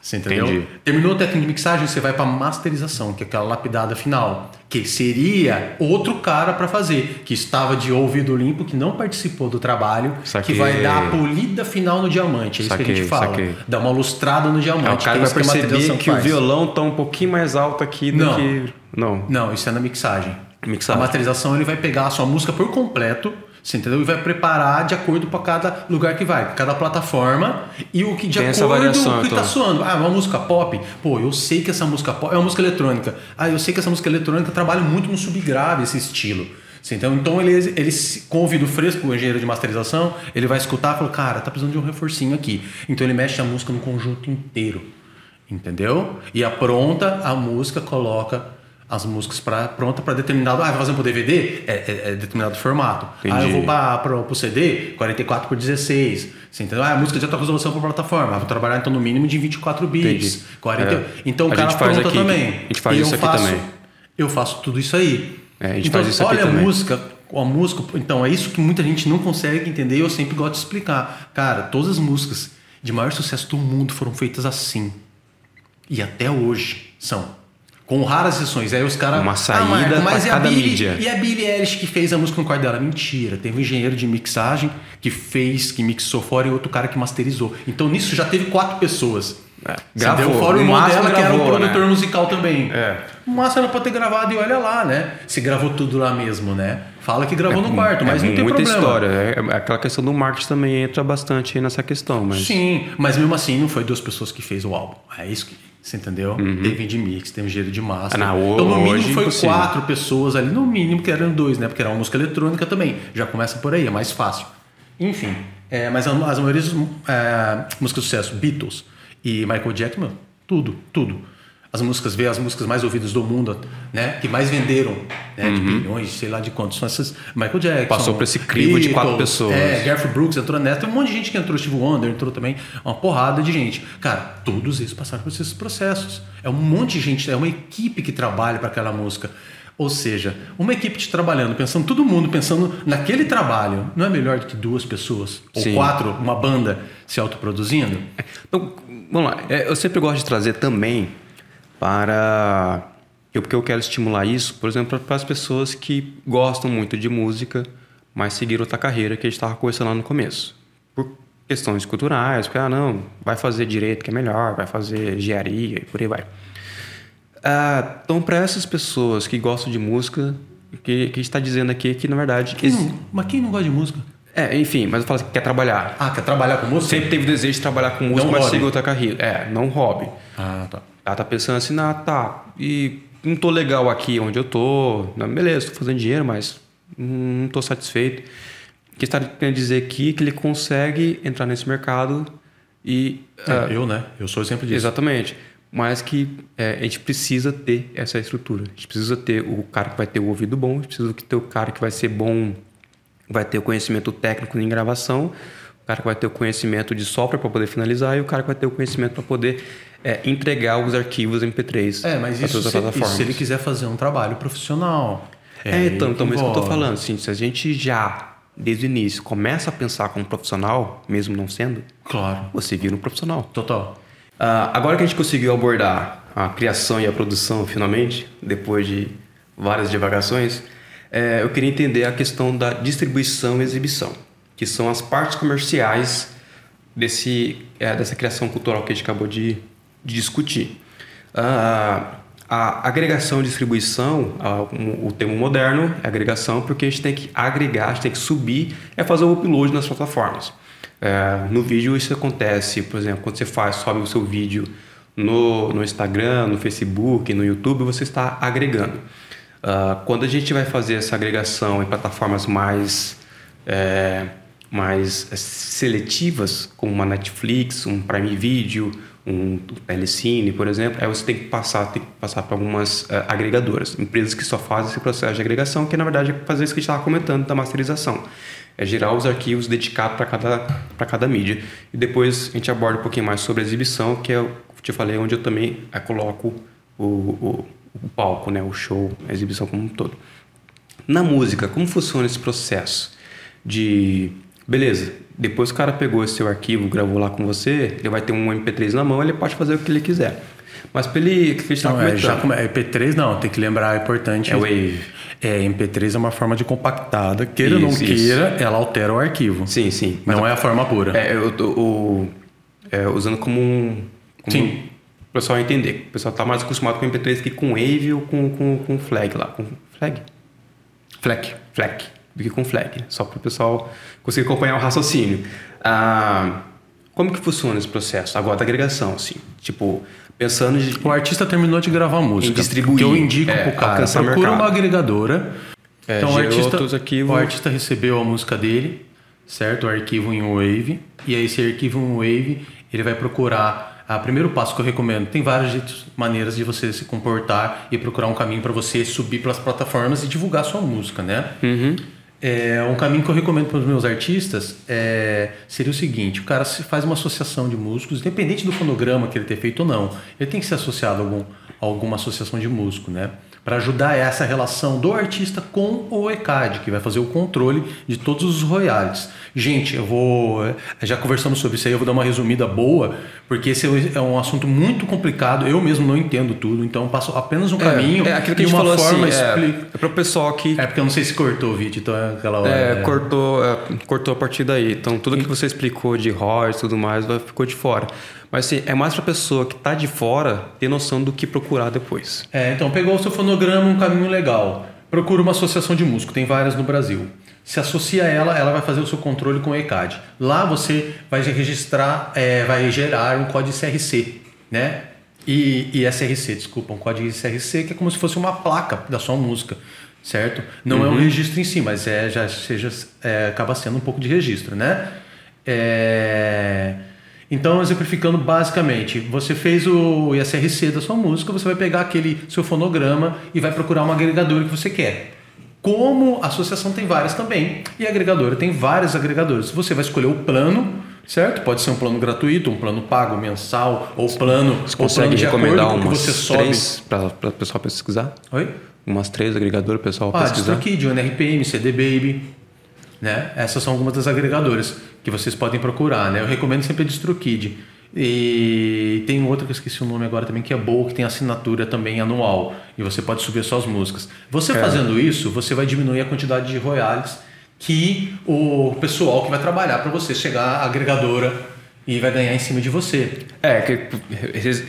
Você entendeu? Entendi. Terminou o técnico de mixagem, você vai para masterização, que é aquela lapidada final, que seria outro cara para fazer, que estava de ouvido limpo, que não participou do trabalho, Saquei. que vai dar a polida final no diamante. É isso que a Saquei, gente fala. saquei. Dar uma lustrada no diamante. É, o cara vai que a perceber que o violão tá um pouquinho mais alto aqui do Não. que. Não. Não, isso é na mixagem. Mixagem. A masterização ele vai pegar a sua música por completo, você entendeu? E vai preparar de acordo para cada lugar que vai, cada plataforma e o que de Tem acordo com o que então. tá soando. Ah, uma música pop. Pô, eu sei que essa música pop é uma música eletrônica. Ah, eu sei que essa música eletrônica trabalha muito no subgrave esse estilo. Você entendeu? Então ele, ele com o ouvido fresco, o engenheiro de masterização, ele vai escutar e fala, cara, tá precisando de um reforcinho aqui. Então ele mexe a música no conjunto inteiro. Entendeu? E apronta a música, coloca as músicas pra, pronta para determinado. Ah, vai fazer pro DVD? É, é- é determinado formato. Ah, eu Entendi. vou para pro CD? 44 por 16. Você entendeu? Ah, a música de alta resolução para plataforma. Ah, vou trabalhar então no mínimo de 24 bits. Entendi. 40... É. Então o A cara apronta aqui- também. a gente faz E isso eu aqui faço, também. Eu faço tudo isso aí. É, a gente então, faz isso aqui olha a também. música, a música, então é isso que muita gente não consegue entender e eu sempre gosto de explicar. Cara, todas as músicas de maior sucesso do mundo foram feitas assim. E até hoje são. Com raras exceções. Aí os caras. Uma saída pra mas e a cada Billie- mídia." E a Billie Eilish que fez a música no quarto dela? Mentira. Teve um engenheiro de mixagem que fez, que mixou fora e outro cara que masterizou. Então nisso já teve quatro pessoas. É, Gravou. gravou. Fora o irmão dela, que era um produtor né? musical também. É. O máximo era pra ter gravado e olha lá, né? Se gravou tudo lá mesmo, né? Fala que gravou no quarto, mas É não tem muita problema. história. É, aquela questão do marketing também entra bastante aí nessa questão, mas Sim, mas mesmo assim não foi duas pessoas que fez o álbum. É isso que você entendeu? Teve de mix, teve engenheiro de massa. Uhum. Ah, não, então no mínimo foi impossível. quatro pessoas ali, no mínimo que eram dois, né? Porque era uma música eletrônica também. Já começa por aí, é mais fácil. Enfim, é, mas as, as maiores é, músicas de sucesso, Beatles e Michael Jackson, tudo, tudo. As músicas, vê as músicas mais ouvidas do mundo, né? Que mais venderam, né? De bilhões, sei lá de quantos. São essas. Michael Jackson. Uhum. Passou por esse crivo de quatro Beatles, pessoas. É, Garth Brooks entrou nessa. Tem um monte de gente que entrou, Steve Wonder entrou também. Uma porrada de gente. Cara, todos eles passaram por esses processos. É um monte de gente, é uma equipe que trabalha para aquela música. Ou seja, uma equipe te trabalhando, pensando, todo mundo pensando naquele trabalho, não é melhor do que duas pessoas? Ou Sim. quatro, uma banda se autoproduzindo? Então, vamos lá. É, Eu sempre gosto de trazer também para. eu- Porque eu quero estimular isso, por exemplo, para as pessoas que gostam muito de música, mas seguiram outra carreira que a gente estava conversando lá no começo. Por questões culturais, porque, ah, não, vai fazer direito que é melhor, vai fazer engenharia e por aí vai. Ah, então, para essas pessoas que gostam de música, que, que está dizendo aqui que, na verdade. Quem não- mas quem não gosta de música? É, enfim, mas eu falo assim, que quer trabalhar. Ah, quer trabalhar com música? Sempre teve o desejo de trabalhar com música, Não mas hobby. seguir outra carreira. É, não hobby. Ah, tá. Ela tá pensando assim, ah, tá, e não tô legal aqui onde eu tô, beleza, tô fazendo dinheiro, mas não tô satisfeito. O que está querendo dizer aqui é que ele consegue entrar nesse mercado e... É, eu, né? Eu sou exemplo disso. Exatamente. Mas que é, a gente precisa ter essa estrutura. A gente precisa ter o cara que vai ter o ouvido bom, a gente precisa ter o cara que vai ser bom, vai ter o conhecimento técnico em gravação, o cara que vai ter o conhecimento de software para poder finalizar e o cara que vai ter o conhecimento para poder é, entregar os arquivos MP3 É, mas isso todas as se, isso se ele quiser fazer um trabalho profissional. É, aí então, então, mas isso que eu tô falando, assim, se a gente já, desde o início, começa a pensar como profissional, mesmo não sendo, Claro, você vira um profissional. total. Ah, agora que a gente conseguiu abordar a criação e a produção finalmente, depois de várias divagações, eh, eu queria entender a questão da distribuição e exibição, que são as partes comerciais desse, eh, dessa criação cultural que a gente acabou de, de discutir. Ah, a agregação e distribuição, o termo moderno é agregação, porque a gente tem que agregar, a gente tem que subir, é fazer o upload nas plataformas. É, no vídeo isso acontece, por exemplo, quando você faz, sobe o seu vídeo no, no Instagram, no Facebook, no YouTube, você está agregando. Ah, quando a gente vai fazer essa agregação em plataformas mais, é, mais seletivas, como uma Netflix, um Prime Video, um Telecine, por exemplo, aí você tem que passar, tem que passar para algumas eh, agregadoras, empresas que só fazem esse processo de agregação, que na verdade é fazer isso que a gente estava comentando da masterização. É gerar os arquivos dedicados para cada, para cada mídia. E depois a gente aborda um pouquinho mais sobre a exibição, que é, te falei, onde eu também eh, coloco o, o, o palco, né? o show, a exibição como um todo. Na música, como funciona esse processo de beleza? Depois que o cara pegou esse seu arquivo, gravou lá com você, ele vai ter um MP3 na mão, ele pode fazer o que ele quiser. Mas para ele, que a gente tá é, já comentando, come... é MP3 não, tem que lembrar, é importante. É Wave. É, MP3 é uma forma de compactada. Queira ou não Isso, queira, ela altera o arquivo. sim, sim. Mas Não é a forma pura. é, eu tô o- é, usando como um como Sim. um- o pessoal entender. O pessoal tá mais acostumado com MP3 que com Wave ou com, com, com flag lá, com flag, Fleck. flag do que com flag, só para o pessoal conseguir acompanhar o raciocínio. Ah, como que funciona esse processo? Agora da agregação, assim, tipo pensando de O artista terminou de gravar a música. Em distribuir, que eu indico é, pro cara, procura mercado. uma agregadora. É, então o artista, arquivos. o artista recebeu a música dele, certo? O arquivo em Wave. E aí esse arquivo em Wave, ele vai procurar... O primeiro passo que eu recomendo, tem várias maneiras de você se comportar e procurar um caminho para você subir pelas plataformas e divulgar sua música, né? Uhum. É, um caminho que eu recomendo para os meus artistas é, seria o seguinte: o cara se faz uma associação de músicos, independente do fonograma que ele ter feito ou não, ele tem que ser associado a, algum, a alguma associação de músico, né? Para ajudar essa relação do artista com o ECAD, que vai fazer o controle de todos os royalties. Gente, eu vou. é, Já conversamos sobre isso aí, eu vou dar uma resumida boa, porque esse é um assunto muito complicado, eu mesmo não entendo tudo, então eu passo apenas um caminho é, aquilo que e uma falou forma assim, é, expli- é para o pessoal que é porque eu não sei se cortou o vídeo, então é aquela hora. É, é. cortou, é, cortou a partir daí. Então, tudo que você explicou de royalties e tudo mais ficou de fora. Mas assim, é mais pra pessoa que tá de fora ter noção do que procurar depois. É, então pegou o seu fonograma, um caminho legal. Procura uma associação de músico, tem várias no Brasil. Se associa a ela, ela vai fazer o seu controle com o ECAD. Lá você vai registrar, é, vai gerar um código CRC, né? E, e SRC, desculpa, um código SRC que é como se fosse uma placa da sua música, certo? Não uhum. é um registro em si, mas é, já seja, é, acaba sendo um pouco de registro, né? É... Então, exemplificando basicamente, você fez o ISRC da sua música, você vai pegar aquele seu fonograma e vai procurar uma agregadora que você quer. Como a associação tem várias também, e a agregadora tem vários agregadores. Você vai escolher o plano, certo? Pode ser um plano gratuito, um plano pago, mensal, ou plano. Você consegue plano de recomendar acordo umas você sobe. três para o pessoal pesquisar? Oi? Umas três agregadoras pessoal Ah, pesquisar? DistroKid, NRPM, CD Baby, né? Essas são algumas das agregadoras que vocês podem procurar, né? Eu recomendo sempre a DistroKid. E tem outra que eu esqueci o nome agora também, que é boa, que tem assinatura também anual. E você pode subir suas músicas. Você fazendo isso, você vai diminuir a quantidade de royalties que o pessoal que vai trabalhar para você chegar à agregadora e vai ganhar em cima de você. É, que, ex-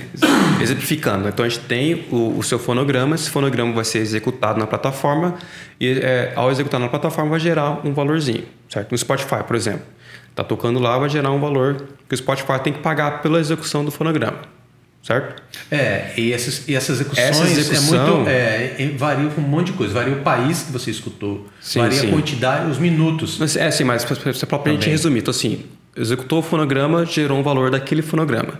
exemplificando. Então a gente tem o, o seu fonograma, esse fonograma vai ser executado na plataforma e é, ao executar na plataforma vai gerar um valorzinho, certo? No Spotify, por exemplo. Tá tocando lá, vai gerar um valor que o Spotify tem que pagar pela execução do fonograma, certo? É, e, essas, e essas execuções Essa execução- é muito. É, e varia com um monte de coisa. Varia o país que você escutou, Sim, varia sim. a quantidade, os minutos. Mas, é sim, mas para propriamente Também. resumir, então assim, executou o fonograma, gerou um valor daquele fonograma.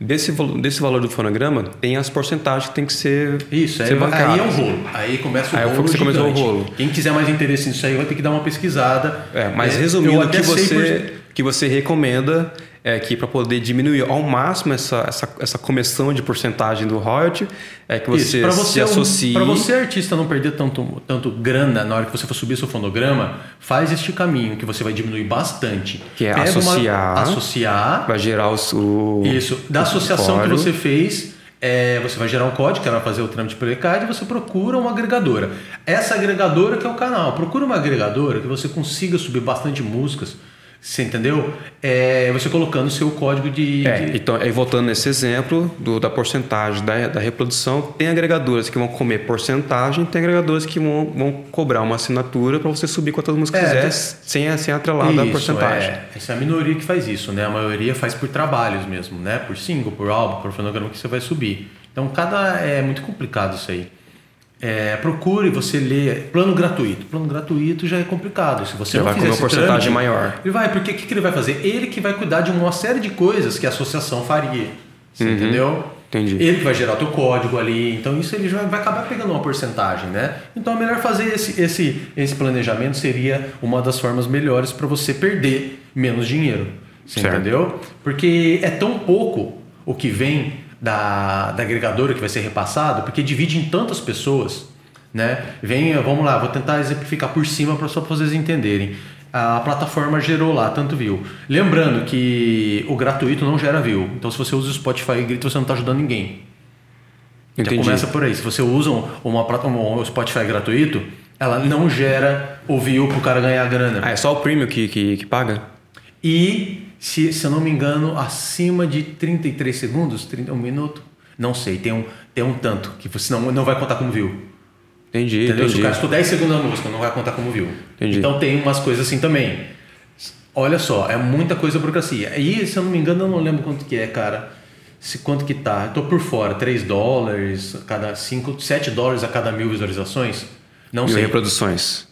Desse, desse valor do fonograma, tem as porcentagens que tem que ser, Isso, aí, ser aí bancadas. é o rolo. Aí começa o Aí rolo. que você começou o rolo. Quem quiser mais interesse nisso aí vai ter que dar uma pesquisada. É, mas É, resumindo, o que você, que você recomenda é que para poder diminuir ao máximo essa, essa, essa comissão de porcentagem do royalty, é que você, Isso, pra se associe. Para você, artista, não perder tanto, tanto grana na hora que você for subir seu fonograma, faz este caminho que você vai diminuir bastante. Que é Pega uma- associar. associar. Vai gerar os- o. Isso. Da o associação que código. você fez, é, você vai gerar um código, que ela vai fazer o trâmite pelo ECAD, e você procura uma agregadora. Essa agregadora que é o canal. Procura uma agregadora que você consiga subir bastante músicas. Você entendeu? É, você colocando o seu código de. É, de- então, aí voltando nesse exemplo do, da porcentagem da, da reprodução, tem agregadoras que vão comer porcentagem, tem agregadoras que vão, vão cobrar uma assinatura para você subir quantas músicas É, quiser, tem- sem, sem atrelado da porcentagem. É, essa é a minoria que faz isso, né? A maioria faz por trabalhos mesmo, né? Por single, por álbum, por fonograma que você vai subir. Então, cada é muito complicado isso aí. É, procure você ler plano gratuito. Plano gratuito já é complicado. Se você não vai fizer esse uma porcentagem maior. Ele vai, porque o que, que ele vai fazer? Ele que vai cuidar de uma série de coisas que a associação faria. Você entendeu? Uhum. Entendi. Ele que vai gerar o teu código ali. Então isso ele já vai acabar pegando uma porcentagem, né? Então é melhor fazer esse, esse, esse planejamento seria uma das formas melhores para você perder menos dinheiro. Você entendeu? Porque é tão pouco o que vem da, da agregadora que vai ser repassado, porque divide em tantas pessoas, né? Vem, vamos lá, vou tentar exemplificar por cima para só pra vocês entenderem. A plataforma gerou lá tanto view. Lembrando que o gratuito não gera view. Então, se você usa o Spotify e grita, você não está ajudando ninguém. Já Entendi. começa por aí. Se você usa um- uma, plata- um Spotify gratuito, ela não gera o view para o cara ganhar grana. Ah, é só o premium que, que, que paga? E, se, se eu não me engano, acima de 33 segundos, 30, um minuto, não sei, tem um, tem um tanto, que você não, não vai contar como view. Entendi, Entendeu? Se o entendi. cara escutou 10 segundos da música, não vai contar como view. Entendi. Então tem umas coisas assim também. Olha só, é muita coisa burocracia. E se eu não me engano, eu não lembro quanto que é, cara. Se, quanto que tá? Eu tô por fora, 3 dólares a cada 5, 7 dólares a cada mil visualizações. Não Mil sei. reproduções.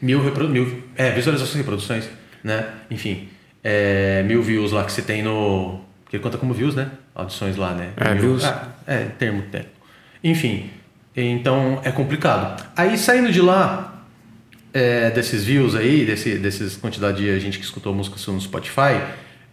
Mil, repro- mil é, visualizações e reproduções, né? Enfim, é, mil views lá que você tem no. Que conta como views, né? Audições lá, né? É, Mil- views. Ah, é, termo técnico. Enfim, então é complicado. Aí saindo de lá, é, desses views aí, desse, desses quantidade de gente que escutou música no Spotify,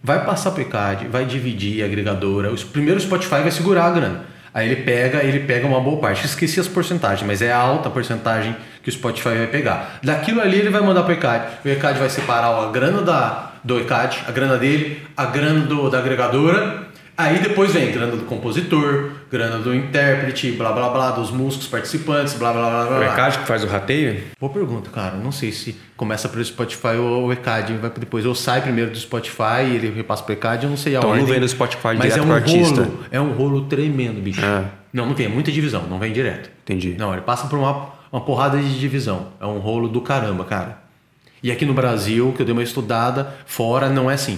vai passar pro ECAD, vai dividir a agregadora. Os, primeiro o Spotify vai segurar a grana. Aí ele pega, ele pega uma boa parte. Esqueci as porcentagens, mas é a alta porcentagem que o Spotify vai pegar. Daquilo ali ele vai mandar pro ECAD. O ECAD vai separar a grana da, do ECAD, a grana dele, a grana do, da agregadora. Aí depois vem grana do compositor, grana do intérprete, blá blá blá, dos músicos participantes, blá blá blá blá. O. ECAD que faz o rateio? Boa pergunta, cara. Não sei se começa pelo Spotify ou o ECAD vai depois. Ou sai primeiro do Spotify e ele repassa pro ECAD, eu não sei a Então ordem. não vem no Spotify Mas direto é um pro artista. rolo, é um rolo tremendo, bicho. Ah. Não, não tem, é muita divisão, não vem direto. Entendi. Não, ele passa por uma, uma porrada de divisão. É um rolo do caramba, cara. E aqui no Brasil, que eu dei uma estudada, fora não é assim.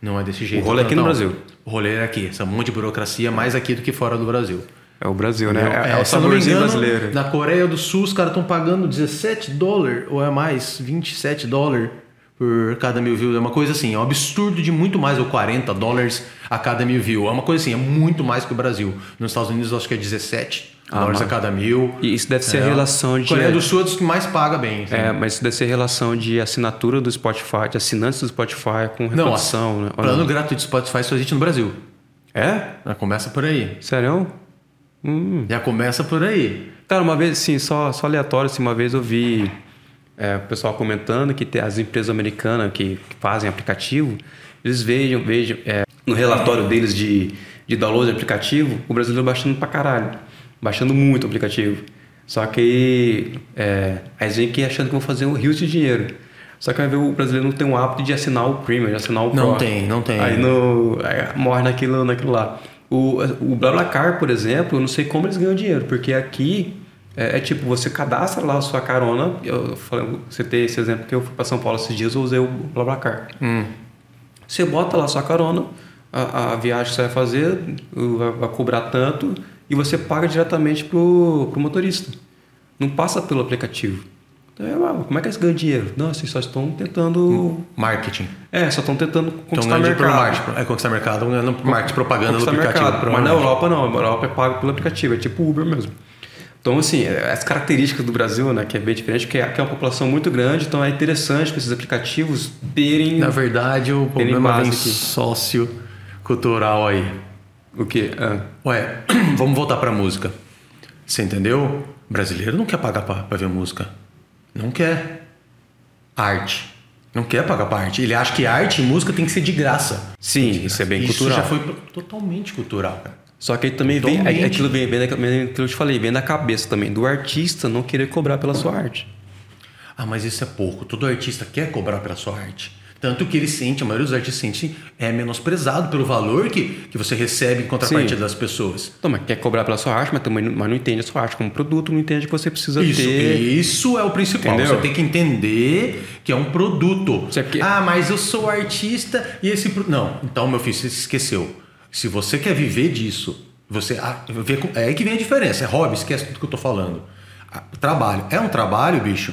Não é desse jeito. rolo é aqui no. Brasil. O rolê é aqui. Essa monte de burocracia, mais aqui do que fora do Brasil. É o Brasil, né? É, é o me saborzinho engano, brasileiro. Na Coreia do Sul, os caras estão pagando 17 dólares, ou é mais, 27 dólares por cada mil views. É uma coisa assim, é um absurdo de muito mais, ou 40 dólares a cada mil views. É uma coisa assim, é muito mais que o Brasil. Nos Estados Unidos, eu acho que é 17 Ah, dólares a mas- cada mil. E isso deve ser É. a relação de. Coreia do Sul é dos que mais paga bem. assim. É, mas isso deve ser a relação de assinatura do Spotify, de assinantes do Spotify com Não, reprodução, né? Ou plano não? gratuito de Spotify só existe no Brasil. É? Já começa por aí. Sério? Hum. Já começa por aí. Cara, uma vez, assim, só, só aleatório, assim, uma vez eu vi é, o pessoal comentando que tem as empresas americanas que, que fazem aplicativo, eles vejam, vejam é, no relatório deles de, de download de aplicativo, o brasileiro baixando pra caralho. Baixando muito o aplicativo. Só que é, aí eles vêm aqui achando que vão fazer um rio de dinheiro. Só que vai ver o brasileiro não tem um hábito de assinar o Premium, de assinar o Não Pro. tem, não tem. Aí, no, aí morre naquilo, naquilo lá. O, o BlaBlaCar, por exemplo, eu não sei como eles ganham dinheiro, porque aqui é, é tipo, você cadastra lá a sua carona. Eu falei, você tem esse exemplo que eu fui para São Paulo esses dias, eu usei o BlaBlaCar. Você bota lá a sua carona, a, a viagem que você vai fazer, vai cobrar tanto, e você paga diretamente pro, pro motorista. Não passa pelo aplicativo. Então, é, ah, como é que eles ganham dinheiro? Não, assim, só estão tentando. Marketing. É, só estão tentando Então conquistar pelo mercado. marketing. É conquistar mercado, ganhando marketing propaganda do aplicativo. mercado. Mas na. Europa não, na Europa é pago pelo aplicativo, é tipo Uber mesmo. Então, assim, as características do Brasil, né, que é bem diferente, porque aqui é uma população muito grande, então é interessante que esses aplicativos terem Na verdade, o problema aqui. sociocultural aí. O quê? Ah, Ué, vamos voltar pra música. Você entendeu? O brasileiro não quer pagar pra, pra ver música. Não quer. Arte. Não quer pagar pra arte. Ele acha que arte e música tem que ser de graça. sim, isso é bem Isso cultural. já foi totalmente cultural, cara. Só que aí também vem, aquilo vem, vem, que eu te falei, vem da cabeça também, do artista não querer cobrar pela sua arte. Ah, mas isso é pouco. Todo artista quer cobrar pela sua arte. Tanto que ele sente, a maioria dos artistas sente, é menosprezado pelo valor que, que você recebe em contrapartida Sim. das pessoas. Então, mas quer cobrar pela sua arte, mas também não, mas não entende a sua arte como produto, não entende que você precisa Isso, ter. isso é o principal. Entendeu? Você tem que entender que é um produto. Isso é Ah, mas eu sou artista e esse. Não, então, meu filho, você se esqueceu. Se você quer viver disso, você. ah, É aí que vem a diferença. É hobby, esquece tudo que eu tô falando. Ah, Trabalho. É um trabalho, bicho.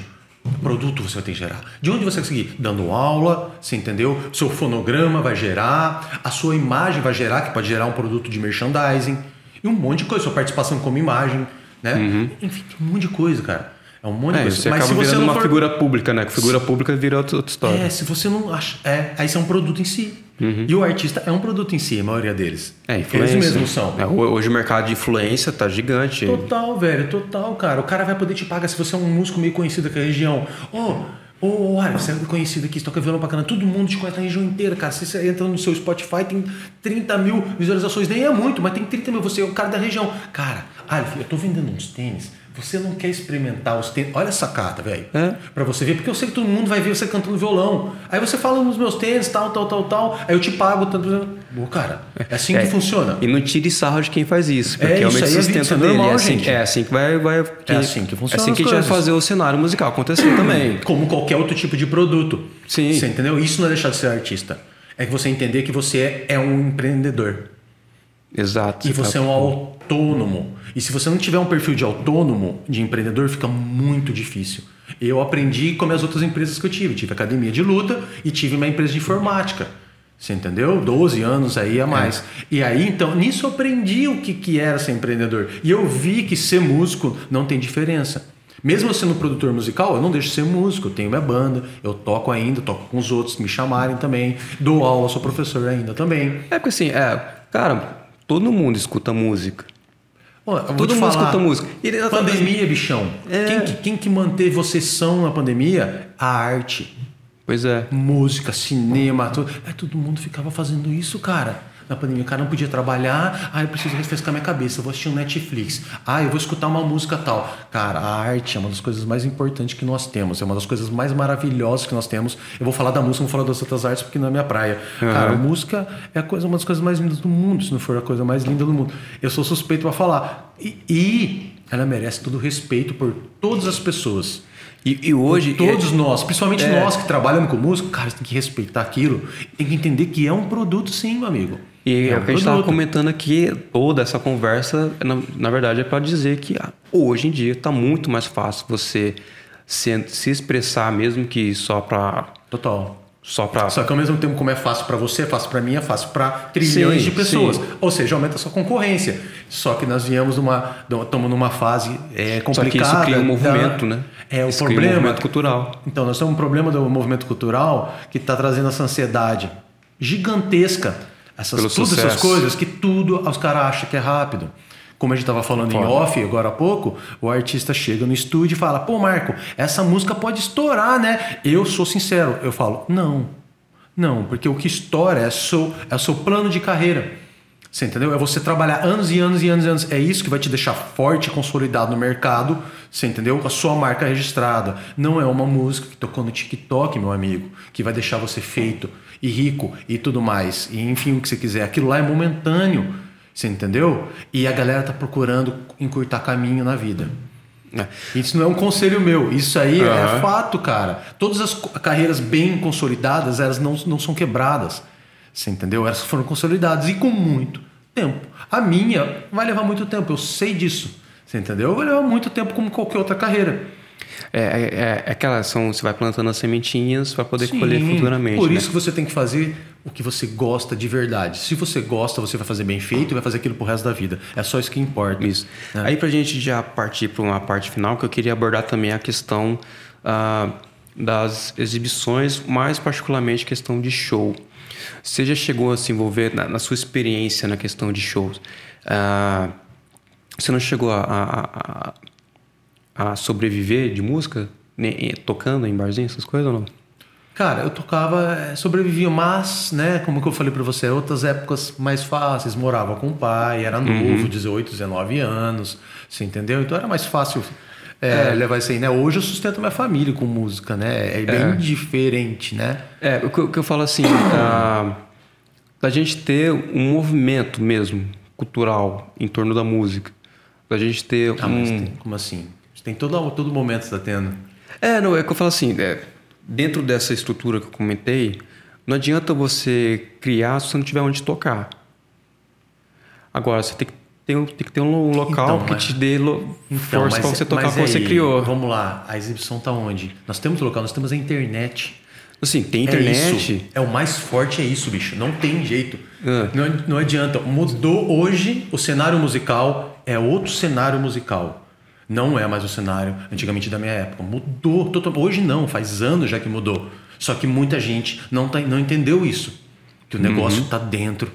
Produto você vai ter que gerar. De onde você vai conseguir? Dando aula, você entendeu? Seu fonograma vai gerar, a sua imagem vai gerar, que pode gerar um produto de merchandising, e um monte de coisa, sua participação como imagem, né? Enfim, tem um monte de coisa, cara. É um monte de Uhum. É, coisa. você Mas acaba se você não uma for... figura pública, né? Que figura pública vira outra, outra história. É, se você não acha. É, aí isso é um produto em si. E o artista é um produto em si, a maioria deles. Uhum. É, influência. Eles mesmos são. É, hoje o mercado de influência tá gigante. Total, velho, total, cara. O cara vai poder te pagar se você é um músico meio conhecido aqui na região. Ô, ô, olha, você é conhecido aqui, você toca violão pra caramba. Todo mundo te conhece na região inteira, cara. Se você entra no seu Spotify, tem 30 mil visualizações. Nem é muito, mas tem 30 mil. Você é o cara da região. Cara, Aleph, eu tô vendendo uns tênis. Você não quer experimentar os tênis? Olha essa carta, velho. É. Pra você ver, porque eu sei que todo mundo vai ver você cantando violão. Aí você fala nos meus tênis, tal, tal, tal, tal. Aí eu te pago tanto. Pô, cara, é assim É, que funciona. E não tire sarro de quem faz isso, porque É, é, o isso é sustento isso é dele. normal, é, assim, é assim que vai. vai É assim que funciona É assim as que a gente vai fazer o cenário musical acontecer também. Como qualquer outro tipo de produto. Sim. Você entendeu? Isso não é deixar de ser artista. É que você entender que você é, é um empreendedor. Exato. E você é um autônomo. E se você não tiver um perfil de autônomo, de empreendedor, fica muito difícil. Eu aprendi como as outras empresas que eu tive. Tive academia de luta e tive uma empresa de informática. Você entendeu? 12 anos aí a mais. E aí, então, nisso eu aprendi o que, que era ser empreendedor. E eu vi que ser músico não tem diferença. Mesmo eu sendo produtor musical, eu não deixo de ser músico. Eu tenho minha banda, eu toco ainda, toco com os outros que me chamarem também. Dou aula, sou professor ainda também. É porque assim, é, cara, todo mundo escuta música. Todo mundo falar, escuta música. Ele- Pandemia, bichão. É. Quem, que, quem que manteve vocês são na pandemia? A arte. Pois é. Música, cinema, tudo. É, todo mundo ficava fazendo isso, cara. Na pandemia. O cara não podia trabalhar, ah, eu preciso refrescar minha cabeça, eu vou assistir um Netflix. Ah, eu vou escutar uma música tal. Cara, a arte é uma das coisas mais importantes que nós temos, é uma das coisas mais maravilhosas que nós temos. Eu vou falar da música, não vou falar das outras artes porque não é minha praia. Uhum. Cara, a música é a coisa, uma das coisas mais lindas do mundo, se não for a coisa mais linda do mundo. Eu sou suspeito para falar. E, e ela merece todo o respeito por todas as pessoas. E, e hoje. Por todos é, nós, principalmente é, nós que trabalhamos com música, cara, tem que respeitar aquilo. Tem que entender que é um produto, sim, meu amigo. E é, o que a gente estava comentando aqui, toda essa conversa, na, na verdade, é para dizer que ah, hoje em dia está muito mais fácil você se, se expressar, mesmo que só para. Total. Só para. Só que ao mesmo tempo, como é fácil para você, é fácil para mim, é fácil para trilhões sim, de pessoas. Sim. Ou seja, aumenta a sua concorrência. Só que nós viemos numa. Estamos numa fase é, complicada. Só que isso cria um movimento, da, né? É o isso problema. Cria um movimento cultural. Então, nós temos um problema do movimento cultural que está trazendo essa ansiedade gigantesca. Essas, todas sucesso. essas coisas que tudo os caras acham que é rápido como a gente estava falando Foda. em off agora há pouco, o artista chega no estúdio e fala: pô, Marco, essa música pode estourar, né? Eu sou sincero, eu falo: não, não, porque o que estoura é, seu, é o seu plano de carreira. Você entendeu? É você trabalhar anos e anos e anos e anos. É isso que vai te deixar forte e consolidado no mercado. Você entendeu? Com a sua marca registrada. Não é uma música que tocou no TikTok, meu amigo, que vai deixar você feito e rico e tudo mais. E enfim, o que você quiser. Aquilo lá é momentâneo. Você entendeu? E a galera tá procurando encurtar caminho na vida. É. Isso não é um conselho meu, isso aí uhum. é fato, cara. Todas as carreiras bem consolidadas, elas não, não são quebradas. Você entendeu? Elas foram consolidadas e com muito tempo. A minha vai levar muito tempo, eu sei disso. Você entendeu? Vai levar muito tempo como qualquer outra carreira. É, é, é aquela são, você vai plantando as sementinhas para poder Sim, colher futuramente. Por né? isso que você tem que fazer o que você gosta de verdade. Se você gosta, você vai fazer bem feito e vai fazer aquilo pro resto da vida. É só isso que importa. Isso. Né? Aí pra gente já partir para uma parte final, que eu queria abordar também a questão uh, das exibições, mais particularmente questão de show. Você já chegou a se envolver na, na sua experiência na questão de shows? Uh, você não chegou a, a, a, a sobreviver de música, né, tocando em barzinho, essas coisas ou não? Cara, eu tocava, eh, sobrevivia, mas, né, como que eu falei para você, outras épocas mais fáceis, morava com o pai, era novo, uhum. 18, 19 anos, você entendeu? Então era mais fácil é, é. levar isso aí, né? Hoje eu sustento minha família com música, né? É bem é. diferente, né? É, o que, o que eu falo assim, da, da gente ter um movimento mesmo, cultural, em torno da música. Da gente ter ah, um... Tem, como assim? Tem todo, todo momento você tá tendo. É, não, é que eu falo assim, é, dentro dessa estrutura que eu comentei, não adianta você criar se você não tiver onde tocar. Agora, você tem que ter, tem que ter um local então, que mas, te dê lo, então, força para você tocar o que você criou. Vamos lá, a exibição está onde? Nós temos local, nós temos a internet. Assim, tem internet. É, isso. é o mais forte, é isso, bicho. Não tem jeito. Ah. Não, não adianta. Mudou hoje o cenário musical, é outro cenário musical. Não é mais o cenário antigamente da minha época. Mudou. Hoje não, faz anos já que mudou. Só que muita gente não, tá, não entendeu isso. Que o negócio uhum. tá dentro.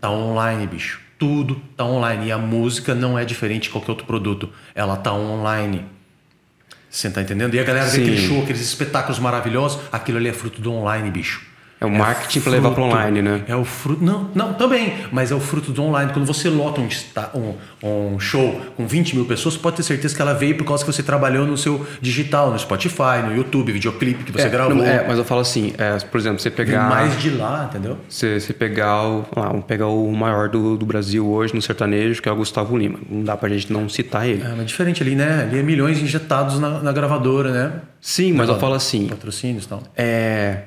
Tá online, bicho. Tudo tá online. E a música não é diferente de qualquer outro produto. Ela tá online. Você tá entendendo? E a galera Sim. vê aquele show, aqueles espetáculos maravilhosos. Aquilo ali é fruto do online, bicho. É o marketing é para levar para online, né? É o fruto. Não, não, também. Mas é o fruto do online. Quando você lota um, um, um, show com 20 mil pessoas, pode ter certeza que ela veio por causa que você trabalhou no seu digital, no Spotify, no YouTube, videoclipe que você é, gravou. Não, é, mas eu falo assim, é, por exemplo, você pegar. Vem mais de lá, entendeu? Você, você pegar o. Lá, pegar o maior do, do Brasil hoje no sertanejo, que é o Gustavo Lima. Não dá pra gente não citar ele. É, mas diferente ali, né? Ali é milhões injetados na, na gravadora, né? Sim, mas eu falo assim. Patrocínios e tal. É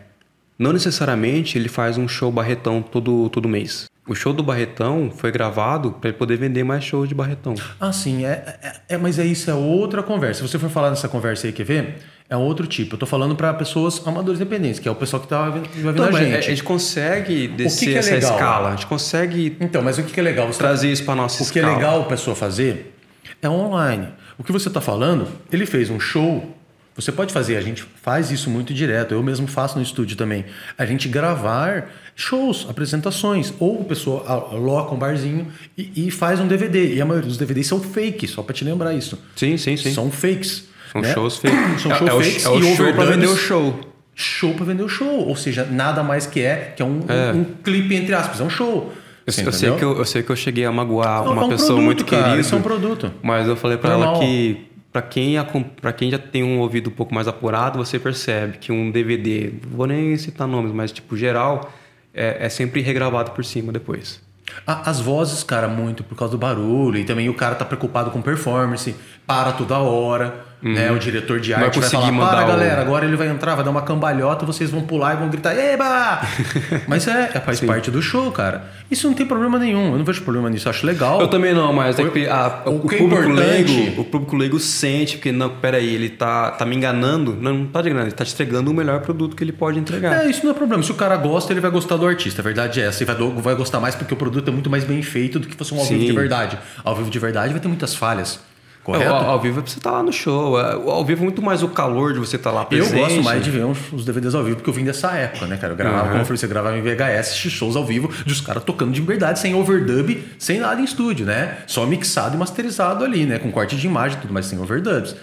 não necessariamente ele faz um show Barretão todo, todo mês. O show do Barretão foi gravado para ele poder vender mais shows de Barretão. Ah, sim. É, é, é, mas é isso, é outra conversa. Se você for falar nessa conversa aí, quer ver? É outro tipo. Eu tô falando para pessoas amadores independentes, que é o pessoal que tá vendo então, a gente. A gente consegue descer que que é essa legal? escala. A gente consegue. Então, mas o que, que é legal? Você trazer tá... isso para nossa o escala. O que é legal a pessoa fazer é online. O que você está falando, ele fez um show você pode fazer, a gente faz isso muito direto, eu mesmo faço no estúdio também. A gente gravar shows, apresentações, ou a pessoa aloca um barzinho e, e faz um DVD. E a maioria dos DVDs são fake, só para te lembrar isso. Sim, sim, sim. São fakes. São né? shows fakes. São shows é, fakes é o, é o show para vender o show. Show para vender o show, ou seja, nada mais que é que é um, é. um, um clipe entre aspas, é um show. Eu, sei que eu, eu sei que eu cheguei a magoar Não, uma é um pessoa produto, muito cara, querida. Isso é um produto. Mas eu falei pra ela Normal. que pra quem, para quem já tem um ouvido um pouco mais apurado, você percebe que um DVD, vou nem citar nomes, mas tipo geral, é, é sempre regravado por cima depois. As vozes, cara, muito por causa do barulho. E também o cara tá preocupado com performance, para toda hora. Né? O diretor de Uhum. Vai arte vai, conseguir falar, para mandar o- galera, agora ele vai entrar, vai dar uma cambalhota, vocês vão pular e vão gritar, eba! Mas é, é, faz parte do show, cara. Isso não tem problema nenhum, eu não vejo problema nisso, acho legal. Eu também não, mas é que a- o o, que é público importante- leigo, o público leigo sente, porque não, peraí, ele tá, tá me enganando. Não, não tá te enganando, ele tá te entregando o melhor produto que ele pode entregar. É, isso não é problema. Se o cara gosta, ele vai gostar do artista. A verdade é essa. E vai, vai gostar mais porque o produto é muito mais bem feito do que fosse um ao vivo Sim. de verdade. Ao vivo de verdade vai ter muitas falhas. Correto? Ao, ao vivo é pra você estar lá no show. é, Ao vivo é muito mais o calor de você estar lá Eu presente. gosto mais de ver uns, os DVDs ao vivo, porque eu vim dessa época, né, cara? Eu gravava, Uhum. como eu falei, você gravava em VHS, shows ao vivo, de os caras tocando de verdade, sem overdub, sem nada em estúdio, né? Só mixado e masterizado ali, né? Com corte de imagem e tudo, mas sem overdubs.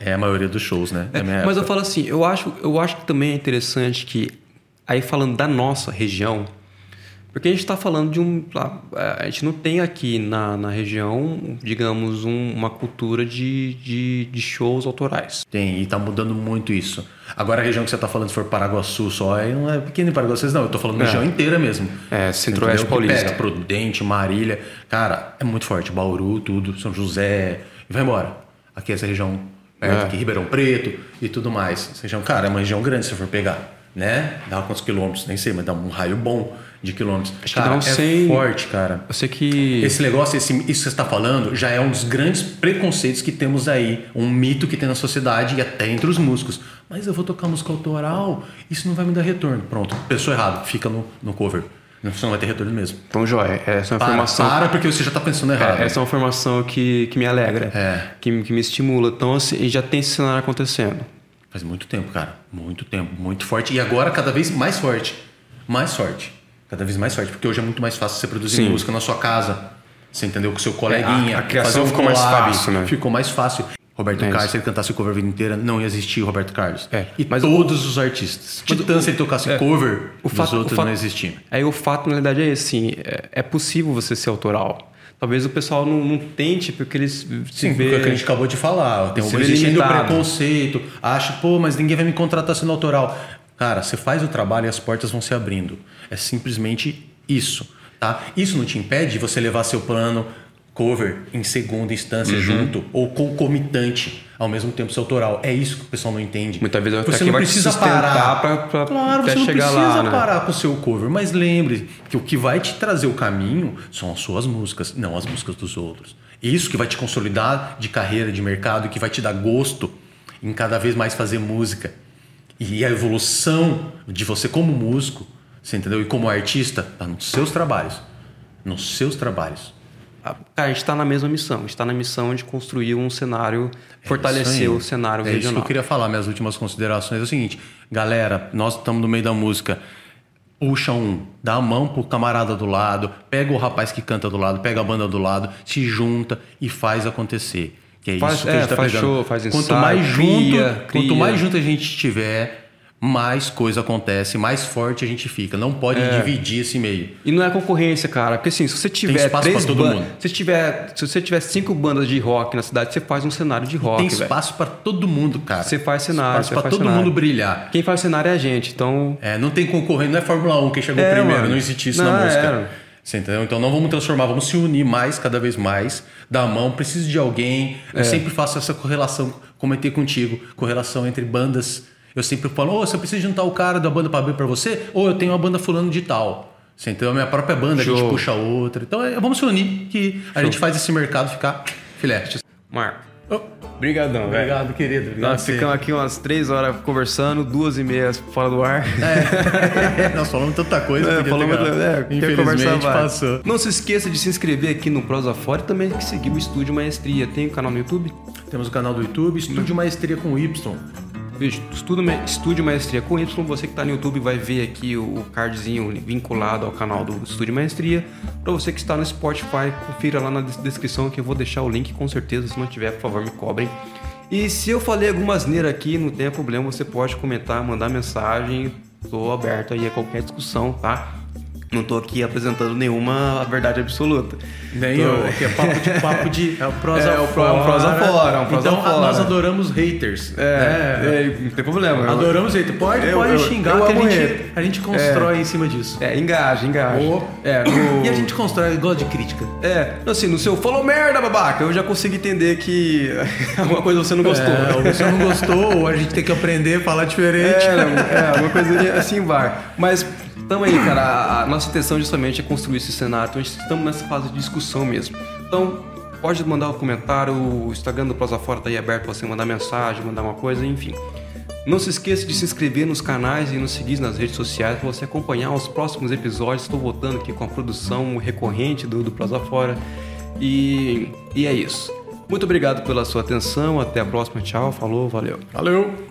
É a maioria dos shows, né? minha Mas eu época. falo assim, eu acho, eu acho que também é interessante que, aí falando da nossa região, porque a gente está falando de um. A gente não tem aqui na, na região, digamos, um- uma cultura de, de, de shows autorais. Tem, e tá mudando muito isso. Agora a região que você tá falando, se for Paraguaçu só, não é pequeno em Paraguaçu, não. Eu tô falando É. região inteira mesmo. É, Centro-Oeste Paulista. Pega Prudente, Marília. Cara, é muito forte. Bauru, tudo, São José. E vai embora. Aqui essa região perto, É. aqui, Ribeirão Preto e tudo mais. Essa região, cara, é uma região grande se você for pegar. Né? Dá quantos quilômetros? Nem sei, mas dá um raio bom de quilômetros. Acho que cara, dá é uns 100. forte, cara. Eu sei que. Esse negócio, esse, isso que você está falando, já é um dos grandes preconceitos que temos aí. Um mito que tem na sociedade e até entre os músicos. Mas eu vou tocar música autoral, isso não vai me dar retorno. Pronto, pensou errado, fica no, no cover. Você não vai ter retorno mesmo. Então, Joia, essa é uma Para, informação. para porque você já está pensando errado. É, essa é uma informação que, que me alegra, É. que, que me estimula. Então, assim, já tem esse cenário acontecendo. Faz muito tempo, cara. Muito tempo, muito forte. E agora cada vez mais forte. Mais forte. Cada vez mais forte. Porque hoje é muito mais fácil você produzir Sim. música na sua casa. Você entendeu? Com o seu coleguinha. a criação fazer um ficou mais collab. fácil, né? Ficou mais fácil. Roberto É Carlos, se ele cantasse o cover a vida inteira, não ia existir o Roberto Carlos. É, E mas todos os artistas. Titãs, se ele tocasse é, cover, o os fato- o outros fato- não existiam. Aí o fato, na realidade, é esse, assim, é, é possível você ser autoral. Talvez o pessoal não, não tente, porque eles se Sim, vê... porque é o que a gente acabou de falar. Tem um existindo preconceito. Acha, pô, mas ninguém vai me contratar sendo autoral. Cara, você faz o trabalho e as portas vão se abrindo. É simplesmente isso, tá? Isso não te impede de você levar seu plano cover em segunda instância Uhum. junto ou concomitante ao mesmo tempo seu autoral. É isso que o pessoal não entende. Muitas vezes você não precisa parar pra- claro, até você não chegar precisa lá, né? parar com o seu cover, mas lembre que o que vai te trazer o caminho são as suas músicas, não as músicas dos outros. Isso que vai te consolidar de carreira, de mercado, que vai te dar gosto em cada vez mais fazer música. E a evolução de você como músico, você entendeu? E como artista, tá nos seus trabalhos. Nos seus trabalhos. Ah, Cara, a gente está na mesma missão. A gente está na missão de construir um cenário, fortalecer É aí. o cenário é isso que regional. eu queria falar. Minhas últimas considerações é o seguinte, galera, nós estamos no meio da música. Puxa um, dá a mão pro camarada do lado, pega o rapaz que canta do lado, pega a banda do lado, se junta e faz acontecer. Que é Faz- isso que a é, gente tá faz pegando. show, faz quanto ensaio, mais junto, cria, quanto cria. mais junto a gente tiver, mais coisa acontece, mais forte a gente fica. Não pode É. dividir esse meio. E não é concorrência, cara. Porque assim, se você tiver espaço três pra todo mundo. Se, tiver, se você tiver cinco bandas de rock na cidade, você faz um cenário de rock, Tem velho. espaço para todo mundo, cara. Você faz cenário, Espaço para todo cenário. mundo brilhar. Quem faz cenário é a gente. Então, É, não tem concorrente, não é Fórmula 1 quem chegou É, primeiro, mano. não existe isso Não, na música. é. Você entendeu? Então não vamos transformar, vamos se unir mais, cada vez mais, dar a mão, preciso de alguém. Eu É. sempre faço essa correlação, comentei contigo, correlação entre bandas. Eu sempre falo, ô, você precisa juntar o cara da banda para abrir para você, ou eu tenho uma banda fulano de tal. Você entendeu? A minha própria banda, a gente Show. puxa outra. Então é, vamos se unir, que a gente faz esse mercado ficar filé. Marco, Oh, brigadão, velho. obrigado, querido. Obrigado Nós ficamos aqui umas três horas conversando, duas e meia fora do ar. Nós falamos tanta coisa. É, falamos, é, Infelizmente passou. Não se esqueça de se inscrever aqui no Prosa Fora e também de seguir o Estúdio Maestria. Tem o canal no YouTube? Temos o canal do YouTube, Estúdio Maestria com Y. Veja, Estúdio, Ma- Estúdio Maestria com Y. Você que está no YouTube vai ver aqui o, cardzinho vinculado ao canal do Estúdio Maestria. Para você que está no Spotify, confira lá na des- descrição que eu vou deixar o link com certeza. Se não tiver, por favor, me cobrem. E se eu falei alguma asneira aqui, não tem problema, você pode comentar, mandar mensagem. Estou aberto aí a qualquer discussão, tá? Não tô aqui apresentando nenhuma verdade absoluta. Nem Tô- eu, que é papo de papo de é o prosa É, o pro- fora. é um prosa fora, é um prosa então, fora. nós adoramos haters. É, né? é, não tem problema. Adoramos haters. Pode, Eu- pode eu- xingar eu que a gente, hater. a gente constrói em cima disso. É, engaja, engaja. É, no... E a gente constrói, gosta de crítica. É, assim, no seu falou merda, babaca, eu já consegui entender que alguma coisa você não gostou. É, ou você não gostou, ou a gente tem que aprender a falar diferente. É, não, é, uma coisa assim vai. Mas tamo aí, cara. A, a nossa intenção justamente é construir esse cenário. Então a gente estamos nessa fase de discussão mesmo. Então, pode mandar um comentário, o Instagram do Prosa Fora tá aí aberto pra você mandar mensagem, mandar uma coisa, enfim. Não se esqueça de se inscrever nos canais e nos seguir nas redes sociais para você acompanhar os próximos episódios. Estou voltando aqui com a produção recorrente do, do Fora. E, e é isso. Muito obrigado pela sua atenção. Até a próxima. Tchau. Falou. Valeu. Valeu!